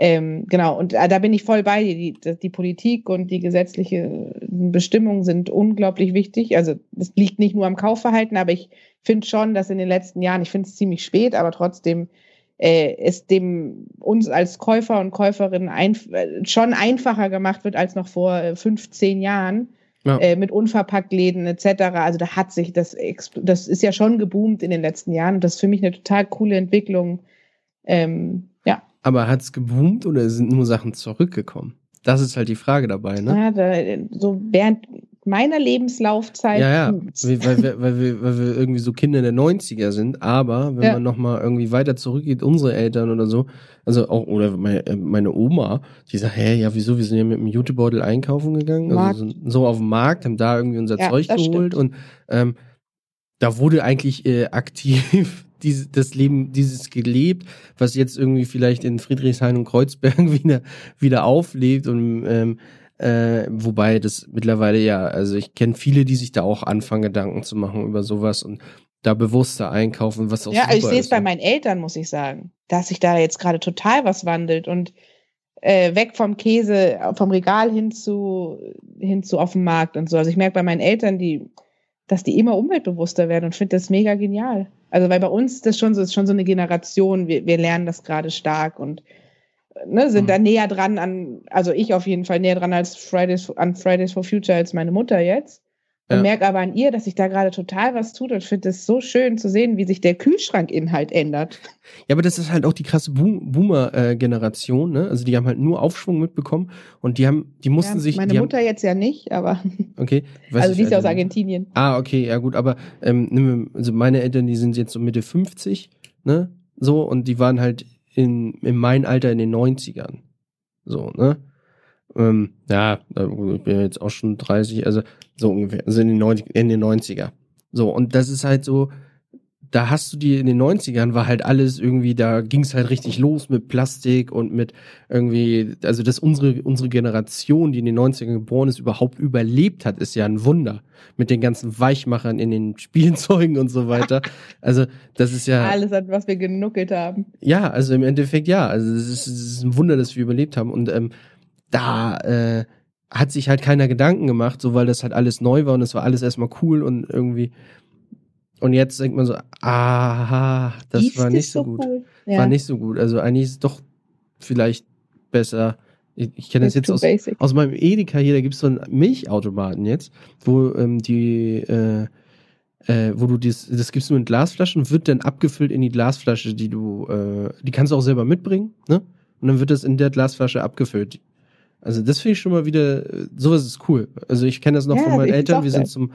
Ähm, genau, und äh, da bin ich voll bei dir. Die, die Politik und die gesetzliche Bestimmungen sind unglaublich wichtig. Also es liegt nicht nur am Kaufverhalten, aber ich finde schon, dass in den letzten Jahren, ich finde es ziemlich spät, aber trotzdem äh, es dem uns als Käufer und Käuferin ein, äh, schon einfacher gemacht wird als noch vor 15 äh, Jahren. Ja. Äh, mit Unverpacktläden etc. Also da hat sich das, das ist ja schon geboomt in den letzten Jahren und das ist für mich eine total coole Entwicklung. Ähm, ja. Aber hat es geboomt oder sind nur Sachen zurückgekommen? Das ist halt die Frage dabei, ne? Ja, da, so während meiner Lebenslaufzeit. Ja, ja, weil, weil, wir, weil, wir, weil wir irgendwie so Kinder der 90er sind, aber wenn ja. man nochmal irgendwie weiter zurückgeht, unsere Eltern oder so, also auch, oder meine, äh, meine Oma, die sagt, hä, ja, wieso, wir sind ja mit dem Jutebeutel einkaufen gegangen, also so, so, auf dem Markt, haben da irgendwie unser ja, Zeug geholt stimmt. und ähm, da wurde eigentlich äh, aktiv diese, das Leben, dieses gelebt, was jetzt irgendwie vielleicht in Friedrichshain und Kreuzberg wieder, wieder auflebt und ähm, äh, wobei das mittlerweile ja, also ich kenne viele, die sich da auch anfangen, Gedanken zu machen über sowas und da bewusster einkaufen, was auch Ja, ich sehe es bei meinen Eltern, muss ich sagen, dass sich da jetzt gerade total was wandelt und äh, weg vom Käse, vom Regal hin zu, hin zu auf dem Markt und so. Also ich merke bei meinen Eltern, die, dass die immer umweltbewusster werden und finde das mega genial. Also weil bei uns das schon so ist schon so eine Generation, wir, wir lernen das gerade stark und ne, sind mhm. da näher dran an, also ich auf jeden Fall näher dran als Fridays an Fridays for Future als meine Mutter jetzt. Und ja. merke aber an ihr, dass sich da gerade total was tut und finde es so schön zu sehen, wie sich der Kühlschrankinhalt ändert. Ja, aber das ist halt auch die krasse Boom Boomer-Generation, ne? Also die haben halt nur Aufschwung mitbekommen und die haben, die mussten ja, sich. Meine Mutter haben, jetzt ja nicht, aber. Okay. also die ist ja aus Argentinien. Ah, okay, ja gut, aber ähm, also meine Eltern, die sind jetzt so Mitte 50, ne? So, und die waren halt in, in mein Alter in den 90ern. So, ne? Ähm, ja, ich bin jetzt auch schon 30, also so ungefähr, also in den, 90, in den 90er. So, und das ist halt so, da hast du die in den 90ern war halt alles irgendwie, da ging es halt richtig los mit Plastik und mit irgendwie, also dass unsere, unsere Generation, die in den 90ern geboren ist, überhaupt überlebt hat, ist ja ein Wunder. Mit den ganzen Weichmachern in den Spielzeugen und so weiter. Also, das ist ja. Alles, was wir genuckelt haben. Ja, also im Endeffekt ja. Also, es ist, es ist ein Wunder, dass wir überlebt haben. Und ähm, da, äh, hat sich halt keiner Gedanken gemacht, so weil das halt alles neu war und es war alles erstmal cool und irgendwie und jetzt denkt man so, aha, das Ist war nicht so, gut. Cool? Ja. War nicht so gut. Also eigentlich ist es doch vielleicht besser. Ich, ich kenne das jetzt aus, aus meinem Edeka hier, da gibt es so einen Milchautomaten jetzt, wo ähm, die, äh, äh, wo du dies, das gibst du in Glasflaschen wird dann abgefüllt in die Glasflasche, die du, äh, die kannst du auch selber mitbringen, ne? Und dann wird das in der Glasflasche abgefüllt. Also das finde ich schon mal wieder, sowas ist cool. Also ich kenne das noch ja, von meinen Eltern. Wir sind zum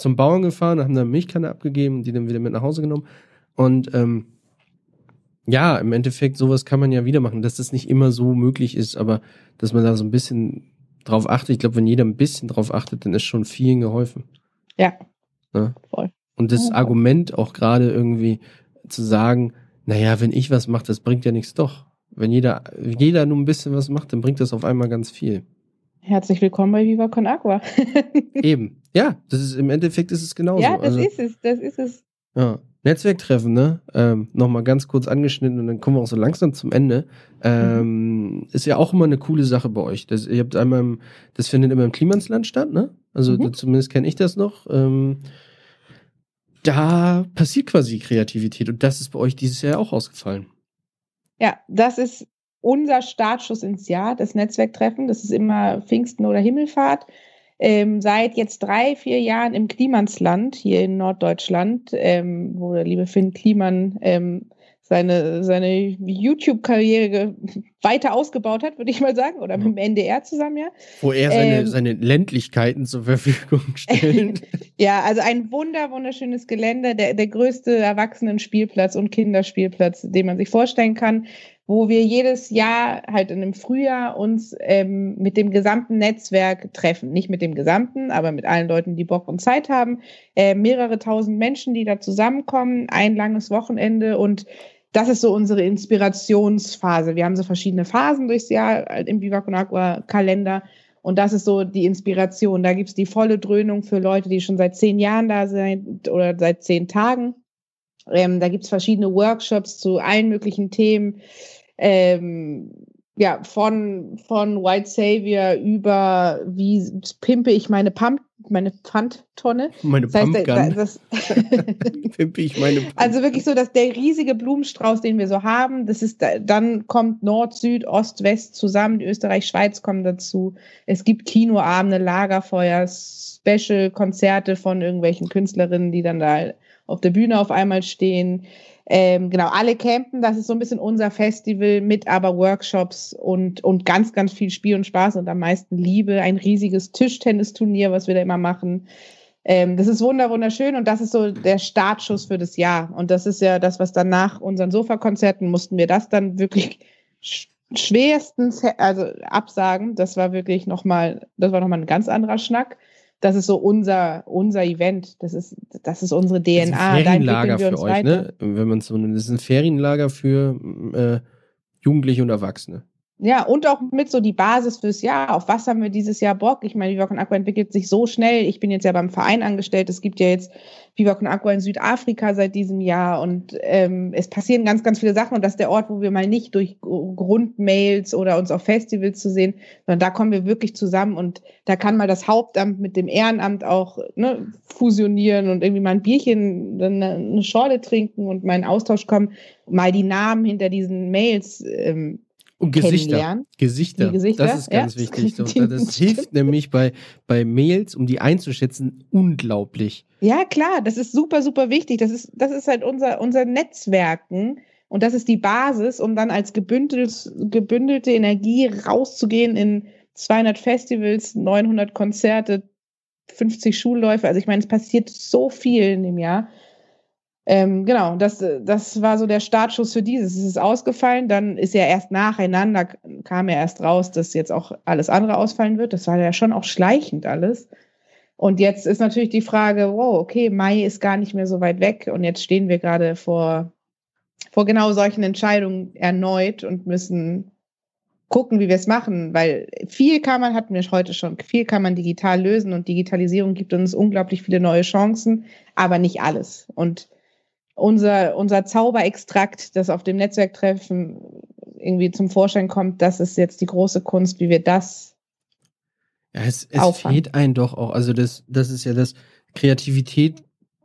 zum Bauern gefahren, haben dann Milchkanne abgegeben und die dann wieder mit nach Hause genommen. Und ähm, ja, im Endeffekt, sowas kann man ja wieder machen, dass das nicht immer so möglich ist, aber dass man da so ein bisschen drauf achtet. Ich glaube, wenn jeder ein bisschen drauf achtet, dann ist schon vielen geholfen. Ja. ja? Voll. Und das ja, Argument auch gerade irgendwie zu sagen, naja, wenn ich was mache, das bringt ja nichts doch. Wenn jeder, jeder nur ein bisschen was macht, dann bringt das auf einmal ganz viel. Herzlich willkommen bei Viva Con Aqua. Eben. Ja, das ist im Endeffekt ist es genauso. Ja, das also, ist es, das ist es. Ja. Netzwerktreffen, ne? Ähm, Nochmal ganz kurz angeschnitten und dann kommen wir auch so langsam zum Ende. Ähm, mhm. Ist ja auch immer eine coole Sache bei euch. Das, ihr habt einmal, das findet immer im Klimansland statt, ne? Also mhm. zumindest kenne ich das noch. Ähm, da passiert quasi Kreativität und das ist bei euch dieses Jahr auch ausgefallen. Ja, das ist unser Startschuss ins Jahr, das Netzwerktreffen. Das ist immer Pfingsten oder Himmelfahrt. Ähm, seit jetzt drei, vier Jahren im Klimansland hier in Norddeutschland, ähm, wo der liebe Finn Kliman ähm, seine, seine YouTube-Karriere weiter ausgebaut hat, würde ich mal sagen, oder mit dem NDR zusammen, ja. Wo er seine, ähm, seine Ländlichkeiten zur Verfügung stellt. ja, also ein wunder, wunderschönes Gelände, der, der größte Erwachsenenspielplatz und Kinderspielplatz, den man sich vorstellen kann wo wir jedes Jahr halt in einem Frühjahr uns ähm, mit dem gesamten Netzwerk treffen. Nicht mit dem gesamten, aber mit allen Leuten, die Bock und Zeit haben. Äh, mehrere tausend Menschen, die da zusammenkommen, ein langes Wochenende und das ist so unsere Inspirationsphase. Wir haben so verschiedene Phasen durchs Jahr halt im Viva Con Agua Kalender. Und das ist so die Inspiration. Da gibt's die volle Dröhnung für Leute, die schon seit zehn Jahren da sind oder seit zehn Tagen. Ähm, da gibt's verschiedene Workshops zu allen möglichen Themen ähm, ja, von, von White Savior über wie pimpe ich meine Pump, meine Pfandtonne. Meine das heißt, Pumpgun. Das, pimpe ich meine Pump Also wirklich so, dass der riesige Blumenstrauß, den wir so haben, das ist, dann kommt Nord, Süd, Ost, West zusammen, Österreich, Schweiz kommen dazu. Es gibt Kinoabende, Lagerfeuer, Special-Konzerte von irgendwelchen Künstlerinnen, die dann da auf der Bühne auf einmal stehen. Ähm, genau, alle campen, das ist so ein bisschen unser Festival mit aber Workshops und, und ganz, ganz viel Spiel und Spaß und am meisten Liebe. Ein riesiges Tischtennisturnier, was wir da immer machen. Ähm, das ist wunder, wunderschön und das ist so der Startschuss für das Jahr. Und das ist ja das, was dann nach unseren Sofakonzerten mussten wir das dann wirklich schwerstens also absagen. Das war wirklich nochmal, das war nochmal ein ganz anderer Schnack das ist so unser, unser Event. Das ist, das ist unsere DNA. Das ist ein Ferienlager für euch, weiter. ne? Wenn man so, das ist ein Ferienlager für äh, Jugendliche und Erwachsene. Ja, und auch mit so die Basis fürs Jahr. Auf was haben wir dieses Jahr Bock? Ich meine, Viva Con Aqua entwickelt sich so schnell. Ich bin jetzt ja beim Verein angestellt. Es gibt ja jetzt Viva Con Aqua in Südafrika seit diesem Jahr und ähm, es passieren ganz, ganz viele Sachen und das ist der Ort, wo wir mal nicht durch Grundmails oder uns auf Festivals zu sehen, sondern da kommen wir wirklich zusammen und da kann mal das Hauptamt mit dem Ehrenamt auch ne, fusionieren und irgendwie mal ein Bierchen, eine, eine Schorle trinken und mal in Austausch kommen, mal die Namen hinter diesen Mails ähm, und Gesichter. Gesichter. Gesichter. Das ist ganz ja. wichtig. das hilft nämlich bei, bei Mails, um die einzuschätzen, unglaublich. Ja, klar, das ist super, super wichtig. Das ist, das ist halt unser, unser Netzwerken. Und das ist die Basis, um dann als gebündelt, gebündelte Energie rauszugehen in 200 Festivals, 900 Konzerte, 50 Schulläufe. Also ich meine, es passiert so viel in dem Jahr. Ähm, genau, das, das war so der Startschuss für dieses. Es ist ausgefallen, dann ist ja erst nacheinander, kam ja erst raus, dass jetzt auch alles andere ausfallen wird. Das war ja schon auch schleichend alles. Und jetzt ist natürlich die Frage, wow, okay, Mai ist gar nicht mehr so weit weg und jetzt stehen wir gerade vor, vor genau solchen Entscheidungen erneut und müssen gucken, wie wir es machen, weil viel kann man, hatten wir heute schon, viel kann man digital lösen und Digitalisierung gibt uns unglaublich viele neue Chancen, aber nicht alles. Und unser, unser Zauberextrakt, das auf dem Netzwerktreffen irgendwie zum Vorschein kommt, das ist jetzt die große Kunst, wie wir das ja, es, es fehlt einem doch auch. Also das, das ist ja das, Kreativität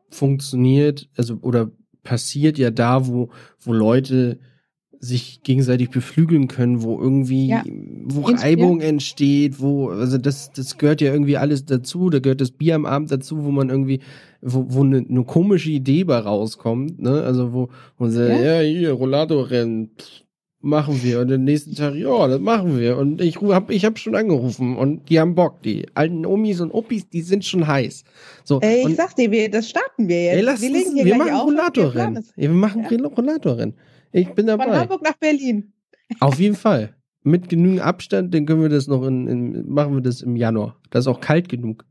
funktioniert, also oder passiert ja da, wo, wo Leute sich gegenseitig beflügeln können, wo irgendwie, ja. wo Reibung ja. entsteht, wo, also das, das gehört ja irgendwie alles dazu, da gehört das Bier am Abend dazu, wo man irgendwie, wo, wo eine, eine komische Idee bei rauskommt, ne, also wo, wo man sagt, ja, ja hier, Rollator-Rennen, machen wir. Und den nächsten Tag, ja, das machen wir. Und ich hab, ich hab schon angerufen und die haben Bock. Die alten Omis und Opis, die sind schon heiß. So, ey, ich und, sag dir, wir, das starten wir jetzt. Ey, lass wir, uns, wir machen Rollatorrennen. Wir, wir machen ja. Rollatorrennen. Ich bin dabei. Von Hamburg nach Berlin. Auf jeden Fall. Mit genügend Abstand, dann können wir das noch in, in machen wir das im Januar. Das ist auch kalt genug.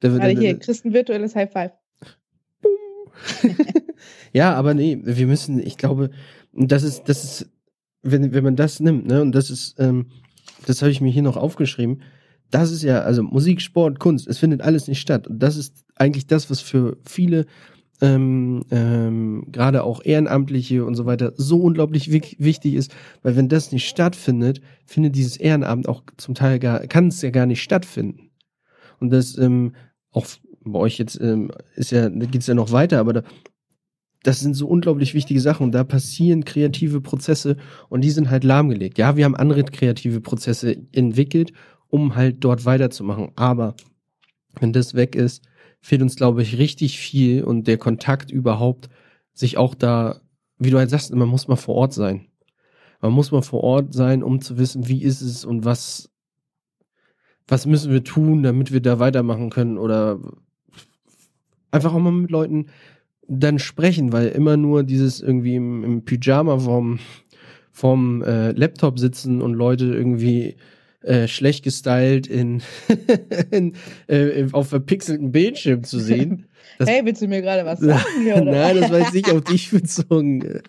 Gerade hier, Christen virtuelles High Five. ja, aber nee, wir müssen, ich glaube, das ist, das ist wenn, wenn man das nimmt, ne, und das ist, ähm, das habe ich mir hier noch aufgeschrieben, das ist ja, also Musik, Sport, Kunst, es findet alles nicht statt. Und das ist eigentlich das, was für viele, ähm, ähm, gerade auch Ehrenamtliche und so weiter, so unglaublich wichtig ist, weil wenn das nicht stattfindet, findet dieses Ehrenamt auch zum Teil gar, kann es ja gar nicht stattfinden. Und das, ähm, auch bei euch jetzt ähm, ist ja, geht's ja noch weiter, aber da, das sind so unglaublich wichtige Sachen und da passieren kreative Prozesse und die sind halt lahmgelegt. Ja, wir haben andere kreative Prozesse entwickelt, um halt dort weiterzumachen. Aber wenn das weg ist, fehlt uns, glaube ich, richtig viel und der Kontakt überhaupt, sich auch da, wie du halt sagst, man muss mal vor Ort sein. Man muss mal vor Ort sein, um zu wissen, wie ist es und was, was müssen wir tun, damit wir da weitermachen können oder einfach auch mal mit Leuten dann sprechen, weil immer nur dieses irgendwie im, im Pyjama vom, vom äh, Laptop sitzen und Leute irgendwie äh, schlecht gestylt in, in äh, auf verpixelten Bildschirm zu sehen. Das, hey, willst du mir gerade was sagen? Hier, oder? Nein, das jetzt nicht auf dich bezogen.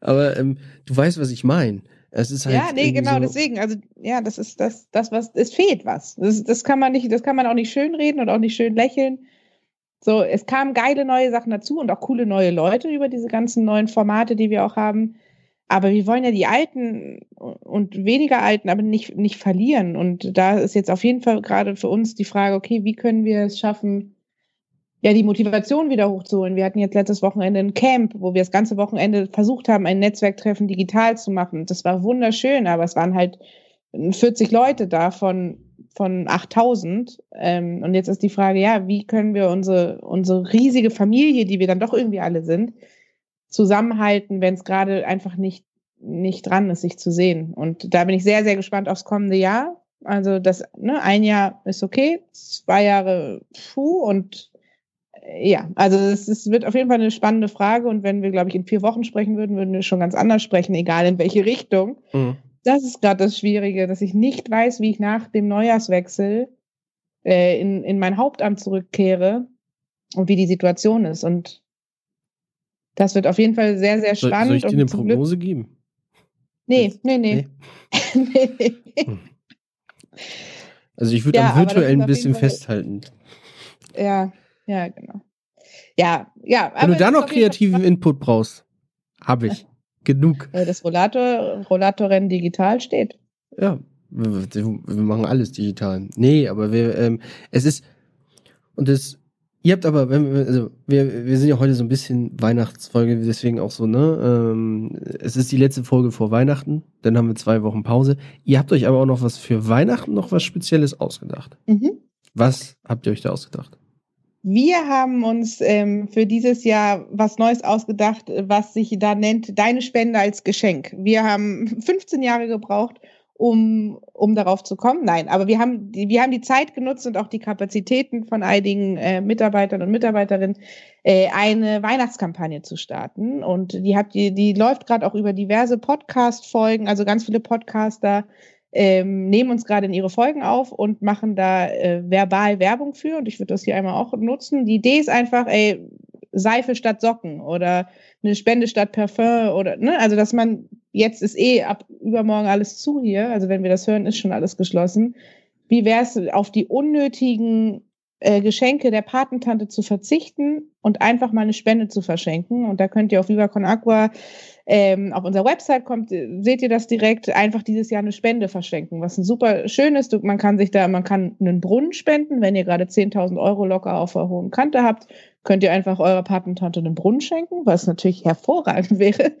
Aber ähm, du weißt, was ich meine. Es ist halt ja, nee, genau, so deswegen. Also, ja, das ist das, das, was, es fehlt was. Das, das kann man nicht, das kann man auch nicht schön reden und auch nicht schön lächeln. So, es kamen geile neue Sachen dazu und auch coole neue Leute über diese ganzen neuen Formate, die wir auch haben. Aber wir wollen ja die Alten und weniger Alten aber nicht, nicht verlieren. Und da ist jetzt auf jeden Fall gerade für uns die Frage, okay, wie können wir es schaffen, ja, die Motivation wieder hochzuholen. Wir hatten jetzt letztes Wochenende ein Camp, wo wir das ganze Wochenende versucht haben, ein Netzwerktreffen digital zu machen. Das war wunderschön, aber es waren halt 40 Leute da von von 8000. Ähm, und jetzt ist die Frage, ja, wie können wir unsere, unsere riesige Familie, die wir dann doch irgendwie alle sind, zusammenhalten, wenn es gerade einfach nicht, nicht dran ist, sich zu sehen. Und da bin ich sehr, sehr gespannt aufs kommende Jahr. Also das, ne, ein Jahr ist okay, zwei Jahre puh und äh, ja, also es, es wird auf jeden Fall eine spannende Frage und wenn wir, glaube ich, in vier Wochen sprechen würden, würden wir schon ganz anders sprechen, egal in welche Richtung. Mhm das ist gerade das Schwierige, dass ich nicht weiß, wie ich nach dem Neujahrswechsel äh, in, in mein Hauptamt zurückkehre und wie die Situation ist. Und das wird auf jeden Fall sehr, sehr spannend. Soll, soll ich dir eine Prognose Glück geben? Nee, nee, nee. nee. nee. Hm. Also ich würde ja, am virtuellen ein bisschen festhalten. Ja, ja, genau. Ja, ja. Wenn du da noch kreativen Input brauchst, habe ich. Genug. Das Rollator, Rollatorrennen digital steht. Ja, wir, wir, machen alles digital. Nee, aber wir, ähm, es ist, und das, ihr habt aber, wenn wir, also wir, wir sind ja heute so ein bisschen Weihnachtsfolge, deswegen auch so, ne? Ähm, es ist die letzte Folge vor Weihnachten, dann haben wir zwei Wochen Pause. Ihr habt euch aber auch noch was für Weihnachten noch was Spezielles ausgedacht. Mhm. Was habt ihr euch da ausgedacht? Wir haben uns ähm, für dieses Jahr was Neues ausgedacht, was sich da nennt Deine Spende als Geschenk. Wir haben 15 Jahre gebraucht, um, um darauf zu kommen. Nein, aber wir haben, die, wir haben die Zeit genutzt und auch die Kapazitäten von einigen äh, Mitarbeitern und Mitarbeiterinnen, äh, eine Weihnachtskampagne zu starten. Und die, hat, die, die läuft gerade auch über diverse Podcast-Folgen, also ganz viele Podcaster ähm, nehmen uns gerade in ihre Folgen auf und machen da äh, verbal Werbung für. Und ich würde das hier einmal auch nutzen. Die Idee ist einfach, ey, Seife statt Socken oder eine Spende statt Parfum oder, ne, also dass man, jetzt ist eh ab übermorgen alles zu hier, also wenn wir das hören, ist schon alles geschlossen. Wie wäre es, auf die unnötigen äh, Geschenke der Patentante zu verzichten und einfach mal eine Spende zu verschenken? Und da könnt ihr auf Viva Con Agua ähm, auf unserer Website kommt, seht ihr das direkt, einfach dieses Jahr eine Spende verschenken, was ein super schön ist. Man kann sich da, man kann einen Brunnen spenden, wenn ihr gerade 10.000 Euro locker auf der hohen Kante habt, könnt ihr einfach eurer Patentante einen Brunnen schenken, was natürlich hervorragend wäre.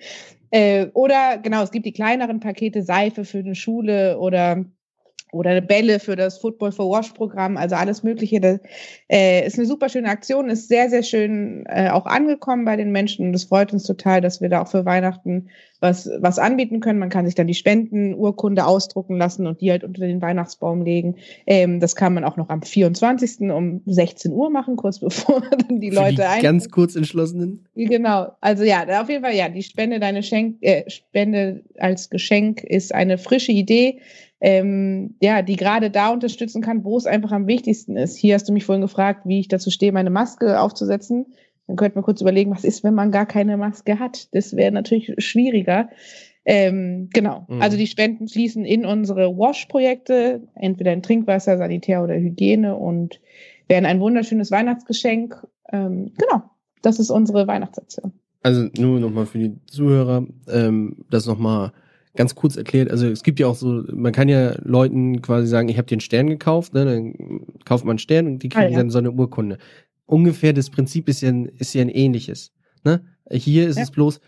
Äh, oder genau, es gibt die kleineren Pakete, Seife für eine Schule oder oder Bälle für das Football for Wash Programm, also alles Mögliche. Das äh, ist eine super schöne Aktion, ist sehr, sehr schön äh, auch angekommen bei den Menschen und es freut uns total, dass wir da auch für Weihnachten was, was anbieten können. Man kann sich dann die Spendenurkunde ausdrucken lassen und die halt unter den Weihnachtsbaum legen. Ähm, das kann man auch noch am 24. um 16 Uhr machen, kurz bevor dann die für Leute die Ganz kurz entschlossenen. Genau. Also ja, auf jeden Fall, ja, die Spende, deine Schenk, äh, Spende als Geschenk ist eine frische Idee ähm, ja, die gerade da unterstützen kann, wo es einfach am wichtigsten ist. Hier hast du mich vorhin gefragt, wie ich dazu stehe, meine Maske aufzusetzen. Dann könnten wir kurz überlegen, was ist, wenn man gar keine Maske hat. Das wäre natürlich schwieriger. Ähm, genau. Mhm. Also die Spenden fließen in unsere Wash-Projekte, entweder in Trinkwasser, Sanitär oder Hygiene und wären ein wunderschönes Weihnachtsgeschenk. Ähm, genau. Das ist unsere Weihnachtsaktion. Also nur nochmal für die Zuhörer, ähm, das nochmal ganz kurz erklärt, also es gibt ja auch so, man kann ja Leuten quasi sagen, ich habe dir einen Stern gekauft, ne, dann kauft man einen Stern und die kriegen ah, ja. dann so eine Urkunde. Ungefähr das Prinzip ist ja ein, ist ja ein ähnliches. Ne? Hier ist ja. es bloß,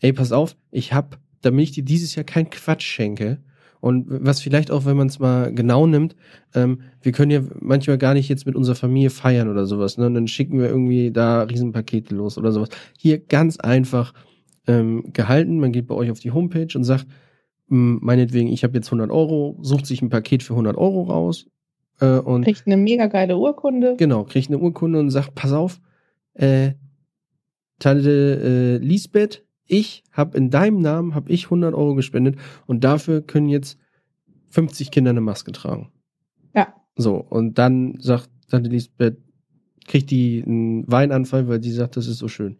ey, pass auf, ich hab, damit ich dir dieses Jahr keinen Quatsch schenke, und was vielleicht auch, wenn man es mal genau nimmt, ähm, wir können ja manchmal gar nicht jetzt mit unserer Familie feiern oder sowas, ne? Und dann schicken wir irgendwie da Riesenpakete los oder sowas. Hier ganz einfach ähm, gehalten. Man geht bei euch auf die Homepage und sagt, meinetwegen, ich habe jetzt 100 Euro, sucht sich ein Paket für 100 Euro raus äh, und kriegt eine mega geile Urkunde. Genau, kriegt eine Urkunde und sagt, pass auf, äh, Tante äh, Lisbeth, ich habe in deinem Namen habe ich 100 Euro gespendet und dafür können jetzt 50 Kinder eine Maske tragen. Ja. So und dann sagt Tante Lisbeth, kriegt die einen Weinanfall, weil die sagt, das ist so schön.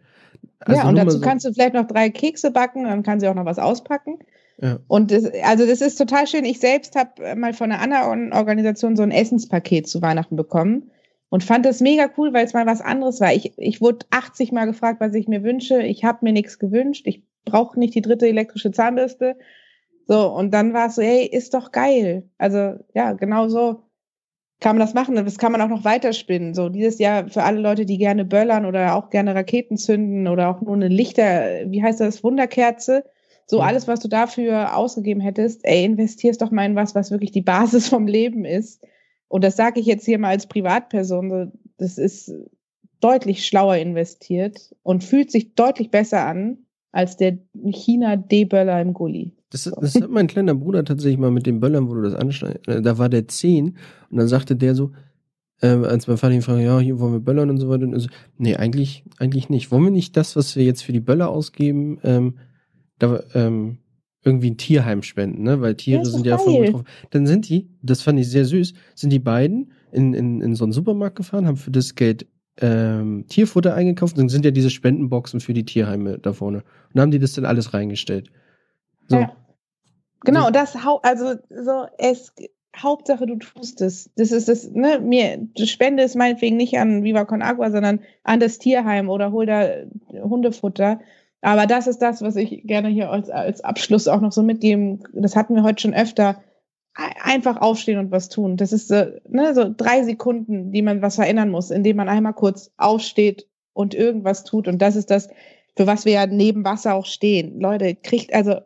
Also ja, und dazu so kannst du vielleicht noch drei Kekse backen, dann kann sie auch noch was auspacken. Ja. Und das, also das ist total schön. Ich selbst habe mal von einer anderen Organisation so ein Essenspaket zu Weihnachten bekommen und fand das mega cool, weil es mal was anderes war. Ich, ich wurde 80 Mal gefragt, was ich mir wünsche. Ich habe mir nichts gewünscht. Ich brauche nicht die dritte elektrische Zahnbürste. So, und dann war es so, hey, ist doch geil. Also ja, genau so kann man das machen. Das kann man auch noch weiterspinnen. So dieses Jahr für alle Leute, die gerne böllern oder auch gerne Raketen zünden oder auch nur eine Lichter, wie heißt das, Wunderkerze so alles, was du dafür ausgegeben hättest, ey, investierst doch mal in was, was wirklich die Basis vom Leben ist. Und das sage ich jetzt hier mal als Privatperson. Das ist deutlich schlauer investiert und fühlt sich deutlich besser an als der China-D-Böller im Gully. Das, das hat mein kleiner Bruder tatsächlich mal mit den Böllern, wo du das anschneidest. Äh, da war der 10 und dann sagte der so, äh, als mein Vater ihn fragte, ja, hier wollen wir böllern und so weiter. Und so, nee, eigentlich, eigentlich nicht. Wollen wir nicht das, was wir jetzt für die Böller ausgeben, ähm, da, ähm, irgendwie ein Tierheim spenden, ne? Weil Tiere sind ja voll drauf. Dann sind die, das fand ich sehr süß, sind die beiden in, in, in so einen Supermarkt gefahren, haben für das Geld ähm, Tierfutter eingekauft, dann sind ja diese Spendenboxen für die Tierheime da vorne. Und dann haben die das dann alles reingestellt. So. Ja. Genau, das also so es Hauptsache du tust es. Das ist das, ne, mir, spende es meinetwegen nicht an Viva Con Agua, sondern an das Tierheim oder hol da Hundefutter. Aber das ist das, was ich gerne hier als, als Abschluss auch noch so mitgeben. Das hatten wir heute schon öfter. Einfach aufstehen und was tun. Das ist so, ne, so drei Sekunden, die man was verändern muss, indem man einmal kurz aufsteht und irgendwas tut. Und das ist das, für was wir ja neben Wasser auch stehen. Leute, kriegt, also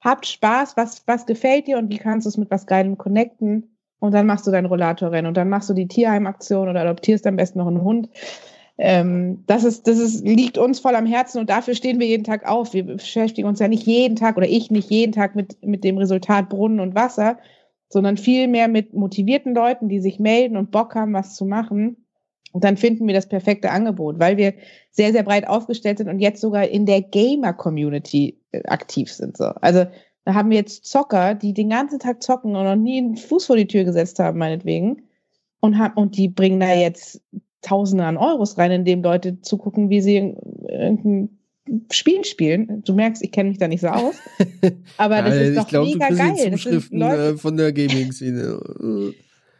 habt Spaß, was, was gefällt dir und wie kannst du es mit was Geilem connecten? Und dann machst du dein Rollatorrennen und dann machst du die Tierheimaktion oder adoptierst am besten noch einen Hund. Ähm, das ist, das ist, liegt uns voll am Herzen und dafür stehen wir jeden Tag auf. Wir beschäftigen uns ja nicht jeden Tag oder ich nicht jeden Tag mit, mit dem Resultat Brunnen und Wasser, sondern vielmehr mit motivierten Leuten, die sich melden und Bock haben, was zu machen. Und dann finden wir das perfekte Angebot, weil wir sehr, sehr breit aufgestellt sind und jetzt sogar in der Gamer-Community äh, aktiv sind. So. Also Da haben wir jetzt Zocker, die den ganzen Tag zocken und noch nie einen Fuß vor die Tür gesetzt haben, meinetwegen. Und, haben, und die bringen da jetzt Tausende an Euros rein, indem Leute zugucken, wie sie irgendein Spiel spielen. Du merkst, ich kenne mich da nicht so aus. Aber das ja, ist doch glaub, mega geil. Das sind Leute, äh, von der Gaming-Szene.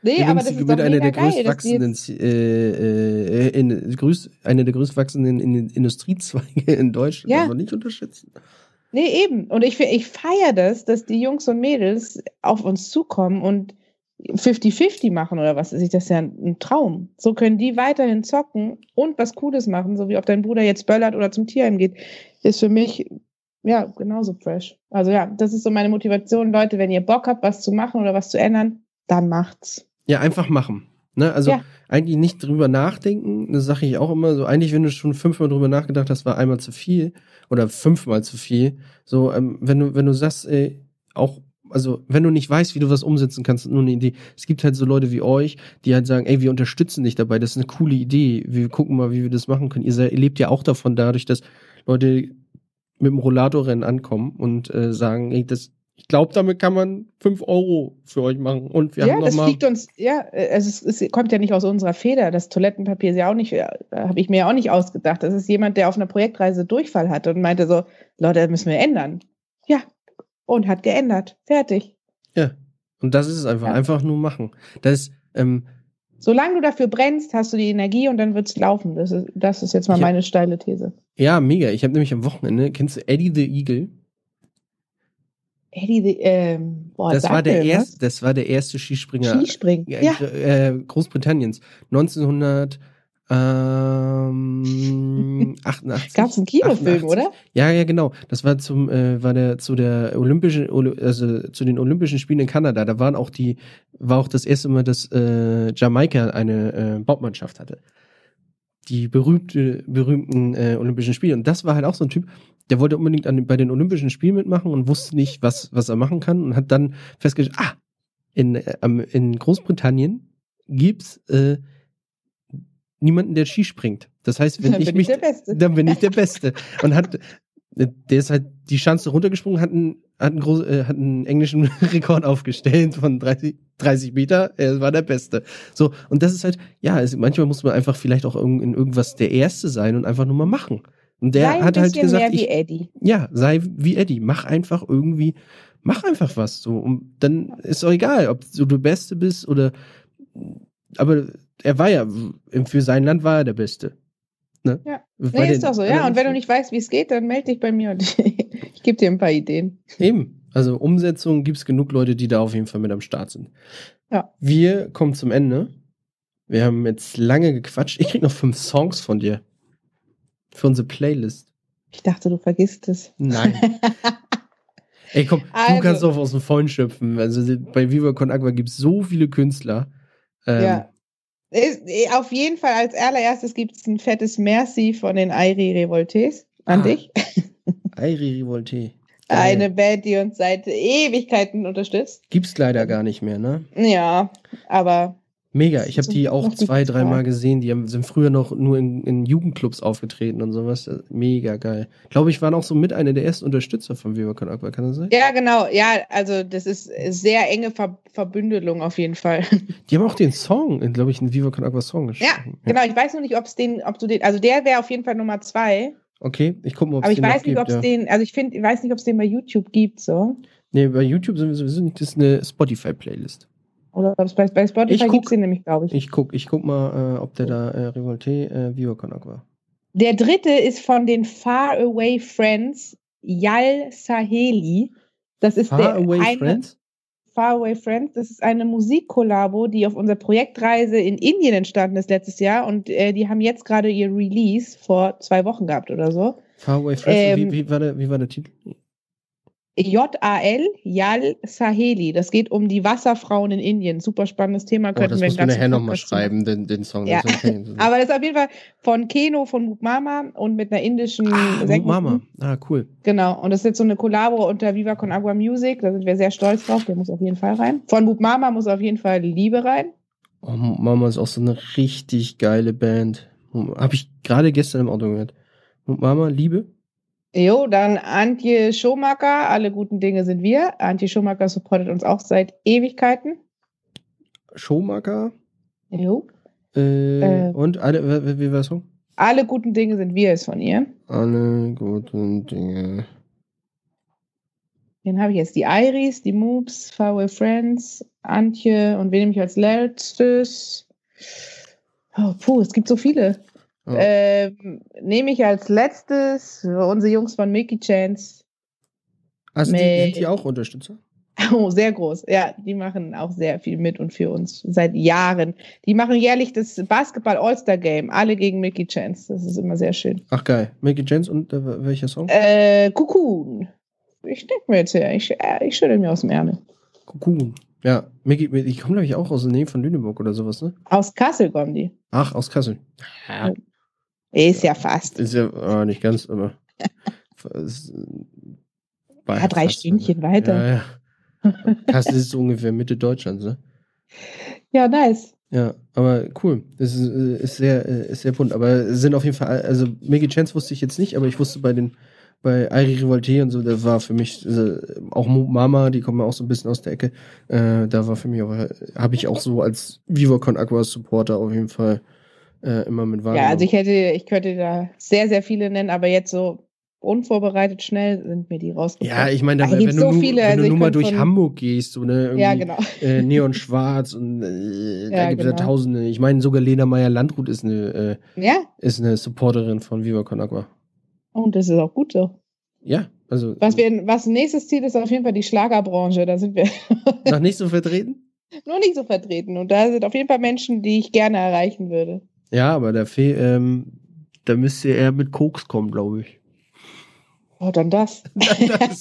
Nee, aber das ist doch eine der größtwachsenden, äh, äh, in, größt, eine der größtwachsenden in, Industriezweige in Deutschland, ja. aber nicht unterschätzen. Nee, eben. Und ich, ich feiere das, dass die Jungs und Mädels auf uns zukommen und 50-50 machen oder was. Ist das ja ein Traum. So können die weiterhin zocken und was Cooles machen, so wie ob dein Bruder jetzt böllert oder zum Tierheim geht, ist für mich ja genauso fresh. Also ja, das ist so meine Motivation, Leute, wenn ihr Bock habt, was zu machen oder was zu ändern, dann macht's. Ja, einfach machen. Ne? Also ja. eigentlich nicht drüber nachdenken, das sage ich auch immer. So eigentlich, wenn du schon fünfmal drüber nachgedacht hast, war einmal zu viel oder fünfmal zu viel. So, ähm, wenn du, wenn du sagst, ey, auch, also wenn du nicht weißt, wie du was umsetzen kannst, nur eine Idee. Es gibt halt so Leute wie euch, die halt sagen, ey, wir unterstützen dich dabei, das ist eine coole Idee. Wir gucken mal, wie wir das machen können. Ihr, ihr lebt ja auch davon, dadurch, dass Leute mit dem Rollatorrennen ankommen und äh, sagen, ey, das ich glaube, damit kann man 5 Euro für euch machen. Und wir ja, haben das fliegt uns, ja, also es, es, kommt ja nicht aus unserer Feder. Das Toilettenpapier ist ja auch nicht, äh, habe ich mir ja auch nicht ausgedacht. Das ist jemand, der auf einer Projektreise Durchfall hatte und meinte so, Leute, das müssen wir ändern. Ja, und hat geändert. Fertig. Ja, und das ist es einfach. Ja. Einfach nur machen. Das ist, ähm, Solange du dafür brennst, hast du die Energie und dann wird es laufen. Das ist, das ist jetzt mal meine steile These. Ja, mega. Ich habe nämlich am Wochenende, kennst du Eddie the Eagle? Eddie, ähm, boah, das war der erste, das war der erste Skispringer. Skispringen, ja. Äh, Großbritanniens. 1900 ähm, 88. Gab es einen Kinofilm, 88. oder? Ja, ja, genau. Das war zum, äh, war der zu der olympischen, also zu den Olympischen Spielen in Kanada. Da waren auch die, war auch das erste Mal, dass äh, Jamaika eine äh, Bobmannschaft hatte. Die berühmte, berühmten äh, Olympischen Spiele. Und das war halt auch so ein Typ, der wollte unbedingt an, bei den Olympischen Spielen mitmachen und wusste nicht, was, was er machen kann und hat dann festgestellt, ah, in, äh, in Großbritannien gibt's äh, niemanden, der Ski springt. Das heißt, wenn dann ich mich, ich dann bin ich der Beste. und hat, äh, der ist halt die Chance runtergesprungen, hat einen, hat einen, groß, äh, hat einen englischen Rekord aufgestellt von 30, 30 Meter. Er war der Beste. So, und das ist halt, ja, es, manchmal muss man einfach vielleicht auch in irgendwas der Erste sein und einfach nur mal machen. Und der sei hat halt gesagt, mehr wie Eddie. ja, sei wie Eddie, mach einfach irgendwie, mach einfach was so. Und dann ist auch egal, ob du der Beste bist oder, aber er war ja, für sein Land war er der Beste. Ne? Ja, nee, ist doch so, ja. Und wenn du nicht weißt, wie es geht, dann melde dich bei mir und ich gebe dir ein paar Ideen. Eben. Also Umsetzung gibt es genug Leute, die da auf jeden Fall mit am Start sind. Ja. Wir kommen zum Ende. Wir haben jetzt lange gequatscht. Ich krieg noch fünf Songs von dir. Für unsere Playlist. Ich dachte, du vergisst es. Nein. Ey, komm, also, du kannst doch aus dem Vollen schöpfen. Also bei Viva Con Agua gibt es so viele Künstler. Ähm, ja. Eh, auf jeden Fall als allererstes gibt es ein fettes Merci von den Airi Revoltés an ah, dich. Airi Revolté. Eine Band, die uns seit Ewigkeiten unterstützt. Gibt's leider gar nicht mehr, ne? Ja, aber Mega, ich habe die auch zwei, dreimal gesehen. Die haben, sind früher noch nur in, in, Jugendclubs aufgetreten und sowas. Mega geil. Glaube ich, waren auch so mit einer der ersten Unterstützer von Viva Con Aqua, kann das sein? Ja, genau. Ja, also das ist sehr enge Ver Verbündelung auf jeden Fall. Die haben auch den Song, glaube ich, einen Viva Con Aqua Song geschrieben. Ja, genau. Ich weiß nur nicht, ob es den, ob du den, also der wäre auf jeden Fall Nummer zwei. Okay, ich gucke mal, ob es den Aber ich weiß nicht, ob es ja. den, also ich finde, ich weiß nicht, ob es den bei YouTube gibt, so. Nee, bei YouTube sind wir sowieso nicht, das ist eine Spotify-Playlist. Oder bei, bei Spotify gibt es den nämlich, glaube ich. Ich guck, ich guck mal, äh, ob der da äh, Revolte äh, Viva Con Aqua. Der dritte ist von den Far Away Friends, Yal Saheli. Das ist Far der Away eine, Friends? Far Away Friends. Das ist eine Musikkollabo, die auf unserer Projektreise in Indien entstanden ist letztes Jahr und äh, die haben jetzt gerade ihr Release vor zwei Wochen gehabt oder so. Far Away Friends. Ähm, wie, wie, war der, wie war der Titel? JAL, Yal Saheli. Das geht um die Wasserfrauen in Indien. Super spannendes Thema. Oh, das wir muss nachher nochmal schreiben, den, den Song. Ja. Aber das ist auf jeden Fall von Keno von Mukmama und mit einer indischen ah, Mukmama. Ah, cool. Genau. Und das ist jetzt so eine Kollabo unter Viva Con Agua Music. Da sind wir sehr stolz drauf. Der muss auf jeden Fall rein. Von Mukmama muss auf jeden Fall Liebe rein. Oh, Mama ist auch so eine richtig geile Band. Habe ich gerade gestern im Auto gehört. Mama, Liebe? Jo, dann Antje Schomacker, alle guten Dinge sind wir. Antje Schomacker supportet uns auch seit Ewigkeiten. Schomacker? Jo. Äh, äh, und alle, wie war es so? Alle guten Dinge sind wir ist von ihr. Alle guten Dinge. Den habe ich jetzt die Iris, die Moops, VW Friends, Antje und wen nehme ich als letztes? Oh, puh, es gibt so viele. Ähm, nehme ich als letztes unsere Jungs von Mickey Chance. Also die, sind die auch Unterstützer? Oh, sehr groß. Ja, die machen auch sehr viel mit und für uns seit Jahren. Die machen jährlich das Basketball All-Star Game, alle gegen Mickey Chance. Das ist immer sehr schön. Ach geil. Mickey Chance und äh, welcher Song? Äh, Cocoon. Ich denke mir jetzt her, ich, äh, ich schüttel mir aus dem Ärmel. Cocoon. Ja, Mickey, ich komme glaube ich auch aus der Nähe von Lüneburg oder sowas, ne? Aus Kassel kommen die. Ach, aus Kassel. Ja. Ist ja fast. Ist ja oh, nicht ganz, aber. ist, ja, drei fast, Stündchen weiter. Ja, ja. Kassel ist so ungefähr Mitte Deutschlands, ne? Ja, nice. Ja, aber cool. Das ist, äh, ist sehr, äh, ist sehr bunt. Aber sind auf jeden Fall, also Maggie Chance wusste ich jetzt nicht, aber ich wusste bei den, bei Airi Revolte und so, da war für mich also auch Mama, die kommen ja auch so ein bisschen aus der Ecke. Äh, da war für mich auch, habe ich auch so als Viva Con Aqua Supporter auf jeden Fall äh, immer mit wahrgenommen. Ja, also ich hätte, ich könnte da sehr, sehr viele nennen, aber jetzt so unvorbereitet schnell sind mir die rausgekommen. Ja, ich meine, da, wenn, so du, wenn also du nur mal durch Hamburg gehst, so ne, ja, genau. äh, Neon Schwarz und äh, da gibt es genau. ja Tausende. Ich meine, sogar Lena Meyer Landrut ist eine, äh, ja? ist eine Supporterin von Viva Con Agua. Und das ist auch gut so. Ja, also. Was wir, was nächstes Ziel ist auf jeden Fall die Schlagerbranche. Da sind wir noch nicht so vertreten. Nur nicht so vertreten. Und da sind auf jeden Fall Menschen, die ich gerne erreichen würde. Ja, aber da, ähm, da müsste er mit Koks kommen, glaube ich. Oh, dann das. das.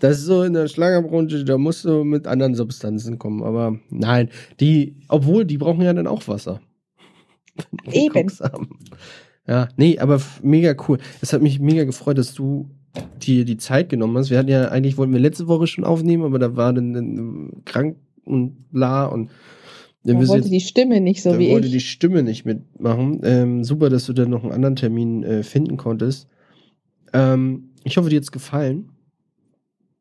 Das ist so in der Schlagerbranche, da musst du mit anderen Substanzen kommen. Aber nein, die, obwohl, die brauchen ja dann auch Wasser. Eben. Ja, nee, aber mega cool. Es hat mich mega gefreut, dass du dir die Zeit genommen hast. Wir hatten ja, eigentlich wollten wir letzte Woche schon aufnehmen, aber da war dann, dann krank und bla und dann wollte jetzt, die Stimme nicht so wie ich. wollte die Stimme nicht mitmachen. Ähm, super, dass du dann noch einen anderen Termin äh, finden konntest. Ähm, ich hoffe, dir hat es gefallen.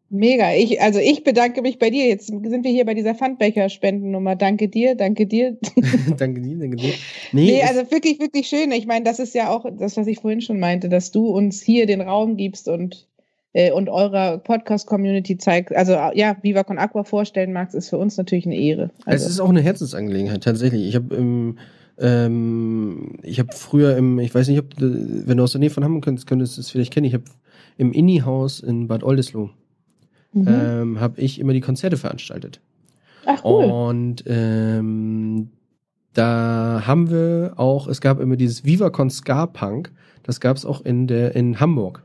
Mega. Ich, also ich bedanke mich bei dir. Jetzt sind wir hier bei dieser Pfandbecher-Spendennummer. Danke dir, danke dir. danke dir, danke dir. Nee, nee also wirklich, wirklich schön. Ich meine, das ist ja auch das, was ich vorhin schon meinte, dass du uns hier den Raum gibst und, äh, und eurer Podcast-Community zeigt. Also ja, Viva Con Aqua vorstellen magst, ist für uns natürlich eine Ehre. Also. Es ist auch eine Herzensangelegenheit, tatsächlich. Ich habe im ähm, ich habe früher im, ich weiß nicht, ob wenn du aus der Nähe von Hamburg könntest, könntest du es vielleicht kennen. Ich habe im Inni-Haus in Bad Oldesloe mhm. ähm, habe ich immer die Konzerte veranstaltet. Ach cool. Und ähm, da haben wir auch, es gab immer dieses VivaCon Ska Punk, das gab es auch in der in Hamburg.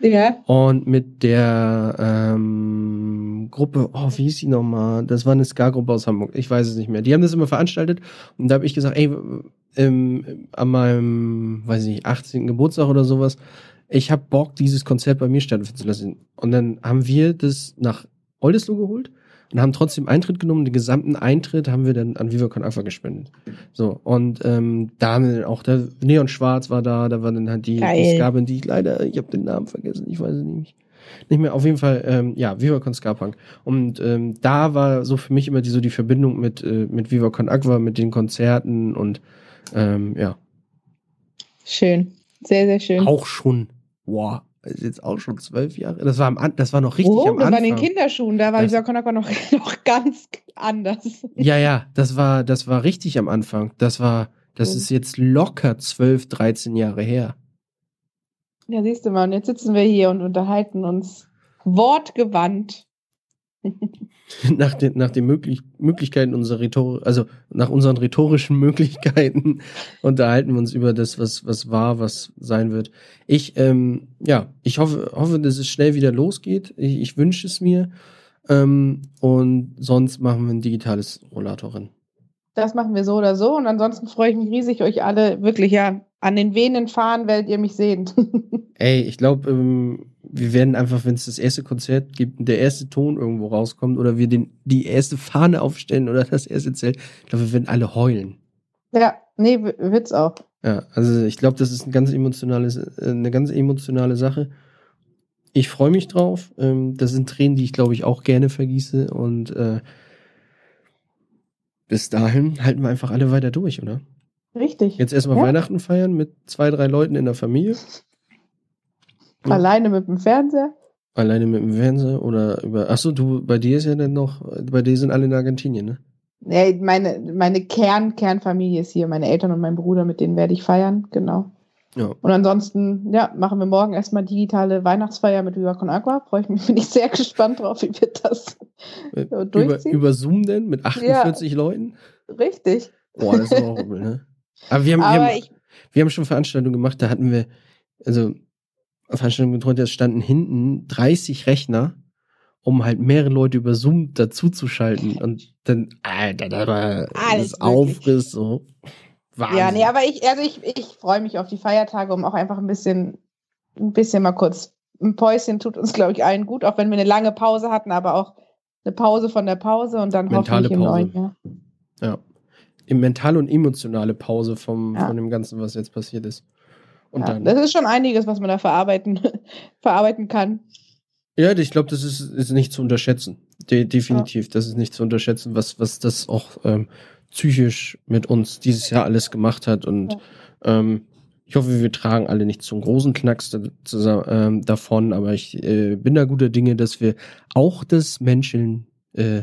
Ja. Und mit der ähm, Gruppe, oh, wie hieß die nochmal? Das war eine Ska-Gruppe aus Hamburg, ich weiß es nicht mehr. Die haben das immer veranstaltet und da habe ich gesagt, ey, ähm, an meinem, weiß ich nicht, 18. Geburtstag oder sowas, ich habe Bock, dieses Konzert bei mir stattfinden zu lassen. Und dann haben wir das nach Oldesloe geholt und haben trotzdem Eintritt genommen. Den gesamten Eintritt haben wir dann an Viva Con Alpha gespendet. So, und ähm, da haben wir dann auch, der Neon Schwarz war da, da war dann halt die, die Skabin, die ich leider, ich habe den Namen vergessen, ich weiß es nicht. Nicht mehr, auf jeden Fall, ähm, ja, Viva Con Scarpunk. Und ähm, da war so für mich immer die, so die Verbindung mit, äh, mit Viva Con Aqua, mit den Konzerten und ähm, ja. Schön. Sehr, sehr schön. Auch schon Boah, ist jetzt auch schon zwölf Jahre. Das war, am, das war noch richtig oh, am das Anfang. Das war in den Kinderschuhen, da war das, Isakonaka noch, noch ganz anders. Ja, ja, das war, das war richtig am Anfang. Das war, das mhm. ist jetzt locker zwölf, dreizehn Jahre her. Ja, siehst du mal, und jetzt sitzen wir hier und unterhalten uns wortgewandt nach den, nach den möglich, Möglichkeiten unserer Rhetorik, also nach unseren rhetorischen Möglichkeiten unterhalten wir uns über das, was, was war, was sein wird. Ich, ähm, ja, ich hoffe, hoffe, dass es schnell wieder losgeht. Ich, ich wünsche es mir. Ähm, und sonst machen wir ein digitales Rollatorin. Das machen wir so oder so. Und ansonsten freue ich mich riesig, euch alle wirklich ja an den Venen fahren, werdet ihr mich sehen. Ey, ich glaube, ähm, wir werden einfach, wenn es das erste Konzert gibt, der erste Ton irgendwo rauskommt oder wir den, die erste Fahne aufstellen oder das erste Zelt, ich glaube, wir werden alle heulen. Ja, nee, wird's auch. Ja, also ich glaube, das ist ein ganz emotionales, äh, eine ganz emotionale Sache. ich freue mich drauf. Ähm, das sind Tränen, die ich glaube ich auch gerne vergieße und äh, bis dahin halten wir einfach alle weiter durch, oder? Richtig. Jetzt erstmal ja. Weihnachten feiern mit zwei, drei Leuten in der Familie. Alleine mit dem Fernseher? Alleine mit dem Fernseher oder über. Achso, du, bei dir ist ja dann noch, bei dir sind alle in Argentinien, ne? Ja, meine, meine Kern, Kernfamilie ist hier, meine Eltern und mein Bruder, mit denen werde ich feiern, genau. Ja. Und ansonsten, ja, machen wir morgen erstmal digitale Weihnachtsfeier mit Viva Con Agua. Freue ich mich, bin ich sehr gespannt drauf, wie wir das äh, durchziehen. Über, über Zoom denn mit 48 ja, Leuten? Richtig. Boah, das ist auch übel, ne? Aber wir haben, Aber wir, haben, ich, wir haben schon Veranstaltungen gemacht, da hatten wir, also Veranstaltungen betreut, da standen hinten 30 Rechner, um halt mehrere Leute über Zoom dazuzuschalten. Und dann, Alter, da war Alles das Aufriss so. Wahnsinn. Ja, nee, aber ich, also ich, ich freue mich auf die Feiertage, um auch einfach ein bisschen, ein bisschen mal kurz ein Päuschen tut uns, glaube ich, allen gut, auch wenn wir eine lange Pause hatten, aber auch eine Pause von der Pause und dann Mentale hoffentlich im Pause. neuen Jahr. Ja. Mentale und emotionale Pause vom, ja. von dem Ganzen, was jetzt passiert ist. Und ja, das ist schon einiges, was man da verarbeiten, verarbeiten kann. Ja, ich glaube, das ist, ist nicht zu unterschätzen. De definitiv, ja. das ist nicht zu unterschätzen, was, was das auch ähm, psychisch mit uns dieses Jahr alles gemacht hat. Und ja. ähm, ich hoffe, wir tragen alle nicht zum großen Knacks zusammen, ähm, davon, aber ich äh, bin da guter Dinge, dass wir auch das Menschen äh,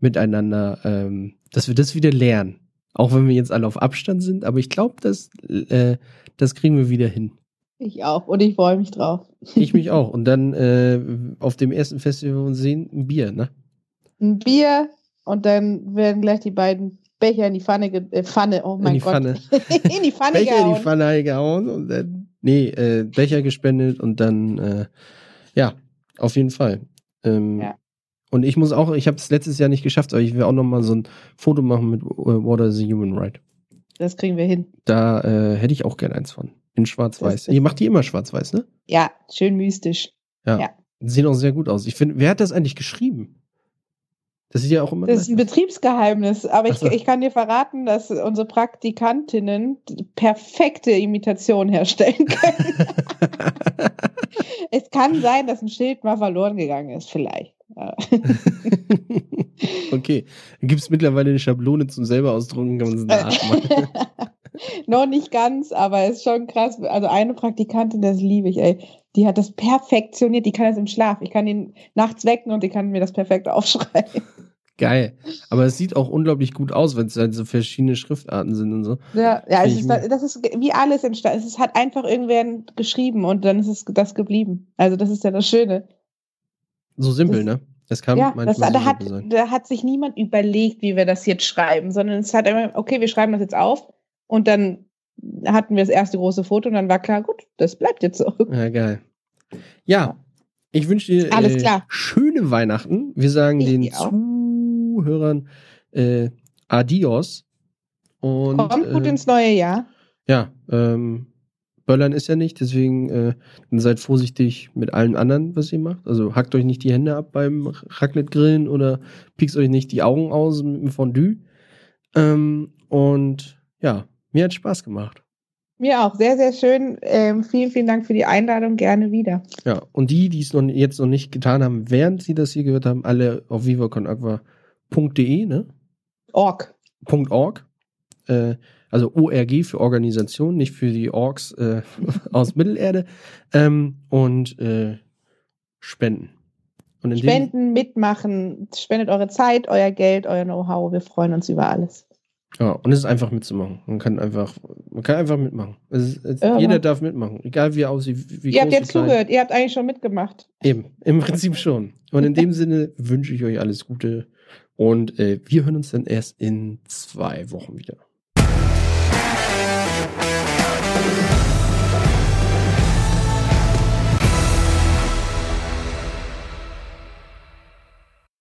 miteinander, ähm, dass wir das wieder lernen. Auch wenn wir jetzt alle auf Abstand sind, aber ich glaube, das, äh, das kriegen wir wieder hin. Ich auch und ich freue mich drauf. Ich mich auch. Und dann äh, auf dem ersten Festival wir uns sehen, ein Bier, ne? Ein Bier und dann werden gleich die beiden Becher in die Pfanne, äh, Pfanne, oh mein in die Gott. Pfanne. in die Pfanne Becher gehauen. in die Pfanne gehauen und dann, nee, äh, Becher gespendet und dann, äh, ja, auf jeden Fall. Ähm, ja. Und ich muss auch, ich habe es letztes Jahr nicht geschafft, aber ich will auch noch mal so ein Foto machen mit Water is a Human Right. Das kriegen wir hin. Da äh, hätte ich auch gern eins von. In schwarz-weiß. Ihr macht die immer schwarz-weiß, ne? Ja, schön mystisch. Ja. ja. Sehen auch sehr gut aus. Ich finde, wer hat das eigentlich geschrieben? Das sieht ja auch immer. Das ist ein Betriebsgeheimnis, aber ich, ich kann dir verraten, dass unsere Praktikantinnen perfekte Imitation herstellen können. es kann sein, dass ein Schild mal verloren gegangen ist, vielleicht. Okay. Gibt es mittlerweile eine Schablone zum selber ausdrucken, kann man es nachmachen. Noch nicht ganz, aber es ist schon krass. Also eine Praktikantin, das liebe ich, ey. Die hat das perfektioniert, die kann das im Schlaf. Ich kann ihn nachts wecken und die kann mir das perfekt aufschreiben. Geil. Aber es sieht auch unglaublich gut aus, wenn es halt so verschiedene Schriftarten sind und so. Ja, ja es ist, das ist wie alles entstanden. Es hat einfach irgendwer geschrieben und dann ist es das geblieben. Also das ist ja das Schöne. So simpel, das, ne? Das kann ja, das, so da, hat, sein. da hat sich niemand überlegt, wie wir das jetzt schreiben, sondern es hat immer, okay, wir schreiben das jetzt auf und dann hatten wir das erste große Foto und dann war klar, gut, das bleibt jetzt so. Ja, geil. Ja, ich wünsche dir Alles äh, schöne Weihnachten. Wir sagen ich den Zuhörern äh, Adios. Und, Kommt gut äh, ins neue Jahr. Ja, ähm, Böllern ist ja nicht, deswegen äh, seid vorsichtig mit allen anderen, was ihr macht. Also hackt euch nicht die Hände ab beim Raclette-Grillen oder piekst euch nicht die Augen aus mit dem Fondue. Ähm, und ja, mir hat Spaß gemacht. Mir auch, sehr, sehr schön. Ähm, vielen, vielen Dank für die Einladung, gerne wieder. Ja, und die, die es noch, jetzt noch nicht getan haben, während sie das hier gehört haben, alle auf vivaconagua.de, ne? Org. .org. Äh, also ORG für Organisation, nicht für die Orks äh, aus Mittelerde. Ähm, und äh, spenden. Und spenden, mitmachen, spendet eure Zeit, euer Geld, euer Know-how. Wir freuen uns über alles. Ja, und es ist einfach mitzumachen. Man kann einfach, man kann einfach mitmachen. Ist, es, ja, jeder darf mitmachen, egal wie aussieht. Wie ihr habt jetzt zugehört, ihr habt eigentlich schon mitgemacht. Eben, im Prinzip schon. Und in dem Sinne wünsche ich euch alles Gute und äh, wir hören uns dann erst in zwei Wochen wieder. Thank.